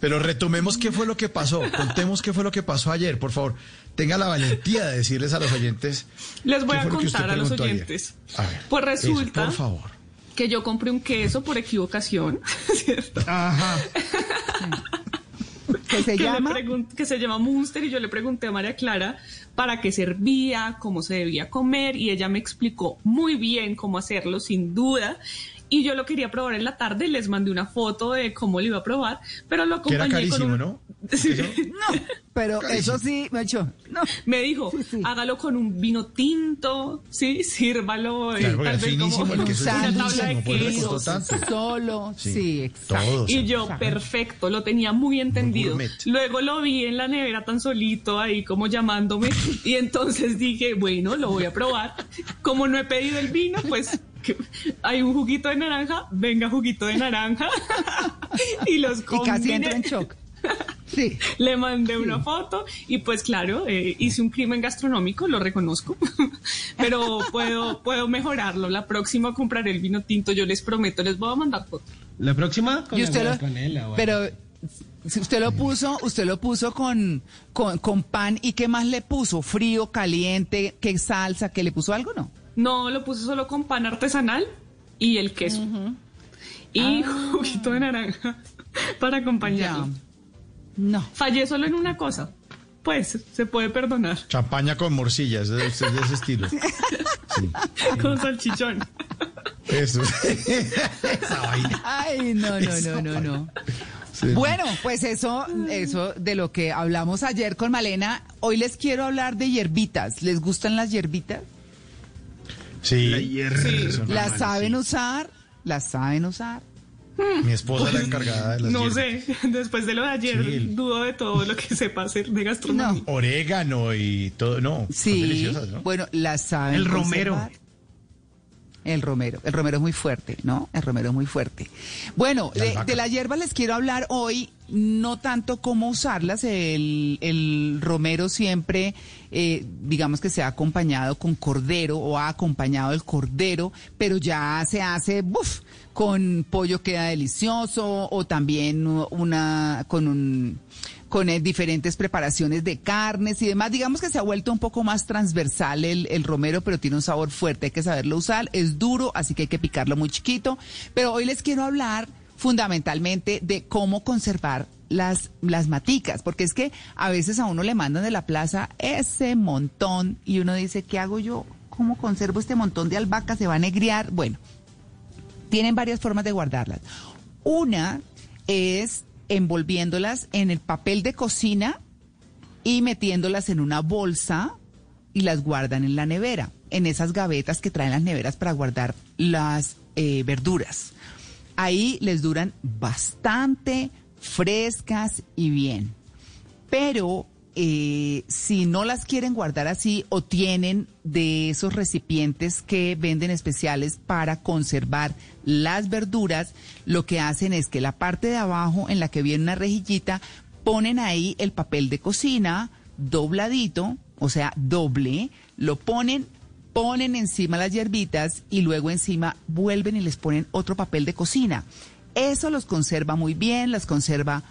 Pero retomemos qué fue lo que pasó. Contemos qué fue lo que pasó ayer, por favor. Tenga la valentía de decirles a los oyentes. Les voy qué a lo contar a los oyentes. A ver, Pues eso, resulta por favor. que yo compré un queso por equivocación, ¿cierto? Ajá. que se que, llama que se llama Munster y yo le pregunté a María Clara para qué servía, cómo se debía comer y ella me explicó muy bien cómo hacerlo, sin duda. Y yo lo quería probar en la tarde, les mandé una foto de cómo lo iba a probar, pero lo Que era acompañé con carísimo, un... ¿no? Sí. No, pero eso sí, me hecho. No. Me dijo, hágalo con un vino tinto, sí, sírvalo, Claro, tal vez como el es una tabla finísimo. Solo, Sí. sí, exacto. Todos. Y yo, perfecto, lo tenía muy entendido. Luego lo vi en la nevera tan solito ahí como llamándome y entonces dije, bueno, lo voy a probar. Como no he pedido el vino, pues que- hay un juguito de naranja, venga juguito de naranja y los Y casi entra en shock. Sí. Le mandé una foto y pues claro, eh, hice un crimen gastronómico, lo reconozco, pero puedo, puedo mejorarlo. La próxima compraré el vino tinto, yo les prometo, les voy a mandar foto. La próxima con Y usted lo, pero si usted lo puso, usted lo puso con, con, con pan y qué más le puso, frío, caliente, qué salsa, que le puso algo, no. No, lo puse solo con pan artesanal y el queso. Y Ah. juguito de naranja para acompañarlo. No. Fallé solo en una cosa. Pues se puede perdonar. Champaña con morcilla, es de, es de ese estilo. Con salchichón. Eso. Esa vaina. Ay, no, no, no, no, no. Sí. Bueno, pues eso, eso de lo que hablamos ayer con Malena, hoy les quiero hablar de hierbitas. ¿Les gustan las hierbitas? Sí. La hierba. Son ¿Las normales, saben usar? ¿Las saben usar? sí. Mi esposa es la encargada de las No hierbas. sé, después de lo de ayer, Sí. dudo de todo lo que sepa hacer de gastronomía. Orégano y todo, no. son Sí, deliciosas, ¿no? bueno, las saben. El romero. conservar. El romero, el romero es muy fuerte, ¿no? El romero es muy fuerte. Bueno, de, de la hierba les quiero hablar hoy, no tanto cómo usarlas, el, el romero siempre, eh, digamos que se ha acompañado con cordero o ha acompañado el cordero, pero ya se hace, buf, con pollo queda delicioso o también una, con un con eh, diferentes preparaciones de carnes y demás. Digamos que se ha vuelto un poco más transversal el, el romero, pero tiene un sabor fuerte, hay que saberlo usar, es duro, así que hay que picarlo muy chiquito. Pero hoy les quiero hablar fundamentalmente de cómo conservar las, las maticas, porque es que a veces a uno le mandan de la plaza ese montón y uno dice, ¿qué hago yo? ¿Cómo conservo este montón de albahaca? ¿Se va a negriar? Bueno, tienen varias formas de guardarlas. Una es envolviéndolas en el papel de cocina y metiéndolas en una bolsa y las guardan en la nevera, en esas gavetas que traen las neveras para guardar las eh, verduras. Ahí les duran bastante frescas y bien. Pero eh, si no las quieren guardar así o tienen de esos recipientes que venden especiales para conservar las verduras, lo que hacen es que la parte de abajo en la que viene una rejillita, ponen ahí el papel de cocina dobladito, o sea, doble, lo ponen, ponen encima las hierbitas y luego encima vuelven y les ponen otro papel de cocina. Eso los conserva muy bien, las conserva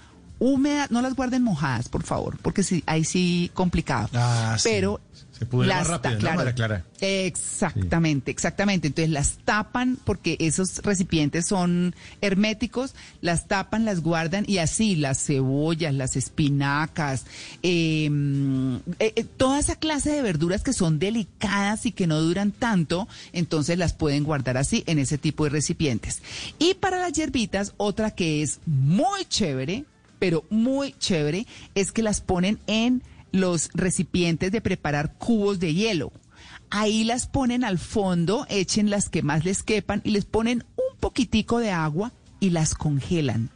húmedas, no las guarden mojadas, por favor, porque sí, ahí sí complicado. Ah, sí. Pero Se pudre más Las rápido, ta- ¿no, claro. María Clara? Exactamente, exactamente. Entonces las tapan porque esos recipientes son herméticos, las tapan, las guardan y así las cebollas, las espinacas, eh, eh, eh, toda esa clase de verduras que son delicadas y que no duran tanto, entonces las pueden guardar así en ese tipo de recipientes. Y para las hierbitas, otra que es muy chévere, pero muy chévere, es que las ponen en los recipientes de preparar cubos de hielo. Ahí las ponen al fondo, echen las que más les quepan y les ponen un poquitico de agua y las congelan.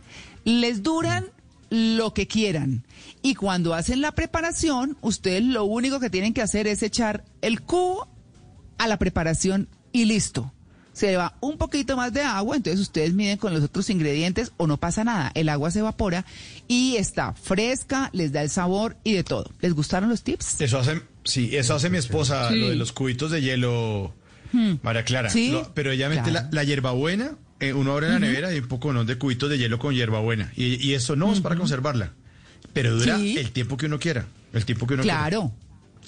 Les duran lo que quieran. Y cuando hacen la preparación, ustedes lo único que tienen que hacer es echar el cubo a la preparación y listo. Se le va un poquito más de agua, entonces ustedes miden con los otros ingredientes o no pasa nada. El agua se evapora y está fresca, les da el sabor y de todo. ¿Les gustaron los tips? Eso hace, sí, eso hace mi esposa, Sí. lo de los cubitos de hielo, Hmm. María Clara. Sí, Lo- pero ella mete claro. la, la hierbabuena, eh, uno abre la nevera y un poco ¿no? de cubitos de hielo con hierbabuena. Y, y eso no es para conservarla, pero dura Sí. el tiempo que uno quiera. El tiempo que uno Claro.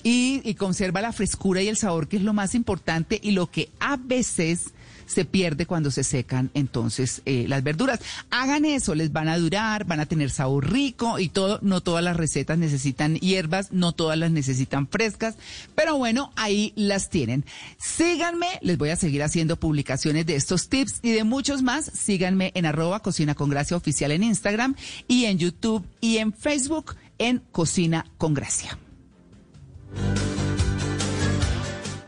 Y, y conserva la frescura y el sabor, que es lo más importante y lo que a veces se pierde cuando se secan entonces eh, las verduras. Hagan eso, les van a durar, van a tener sabor rico y todo. No todas las recetas necesitan hierbas, no todas las necesitan frescas, pero bueno, ahí las tienen. Síganme, les voy a seguir haciendo publicaciones de estos tips y de muchos más. Síganme en arroba Cocina con Gracia Oficial en Instagram y en YouTube y en Facebook en Cocina con Gracia.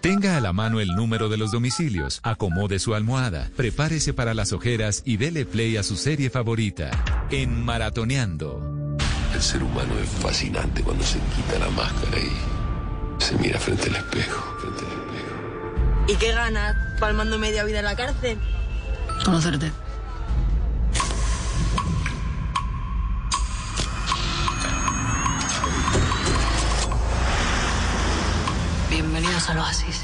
Tenga a la mano el número de los domicilios, acomode su almohada, prepárese para las ojeras y dele play a su serie favorita. En Maratoneando. El ser humano es fascinante cuando se quita la máscara y se mira frente al espejo. Frente al espejo. ¿Y qué ganas palmando media vida en la cárcel? Conocerte. Bienvenidos al oasis.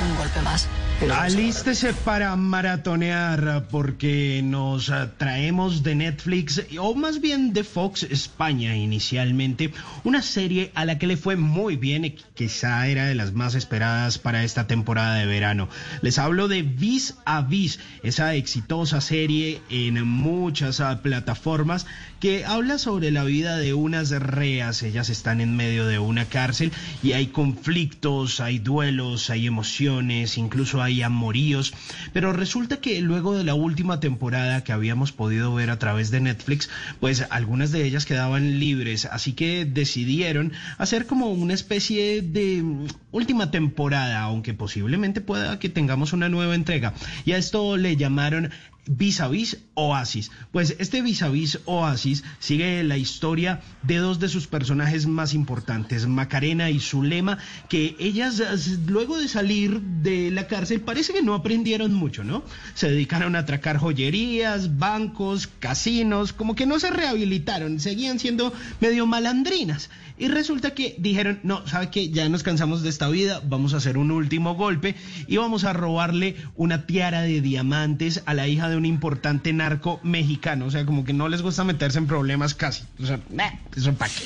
Un golpe más. Alístese para maratonear porque nos traemos de Netflix, o más bien de Fox España inicialmente, una serie a la que le fue muy bien y quizá era de las más esperadas para esta temporada de verano. Les hablo de Vis a Vis, esa exitosa serie en muchas ah, plataformas que habla sobre la vida de unas reas. Ellas están en medio de una cárcel y hay conflictos, hay duelos, hay emociones, incluso hay amoríos. Pero resulta que luego de la última temporada que habíamos podido ver a través de Netflix, pues algunas de ellas quedaban libres. Así que decidieron hacer como una especie de última temporada, aunque posiblemente pueda que tengamos una nueva entrega. Y a esto le llamaron Vis a Vis Oasis. Pues este Vis a Vis Oasis sigue la historia de dos de sus personajes más importantes, Macarena y Zulema, que ellas luego de salir de la cárcel parece que no aprendieron mucho, ¿no? Se dedicaron a atracar joyerías, bancos, casinos, como que no se rehabilitaron, seguían siendo medio malandrinas. Y resulta que dijeron, no, ¿sabe qué? Ya nos cansamos de esta vida, vamos a hacer un último golpe y vamos a robarle una tiara de diamantes a la hija de un importante narco mexicano. O sea, como que no les gusta meterse en problemas casi. O sea, nah, eso para qué.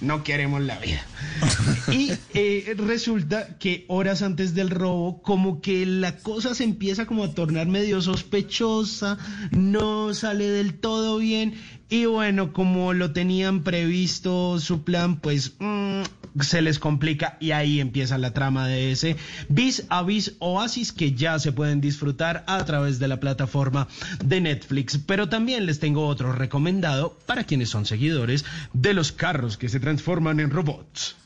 No queremos la vida. Y eh, resulta que horas antes del robo, como que la cosa se empieza como a tornar medio sospechosa, no sale del todo bien. Y bueno, como lo tenían previsto su plan, pues mm, se les complica y ahí empieza la trama de ese Vis a Vis Oasis que ya se pueden disfrutar a través de la plataforma de Netflix. Pero también les tengo otro recomendado para quienes son seguidores de los carros que se transforman en robots.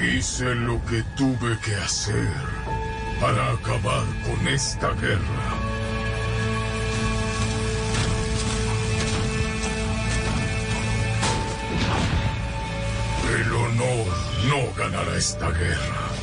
Hice lo que tuve que hacer para acabar con esta guerra. No ganará esta guerra.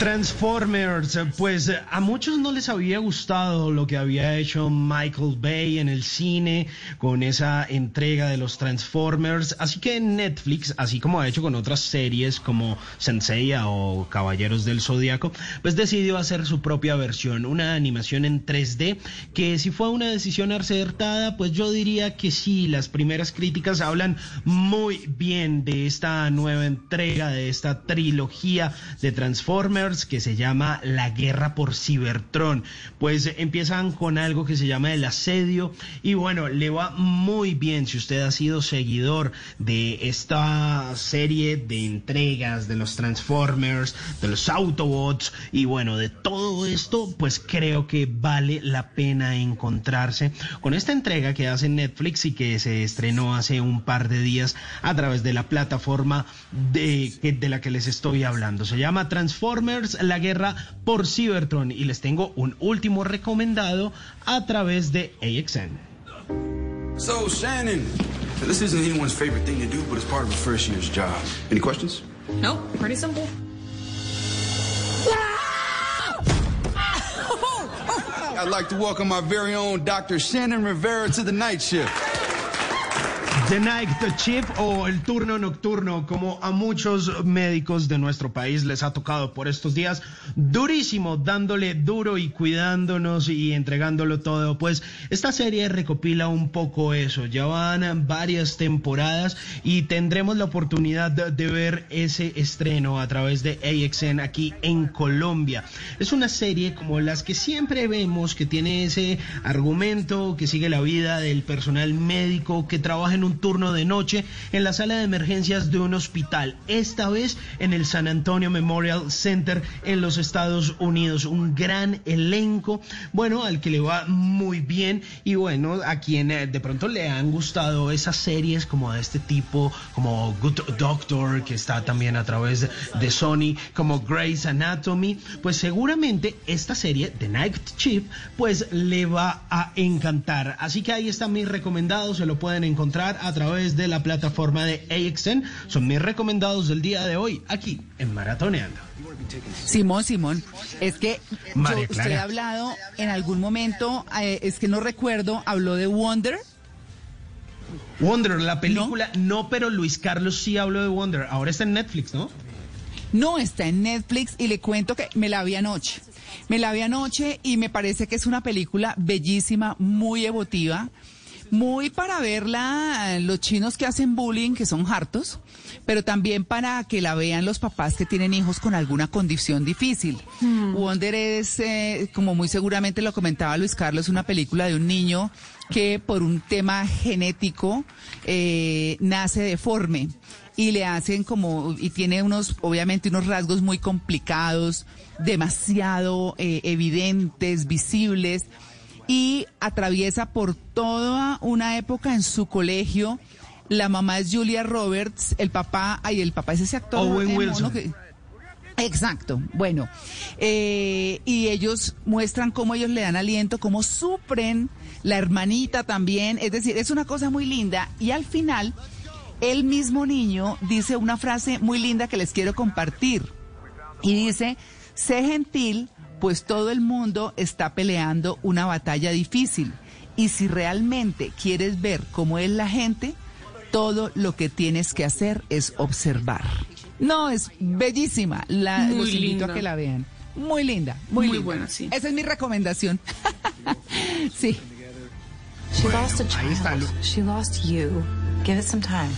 Transformers, pues a muchos no les había gustado lo que había hecho Michael Bay en el cine con esa entrega de los Transformers, así que Netflix, así como ha hecho con otras series como Senseiya o Caballeros del Zodiaco, pues decidió hacer su propia versión, una animación en 3D, que si fue una decisión acertada, pues yo diría que sí, las primeras críticas hablan muy bien de esta nueva entrega, de esta trilogía de Transformers, que se llama La Guerra por Cybertron. Pues empiezan con algo que se llama el asedio y bueno, le va muy bien si usted ha sido seguidor de esta serie de entregas de los Transformers, de los Autobots y bueno, de todo esto, pues creo que vale la pena encontrarse con esta entrega que hace Netflix y que se estrenó hace un par de días a través de la plataforma de, de la que les estoy hablando. Se llama Transformers la guerra por Cybertron y les tengo un último recomendado a través de AXN. So, Shannon, this isn't anyone's favorite thing to do, but it's part of a first year's job. Any questions? No, pretty simple. I'd like to welcome my very own Dr. Shannon Rivera to the night shift. The Night Shift o el turno nocturno, como a muchos médicos de nuestro país les ha tocado por estos días, durísimo, dándole duro y cuidándonos y entregándolo todo. Pues esta serie recopila un poco eso. Ya van varias temporadas y tendremos la oportunidad de, de ver ese estreno a través de AXN aquí en Colombia. Es una serie como las que siempre vemos que tiene ese argumento que sigue la vida del personal médico que trabaja en un turno de noche en la sala de emergencias de un hospital, esta vez en el San Antonio Memorial Center en los Estados Unidos. Un gran elenco, bueno, al que le va muy bien y bueno, a quien eh, de pronto le han gustado esas series como de este tipo, como Good Doctor, que está también a través de Sony, como Grey's Anatomy, pues seguramente esta serie, The Night Shift, pues le va a encantar. Así que ahí está mi recomendado, se lo pueden encontrar a través de la plataforma de AXN. Son mis recomendados del día de hoy aquí en Maratoneando. Simón, Simón, es que yo, usted ha hablado en algún momento, eh, es que no recuerdo, habló de Wonder. Wonder, la película, no, pero Luis Carlos sí habló de Wonder. Ahora está en Netflix, ¿no? No, está en Netflix y le cuento que me la vi anoche. Me la vi anoche y me parece que es una película bellísima, muy emotiva, muy para verla los chinos que hacen bullying, que son hartos, pero también para que la vean los papás que tienen hijos con alguna condición difícil. Wonder es, eh, como muy seguramente lo comentaba Luis Carlos, una película de un niño que por un tema genético eh, nace deforme y le hacen como, y tiene unos, obviamente unos rasgos muy complicados, demasiado eh, evidentes, visibles, y atraviesa por toda una época en su colegio. La mamá es Julia Roberts, el papá, ay, el papá es ese actor. Owen eh, Wilson. que- Exacto, bueno, eh, y ellos muestran cómo ellos le dan aliento, cómo supren, la hermanita también, es decir, es una cosa muy linda y al final el mismo niño dice una frase muy linda que les quiero compartir y dice, sé gentil, pues todo el mundo está peleando una batalla difícil y si realmente quieres ver cómo es la gente, todo lo que tienes que hacer es observar. No, es bellísima. La, Muy los invito linda. a que la vean. Muy linda, muy, Muy linda. buena, sí. Esa es mi recomendación. sí. She lost a child. She lost you. Give it some time.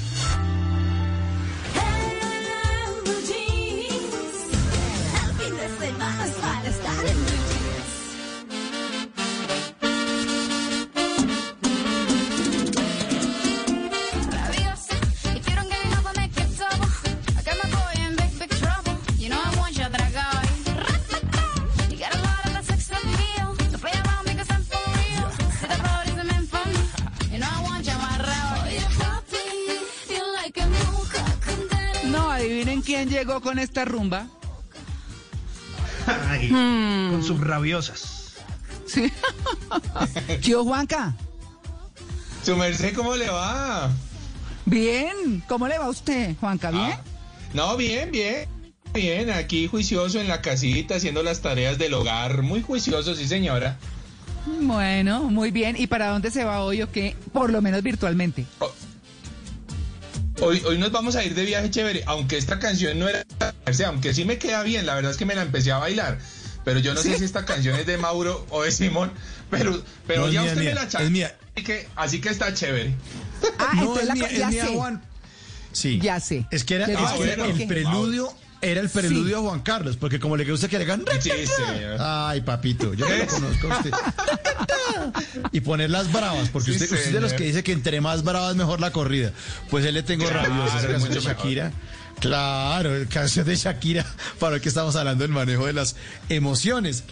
Con esta rumba. Ay, Hmm. Con sus rabiosas. Sí. Tío Juanca. Su merced, ¿cómo le va? Bien. ¿Cómo le va a usted, Juanca? ¿Bien? No, bien, bien. Bien, aquí juicioso en la casita, haciendo las tareas del hogar. Muy juicioso, sí, señora. Bueno, muy bien. ¿Y para dónde se va hoy o qué? Por lo menos virtualmente. Hoy, hoy nos vamos a ir de viaje chévere, aunque esta canción no era, aunque sí me queda bien, la verdad es que me la empecé a bailar, pero yo no sé si esta canción es de Mauro o de Simón, pero, pero No, ya mía, usted me la es mía. Así que, así que está chévere. Ah, No, es la mía, es ya mía, sé. Juan. Sí. Ya sé. Es que era, ¿Qué es dice? que era ¿Por qué? el preludio, era el preludio a Juan Carlos, porque como le gusta que le hagan... Sí, señor. Ay, papito, yo no lo conozco a usted. Y poner las bravas, porque Sí, usted, usted es de los que dice que entre más bravas mejor la corrida. Pues él le tengo Claro, de mucho mejor. Claro, canción de Shakira, para que estamos hablando del manejo de las emociones.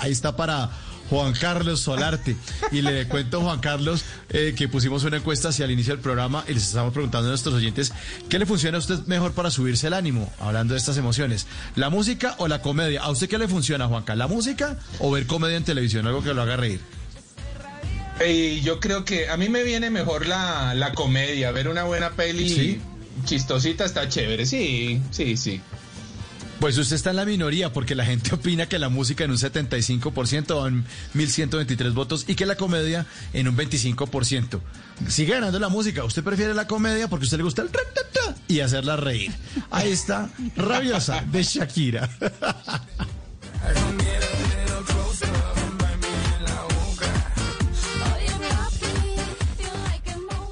Ahí está para Juan Carlos Solarte. Y le cuento, Juan Carlos, eh, que pusimos una encuesta hacia el inicio del programa y les estamos preguntando a nuestros oyentes qué le funciona a usted mejor para subirse el ánimo, hablando de estas emociones. ¿La música o la comedia? ¿A usted qué le funciona, Juanca? ¿La música o ver comedia en televisión? Algo que lo haga reír. Y yo creo que a mí me viene mejor la, la comedia, ver una buena peli Sí. Chistosita está chévere, sí, sí, sí. Pues usted está en la minoría porque la gente opina que la música en un 75% o en 1123 votos y que la comedia en un 25%. Sigue ganando la música. Usted prefiere la comedia porque a usted le gusta el y hacerla reír. Ahí está, rabiosa de Shakira.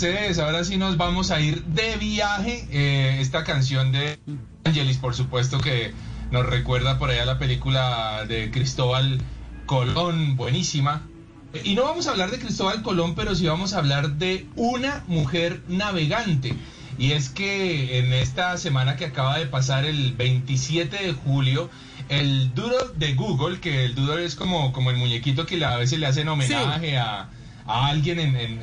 Mercedes, ahora sí nos vamos a ir de viaje. Eh, esta canción de Angelis, por supuesto, que nos recuerda por allá la película de Cristóbal Colón, buenísima. Y no vamos a hablar de Cristóbal Colón, pero sí vamos a hablar de una mujer navegante. Y es que en esta semana que acaba de pasar, el 27 de julio, el Doodle de Google, que el Doodle es como, como el muñequito que a veces le hacen homenaje a, a alguien en, en,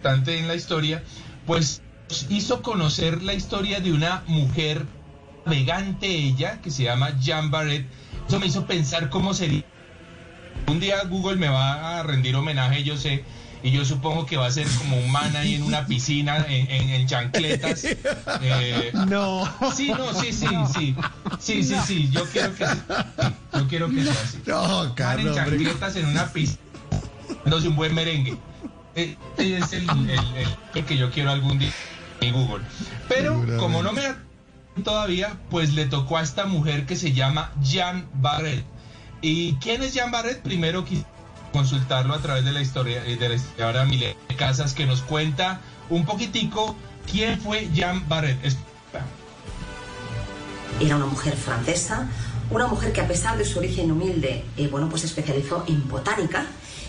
importante en la historia, pues hizo conocer la historia de una mujer navegante ella, que se llama Jan Barrett. Eso me hizo pensar cómo sería. Un día Google me va a rendir homenaje, yo sé, y yo supongo que va a ser como un man ahí en una piscina, en, en- en chancletas. Eh, No. Sí, no, sí, sí, sí. Sí, sí, sí. Yo quiero que yo quiero que sea así. No, Man en Carlos, hombre. chancletas en una pista. Dándose un buen merengue. Eh, Es el, el- el- el que yo quiero algún día en Google. Pero como no me da todavía, pues le tocó a esta mujer que se llama Jan Barrett. ¿Y quién es Jan Barrett? Primero quise consultarlo a través de la historia eh, de la historiadora Milena Casas que nos cuenta un poquitico quién fue Jan Barrett. Es- Era una mujer francesa, una mujer que a pesar de su origen humilde, eh, bueno, pues se especializó en botánica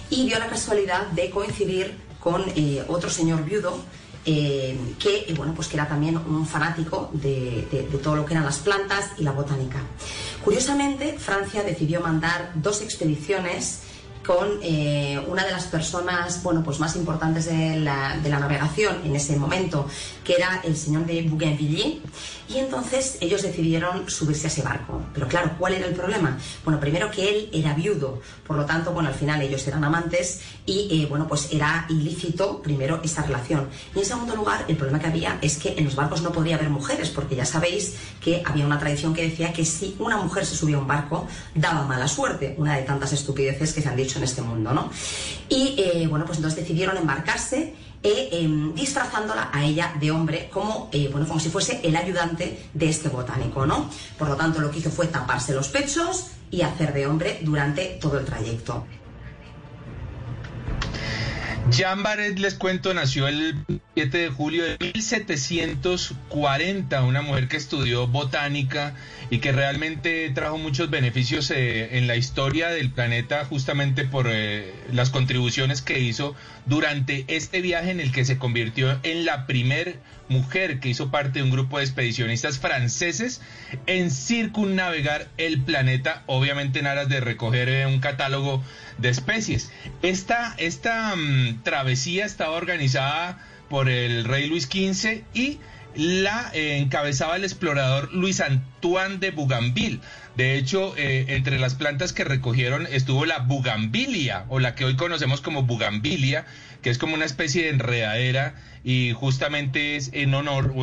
y dio la casualidad de coincidir con eh, otro señor viudo eh, que, bueno, pues que era también un fanático de todo lo que eran las plantas y la botánica. Curiosamente, Francia decidió mandar dos expediciones con eh, una de las personas bueno, pues más importantes de la, de la navegación en ese momento, que era el señor de Bougainville, y entonces ellos decidieron subirse a ese barco. Pero claro, ¿cuál era el problema? Bueno, primero que él era viudo, por lo tanto, bueno, al final ellos eran amantes y, eh, bueno, pues era ilícito primero esta relación. Y en segundo lugar, el problema que había es que en los barcos no podía haber mujeres, porque ya sabéis que había una tradición que decía que si una mujer se subía a un barco, daba mala suerte, una de tantas estupideces que se han dicho en este mundo, ¿no? Y, eh, bueno, pues entonces decidieron embarcarse eh, em, disfrazándola a ella de hombre como, eh, bueno, como si fuese el ayudante de este botánico, ¿no? Por lo tanto, lo que hizo fue taparse los pechos y hacer de hombre durante todo el trayecto. Jean Barret, les cuento, nació el 7 de julio de 1740, una mujer que estudió botánica y que realmente trajo muchos beneficios eh, en la historia del planeta justamente por eh, las contribuciones que hizo durante este viaje en el que se convirtió en la primer mujer que hizo parte de un grupo de expedicionistas franceses en circunnavegar el planeta, obviamente en aras de recoger eh, un catálogo de especies. Esta, esta mm, travesía estaba organizada por el rey Luis XV y la eh, encabezaba el explorador Luis Antoine de Bougainville. De hecho, eh, entre las plantas que recogieron estuvo la bugambilia, o la que hoy conocemos como bugambilia, que es como una especie de enredadera, y justamente es en honor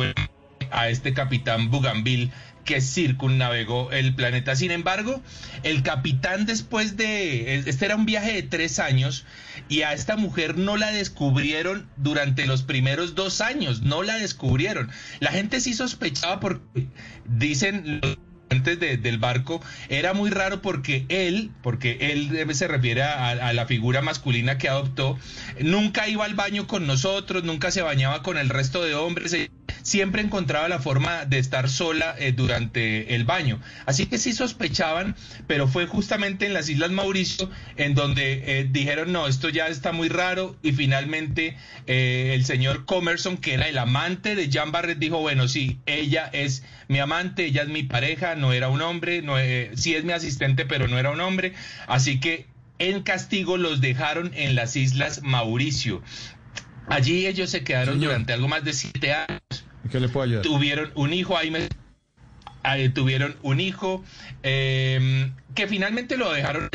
a este capitán Bougainville que circunnavegó el planeta. Sin embargo, el capitán después de, este era un viaje de tres años y a esta mujer no la descubrieron durante los primeros dos años, no la descubrieron. La gente sí sospechaba porque dicen antes del barco era muy raro porque él, porque él se refiere a, la figura masculina que adoptó, nunca iba al baño con nosotros, nunca se bañaba con el resto de hombres siempre encontraba la forma de estar sola eh, durante el baño. Así que sí sospechaban, pero fue justamente en las Islas Mauricio en donde eh, dijeron, no, esto ya está muy raro y finalmente eh, el señor Comerson, que era el amante de Jean Barret, dijo, bueno, sí, ella es mi amante, ella es mi pareja, no era un hombre, no, sí es mi asistente, pero no era un hombre. Así que en castigo los dejaron en las Islas Mauricio. Allí ellos se quedaron durante algo más de siete años. ¿Qué le puedo ayudar? Tuvieron un hijo, ahí me... tuvieron un hijo eh, que finalmente lo dejaron.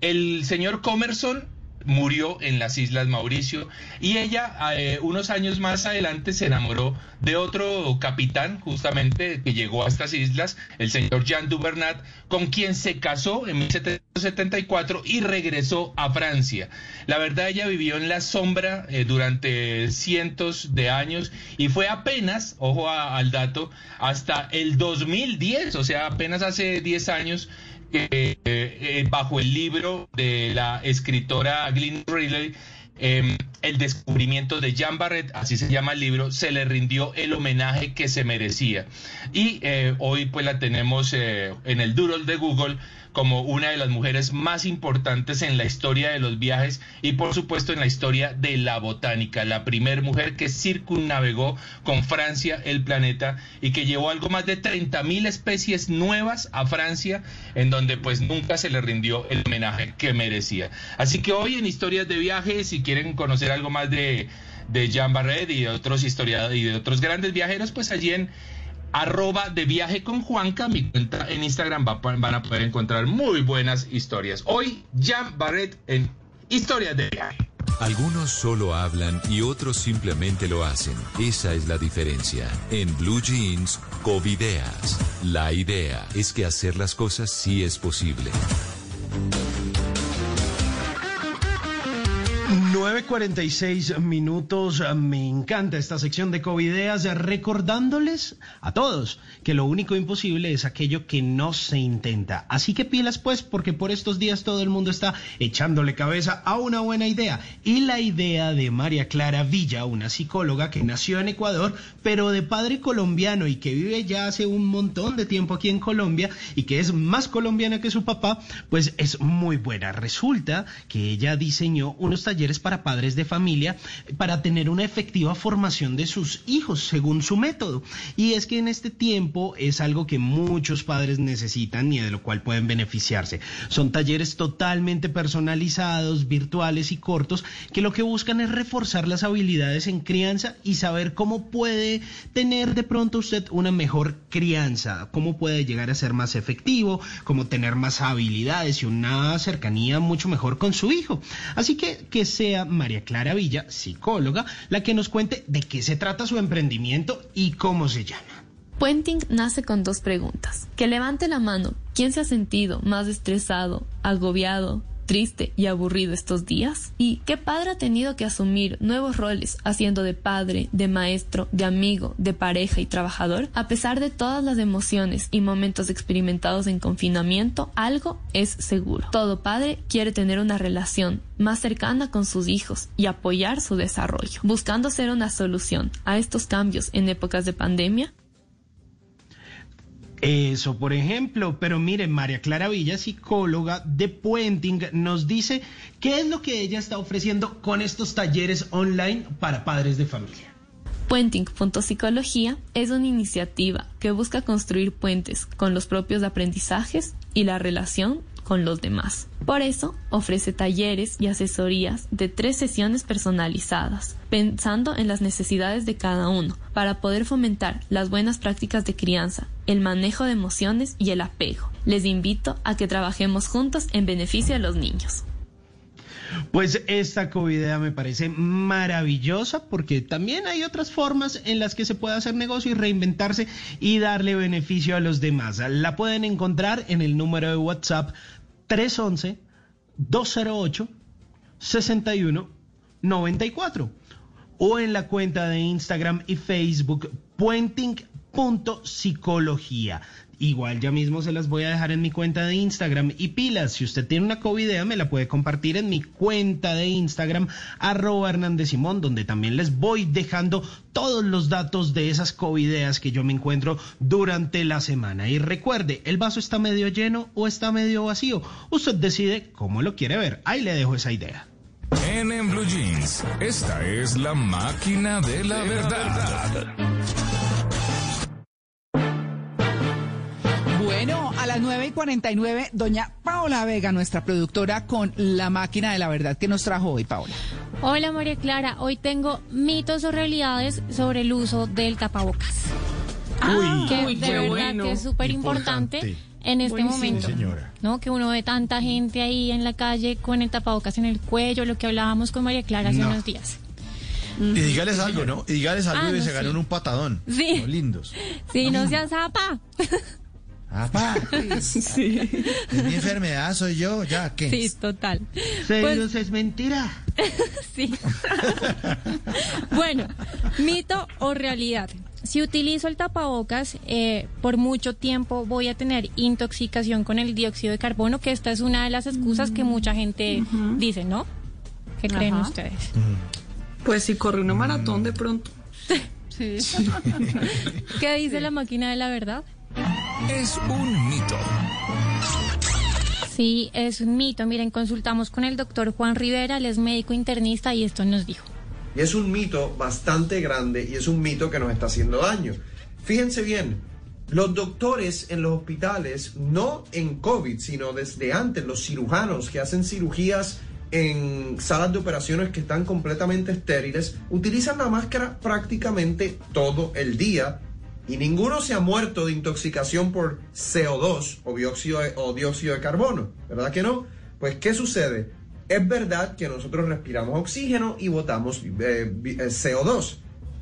El señor Comerson murió en las Islas Mauricio y ella eh, unos años más adelante se enamoró de otro capitán justamente que llegó a estas islas, el señor Jean Dubernat, con quien se casó en 1774 y regresó a Francia. La verdad ella vivió en la sombra eh, durante cientos de años y fue apenas, ojo al dato, hasta el 2010, o sea, apenas hace 10 años eh, eh, bajo el libro de la escritora Glyn Riley, em, el descubrimiento de Jean Barret, así se llama el libro, se le rindió el homenaje que se merecía. Y eh, hoy pues la tenemos en el Doodle de Google como una de las mujeres más importantes en la historia de los viajes y por supuesto en la historia de la botánica, la primera mujer que circunnavegó con Francia el planeta y que llevó algo más de 30 mil especies nuevas a Francia en donde pues nunca se le rindió el homenaje que merecía. Así que hoy en historias de viajes, si quieren conocer algo más de de Jean Barret y de otros historiadores y de otros grandes viajeros, pues allí en arroba de viaje con Juanca, mi cuenta en Instagram van a poder encontrar muy buenas historias. Hoy, Jan Barrett en Historias de Viaje. Algunos solo hablan y otros simplemente lo hacen. Esa es la diferencia. En Blue Jeans, Covideas. La idea es que hacer las cosas sí es posible. 9.46 minutos. Me encanta esta sección de Covideas, recordándoles a todos que lo único imposible es aquello que no se intenta. Así que pilas pues, porque por estos días todo el mundo está echándole cabeza a una buena idea. Y la idea de María Clara Villa, una psicóloga que nació en Ecuador, pero de padre colombiano y que vive ya hace un montón de tiempo aquí en Colombia y que es más colombiana que su papá, pues es muy buena. Resulta que ella diseñó unos talleres para para padres de familia para tener una efectiva formación de sus hijos según su método. Y es que en este tiempo es algo que muchos padres necesitan y de lo cual pueden beneficiarse. Son talleres totalmente personalizados, virtuales y cortos que lo que buscan es reforzar las habilidades en crianza y saber cómo puede tener de pronto usted una mejor crianza, cómo puede llegar a ser más efectivo, cómo tener más habilidades y una cercanía mucho mejor con su hijo. Así que que sea María Clara Villa, psicóloga, la que nos cuente de qué se trata su emprendimiento y cómo se llama. Puenting nace con dos preguntas. Que levante la mano. ¿Quién se ha sentido más estresado, agobiado, triste y aburrido estos días? ¿Y qué padre ha tenido que asumir nuevos roles haciendo de padre, de maestro, de amigo, de pareja y trabajador? A pesar de todas las emociones y momentos experimentados en confinamiento, algo es seguro. Todo padre quiere tener una relación más cercana con sus hijos y apoyar su desarrollo. Buscando ser una solución a estos cambios en épocas de pandemia, eso, por ejemplo, pero miren, María Clara Villa, psicóloga de Puenting, nos dice qué es lo que ella está ofreciendo con estos talleres online para padres de familia. Puenting.psicología es una iniciativa que busca construir puentes con los propios aprendizajes y la relación con los demás. Por eso, ofrece talleres y asesorías de tres sesiones personalizadas, pensando en las necesidades de cada uno, para poder fomentar las buenas prácticas de crianza, el manejo de emociones y el apego. Les invito a que trabajemos juntos en beneficio de los niños. Pues esta covidea me parece maravillosa porque también hay otras formas en las que se puede hacer negocio y reinventarse y darle beneficio a los demás. La pueden encontrar en el número de WhatsApp 311-208-6194 o en la cuenta de Instagram y Facebook puenting.psicología. Igual ya mismo se las voy a dejar en mi cuenta de Instagram y pilas, si usted tiene una covidea me la puede compartir en mi cuenta de Instagram arroba Hernández Simón, donde también les voy dejando todos los datos de esas covideas que yo me encuentro durante la semana. Y recuerde, el vaso está medio lleno o está medio vacío. Usted decide cómo lo quiere ver. Ahí le dejo esa idea. En, en Blue Jeans, esta es la máquina de la verdad. Las 9 y 49, doña Paola Vega, nuestra productora, con la máquina de la verdad que nos trajo hoy, Paola. Hola María Clara, hoy tengo mitos o realidades sobre el uso del tapabocas. Uy, que uy, de verdad bueno. que es súper importante en este Buenísimo. momento. Sí, señora. ¿no? Que uno ve tanta gente ahí en la calle con el tapabocas en el cuello, lo que hablábamos con María Clara hace No. unos días. Y dígales algo, ¿no? Y dígales algo Ah, y no, se ganan sí. un patadón. Sí. Los lindos. Sí, no seas zapa. Apá. Sí. Es mi enfermedad, soy yo, ya, ¿qué? Sí, total. Celos es mentira. Sí. bueno, mito o realidad. Si utilizo el tapabocas eh, por mucho tiempo voy a tener intoxicación con el dióxido de carbono, que esta es una de las excusas que mucha gente dice, ¿no? ¿Qué creen Ajá. ustedes? Pues si corre una maratón de pronto. Sí. ¿Qué dice la máquina de la verdad? Es un mito. Sí, es un mito. Miren, consultamos con el doctor Juan Rivera, él es médico internista y esto nos dijo. Y es un mito bastante grande y es un mito que nos está haciendo daño. Fíjense bien, los doctores en los hospitales, no en COVID, sino desde antes, los cirujanos que hacen cirugías en salas de operaciones que están completamente estériles, utilizan la máscara prácticamente todo el día y ninguno se ha muerto de intoxicación por CO2 o dióxido de, carbono, ¿verdad que no? Pues ¿qué sucede? Es verdad que nosotros respiramos oxígeno y botamos eh, eh, CO2,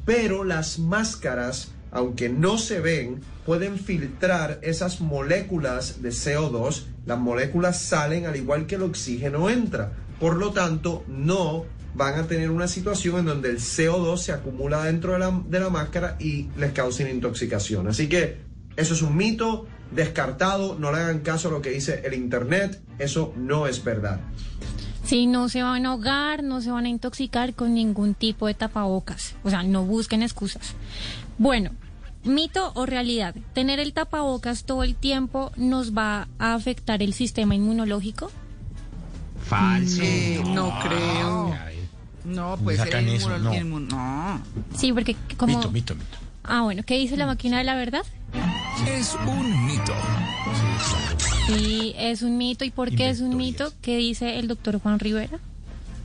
pero las máscaras, aunque no se ven, pueden filtrar esas moléculas de CO2. Las moléculas salen al igual que el oxígeno entra. Por lo tanto, no van a tener una situación en donde el CO2 se acumula dentro de la, de la máscara y les causa una intoxicación. Así que eso es un mito descartado, no le hagan caso a lo que dice el Internet, eso no es verdad. Si no se van a ahogar, no se van a intoxicar con ningún tipo de tapabocas. O sea, no busquen excusas. Bueno, mito o realidad. Tener el tapabocas todo el tiempo nos va a afectar el sistema inmunológico. Falso. No creo. No, pues Sacan el no. el no. Sí, porque como... Mito, mito, mito. Ah, bueno, ¿qué dice la máquina de la verdad? Es un mito. Sí, es un mito. ¿Y por qué es un mito? ¿Qué dice el doctor Juan Rivera?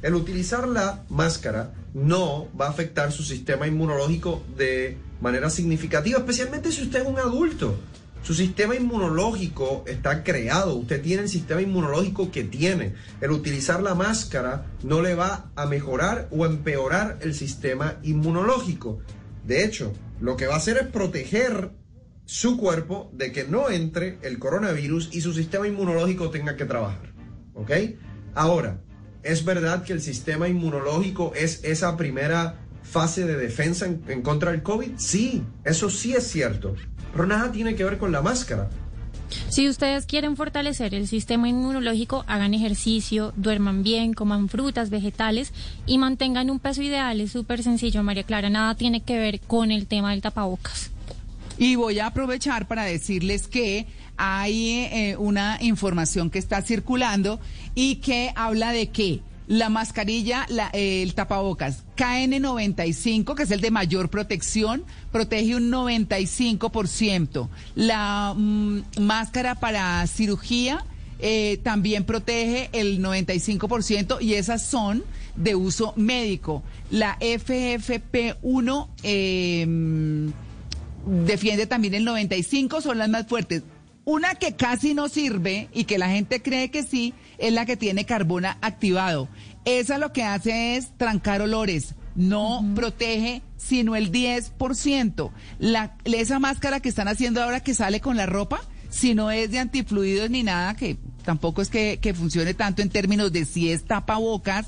El utilizar la máscara no va a afectar su sistema inmunológico de manera significativa, especialmente si usted es un adulto. Su sistema inmunológico está creado, usted tiene el sistema inmunológico que tiene. El utilizar la máscara no le va a mejorar o empeorar el sistema inmunológico. De hecho, lo que va a hacer es proteger su cuerpo de que no entre el coronavirus y su sistema inmunológico tenga que trabajar. ¿Ok? Ahora, ¿es verdad que el sistema inmunológico es esa primera fase de defensa en, en contra del COVID? Sí, eso sí es cierto, pero nada tiene que ver con la máscara. Si ustedes quieren fortalecer el sistema inmunológico, hagan ejercicio, duerman bien, coman frutas, vegetales y mantengan un peso ideal. Es súper sencillo, María Clara. Nada tiene que ver con el tema del tapabocas. Y voy a aprovechar para decirles que hay eh, una información que está circulando y que habla de que la mascarilla, la, eh, el tapabocas KN95, que es el de mayor protección, protege un 95%. La mm, máscara para cirugía eh, también protege el 95% y esas son de uso médico. La FFP1 eh, defiende también el 95, son las más fuertes. Una que casi no sirve y que la gente cree que sí es la que tiene carbón activado. Esa lo que hace es trancar olores, no protege sino el 10%. La, esa máscara que están haciendo ahora que sale con la ropa, si no es de antifluidos ni nada, que tampoco es que, que funcione tanto en términos de si es tapabocas,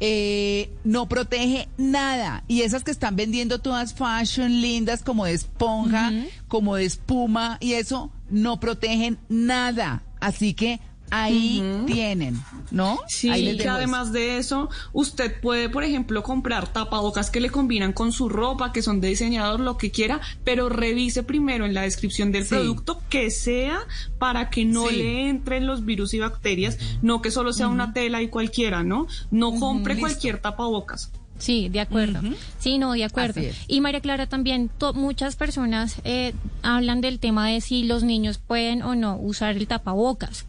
eh, no protege nada. Y esas que están vendiendo todas fashion lindas como de esponja, como de espuma y eso, no protegen nada. Así que ahí tienen, ¿no? Sí, Ahí dejo además de eso, usted puede, por ejemplo, comprar tapabocas que le combinan con su ropa, que son de diseñador, lo que quiera, pero revise primero en la descripción del Sí. producto que sea para que no Sí. le entren los virus y bacterias, no que solo sea una tela y cualquiera, ¿no? No compre cualquier tapabocas. Sí, de acuerdo. Sí, no, de acuerdo. Y María Clara también, to- muchas personas eh, hablan del tema de si los niños pueden o no usar el tapabocas.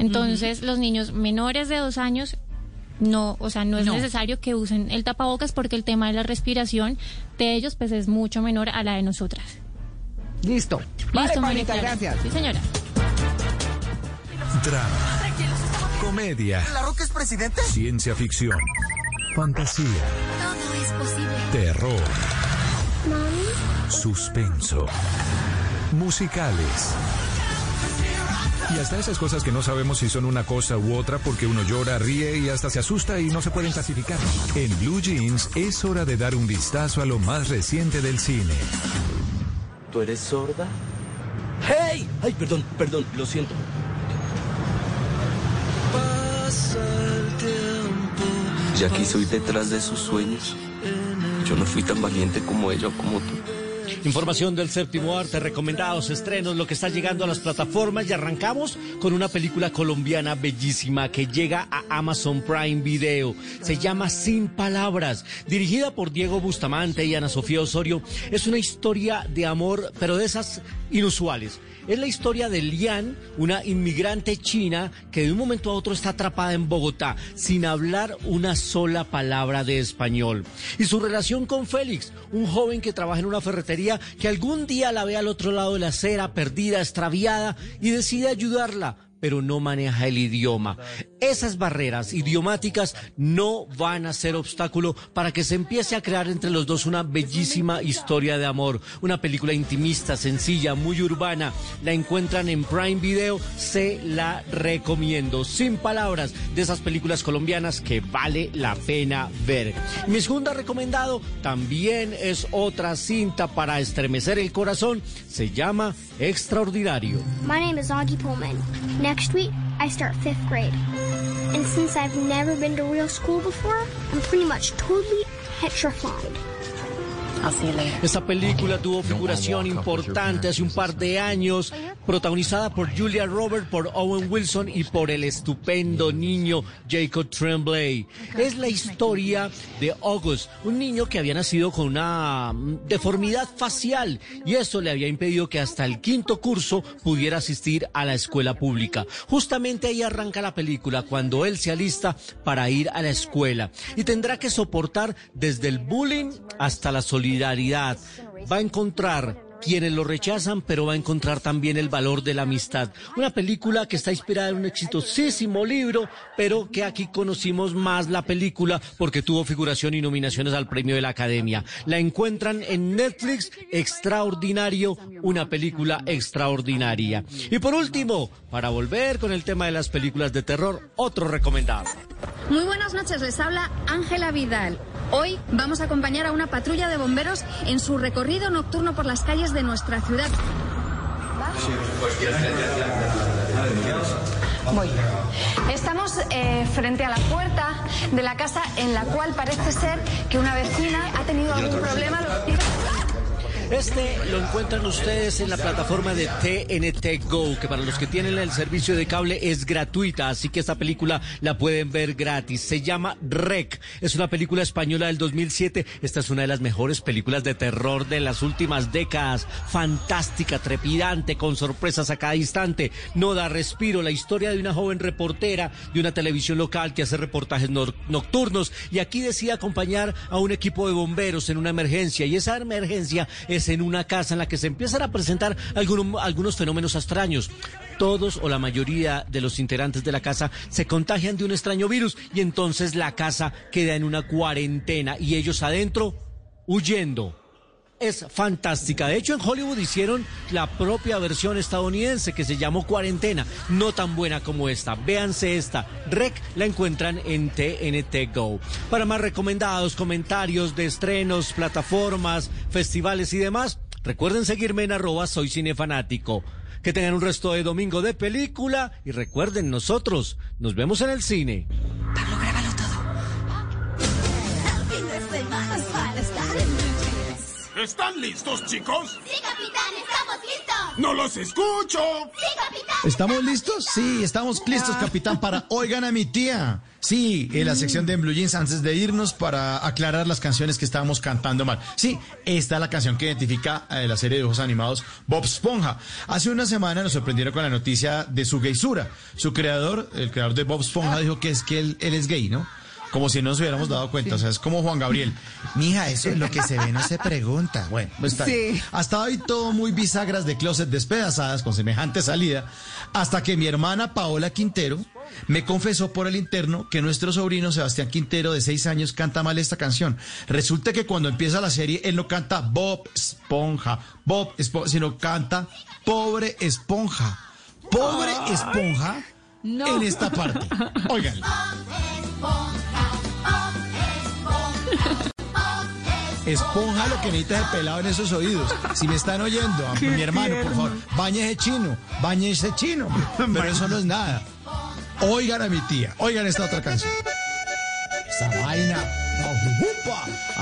Entonces, los niños menores de dos años no, o sea, no es No. necesario que usen el tapabocas porque el tema de la respiración de ellos pues es mucho menor a la de nosotras. Listo. Vale, Listo, María Pablita, Clara. gracias. Sí, señora. Drama, comedia, ¿La Roca es presidente? ciencia ficción, fantasía, Todo es posible. terror, suspenso, musicales. Y hasta esas cosas que no sabemos si son una cosa u otra porque uno llora, ríe y hasta se asusta y no se pueden clasificar. En Blue Jeans es hora de dar un vistazo a lo más reciente del cine. ¿Tú eres sorda? ¡Hey! Ay, perdón, perdón, lo siento. Ya quiso ir detrás de sus sueños. Yo no fui tan valiente como ella o como tú. Información del séptimo arte, recomendados, estrenos, lo que está llegando a las plataformas y arrancamos con una película colombiana bellísima que llega a Amazon Prime Video. Se llama Sin Palabras, dirigida por Diego Bustamante y Ana Sofía Osorio. Es una historia de amor, pero de esas inusuales. Es la historia de Lian, una inmigrante china que de un momento a otro está atrapada en Bogotá sin hablar una sola palabra de español. Y su relación con Félix, un joven que trabaja en una ferretería que algún día la ve al otro lado de la acera, perdida, extraviada, y decide ayudarla pero no maneja el idioma. Esas barreras idiomáticas no van a ser obstáculo para que se empiece a crear entre los dos una bellísima historia de amor. Una película intimista, sencilla, muy urbana. La encuentran en Prime Video, se la recomiendo. Sin palabras, de esas películas colombianas que vale la pena ver. Mi segunda recomendado también es otra cinta para estremecer el corazón. Se llama Extraordinario. My name is Augie Pullman. Next week, I start fifth grade. And since I've never been to real school before, I'm pretty much totally petrified. Esta película tuvo figuración importante hace un par de años, protagonizada por Julia Roberts, por Owen Wilson y por el estupendo niño Jacob Tremblay. Es la historia de August, un niño que había nacido con una deformidad facial y eso le había impedido que hasta el quinto curso pudiera asistir a la escuela pública. Justamente ahí arranca la película, cuando él se alista para ir a la escuela y tendrá que soportar desde el bullying hasta la solidaridad. Va a encontrar quienes lo rechazan, pero va a encontrar también el valor de la amistad. Una película que está inspirada en un exitosísimo libro, pero que aquí conocimos más la película porque tuvo figuración y nominaciones al premio de la Academia. La encuentran en Netflix, Extraordinario, una película extraordinaria. Y por último, para volver con el tema de las películas de terror, otro recomendado. Muy buenas noches, les habla Ángela Vidal. Hoy vamos a acompañar a una patrulla de bomberos en su recorrido nocturno por las calles de nuestra ciudad. Voy. Estamos eh, frente a la puerta de la casa en la cual parece ser que una vecina ha tenido algún problema. Este lo encuentran ustedes en la plataforma de TNT Go, que para los que tienen el servicio de cable es gratuita, así que esta película la pueden ver gratis. Se llama Rec, es una película española del 2007. Esta es una de las mejores películas de terror de las últimas décadas. Fantástica, trepidante, con sorpresas a cada instante. No da respiro. La historia de una joven reportera de una televisión local que hace reportajes nocturnos y aquí decide acompañar a un equipo de bomberos en una emergencia y esa emergencia es en una casa en la que se empiezan a presentar algunos, algunos fenómenos extraños. Todos o la mayoría de los integrantes de la casa se contagian de un extraño virus y entonces la casa queda en una cuarentena y ellos adentro huyendo es fantástica. De hecho, en Hollywood hicieron la propia versión estadounidense que se llamó Cuarentena, no tan buena como esta. Véanse esta. Rec la encuentran en TNT Go. Para más recomendados, comentarios de estrenos, plataformas, festivales y demás, recuerden seguirme en arroba soy cinefanático. Que tengan un resto de domingo de película y recuerden nosotros, nos vemos en el cine. ¿Están listos, chicos? Sí, capitán, estamos listos. ¡No los escucho! Sí, capitán. ¿Estamos listos? Sí, estamos listos, capitán, para Oigan a mi tía. Sí, en la sección de Blue Jeans, antes de irnos para aclarar las canciones que estábamos cantando mal. Sí, esta es la canción que identifica eh, la serie de dibujos animados Bob Esponja. Hace una semana nos sorprendieron con la noticia de su gaysura. Su creador, el creador de Bob Esponja, dijo que es que él, él es gay, ¿no? Como si no nos hubiéramos dado cuenta. O sea, es como Juan Gabriel. Mija, eso es lo que se ve, no se pregunta. Bueno, pues está bien. Hasta hoy todo muy bisagras de closet despedazadas con semejante salida. Hasta que mi hermana Paola Quintero me confesó por el interno que nuestro sobrino Sebastián Quintero, de seis años, canta mal esta canción. Resulta que cuando empieza la serie, él no canta Bob Esponja, Bob Esponja, sino canta Pobre Esponja. Pobre Esponja en esta parte. Oigan. Esponja lo que necesita el pelado en esos oídos. Si me están oyendo, a mi hermano, por favor, bañe ese chino, bañe ese chino. Pero eso no es nada. Oigan a mi tía, oigan esta otra canción. Esa vaina.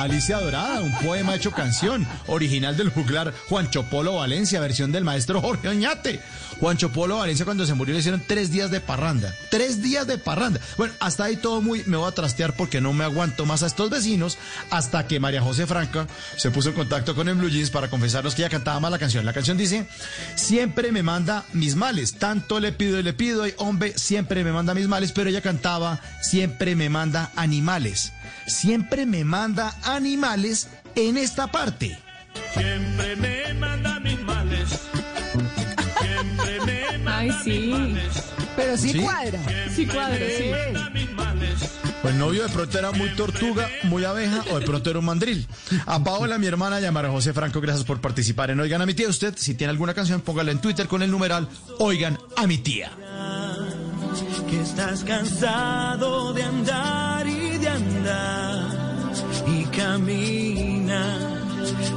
Alicia Dorada, un poema hecho canción, original del juglar Juancho Polo Valencia, versión del maestro Jorge Oñate. Juancho Polo Valencia cuando se murió le hicieron tres días de parranda. Tres días de parranda. Bueno, hasta ahí todo muy... Me voy a trastear porque no me aguanto más a estos vecinos hasta que María José Franca se puso en contacto con el Blue Jeans para confesarnos que ella cantaba mal la canción. La canción dice, siempre me manda mis males. Tanto le pido y le pido y hombre, siempre me manda mis males. Pero ella cantaba, siempre me manda animales. Siempre me manda animales en esta parte. Siempre me manda mis males. Siempre me manda Ay, sí. Pero sí, ¿Sí? cuadra. Sí cuadra, sí. Pues novio de pronto era muy tortuga, muy abeja o de pronto era un mandril. A Paola, mi hermana, y a José Franco, gracias por participar en Oigan a mi tía. Usted, si tiene alguna canción, póngala en Twitter con el numeral Oigan a mi tía. Que estás cansado de andar y camina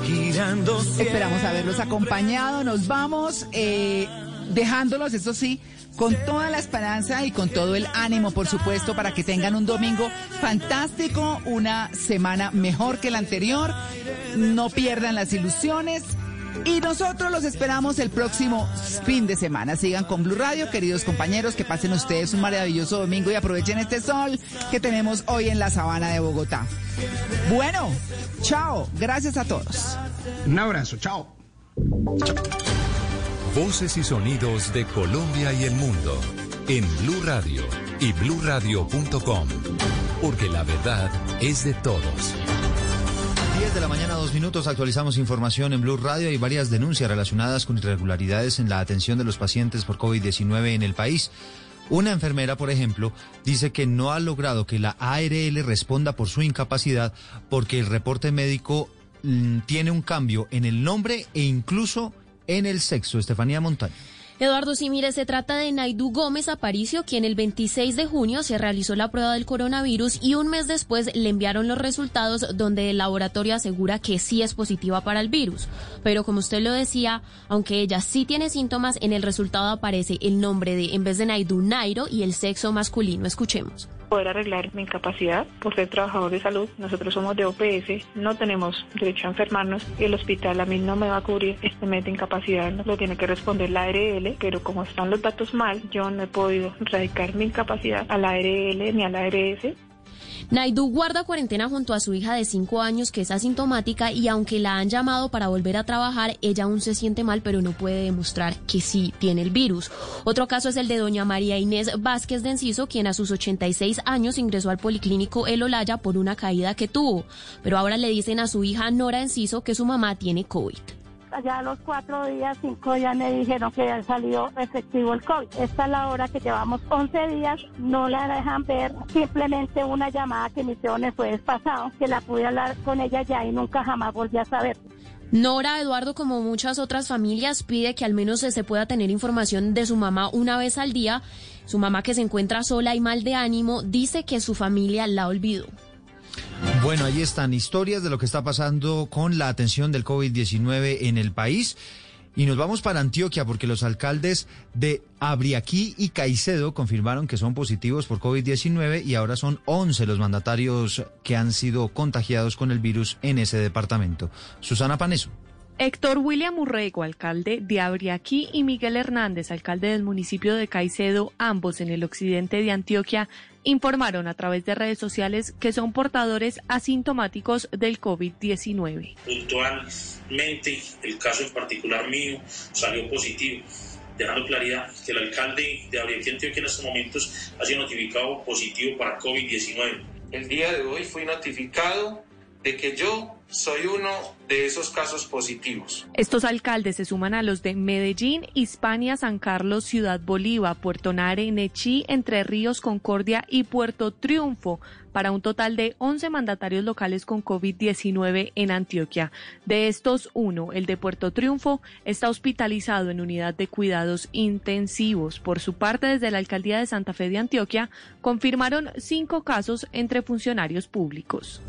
girando Esperamos haberlos acompañado. Nos vamos eh, dejándolos, eso sí, con toda la esperanza y con todo el ánimo, por supuesto, para que tengan un domingo fantástico, una semana mejor que la anterior. No pierdan las ilusiones. Y nosotros los esperamos el próximo fin de semana. Sigan con Blue Radio, queridos compañeros, que pasen ustedes un maravilloso domingo y aprovechen este sol que tenemos hoy en la sabana de Bogotá. Bueno, chao. Gracias a todos. Un abrazo, chao. Voces y sonidos de Colombia y el mundo en Blue Radio y bluradio.com, porque la verdad es de todos. 10 de la mañana, dos minutos, actualizamos información en Blue Radio. Hay varias denuncias relacionadas con irregularidades en la atención de los pacientes por COVID-19 en el país. Una enfermera, por ejemplo, dice que no ha logrado que la ARL responda por su incapacidad porque el reporte médico mm, tiene un cambio en el nombre e incluso en el sexo. Estefanía Montaña. Eduardo, sí, mire, se trata de Naidu Gómez Aparicio, quien el 26 de junio se realizó la prueba del coronavirus y un mes después le enviaron los resultados donde el laboratorio asegura que sí es positiva para el virus. Pero como usted lo decía, aunque ella sí tiene síntomas, en el resultado aparece el nombre de, en vez de Naidu, Nairo y el sexo masculino. Escuchemos poder arreglar mi incapacidad por ser trabajador de salud. Nosotros somos de OPS, no tenemos derecho a enfermarnos el hospital a mí no me va a cubrir este mes de incapacidad, lo tiene que responder la ARL, pero como están los datos mal, yo no he podido radicar mi incapacidad a la ARL ni a la ARS. Naidu guarda cuarentena junto a su hija de 5 años que es asintomática y aunque la han llamado para volver a trabajar, ella aún se siente mal pero no puede demostrar que sí tiene el virus. Otro caso es el de doña María Inés Vázquez de Enciso, quien a sus 86 años ingresó al policlínico El Olaya por una caída que tuvo. Pero ahora le dicen a su hija Nora Enciso que su mamá tiene COVID allá a los cuatro días, cinco días me dijeron que ya salió efectivo el COVID. Esta es la hora que llevamos 11 días, no la dejan ver, simplemente una llamada que me hicieron el jueves pasado, que la pude hablar con ella ya y nunca jamás volví a saber. Nora Eduardo, como muchas otras familias, pide que al menos se pueda tener información de su mamá una vez al día. Su mamá que se encuentra sola y mal de ánimo dice que su familia la olvidó. Bueno, ahí están historias de lo que está pasando con la atención del COVID-19 en el país. Y nos vamos para Antioquia porque los alcaldes de Abriaquí y Caicedo confirmaron que son positivos por COVID-19 y ahora son 11 los mandatarios que han sido contagiados con el virus en ese departamento. Susana Paneso. Héctor William Urrego, alcalde de Abriaquí, y Miguel Hernández, alcalde del municipio de Caicedo, ambos en el occidente de Antioquia, informaron a través de redes sociales que son portadores asintomáticos del COVID-19. Puntualmente, el caso en particular mío salió positivo dejando claridad que el alcalde de Abriaquí Antioquia en estos momentos ha sido notificado positivo para COVID-19. El día de hoy fui notificado de que yo soy uno de esos casos positivos. Estos alcaldes se suman a los de Medellín, Hispania, San Carlos, Ciudad Bolívar, Puerto Nare, Nechí, Entre Ríos, Concordia y Puerto Triunfo, para un total de 11 mandatarios locales con COVID-19 en Antioquia. De estos, uno, el de Puerto Triunfo, está hospitalizado en unidad de cuidados intensivos. Por su parte, desde la alcaldía de Santa Fe de Antioquia, confirmaron cinco casos entre funcionarios públicos.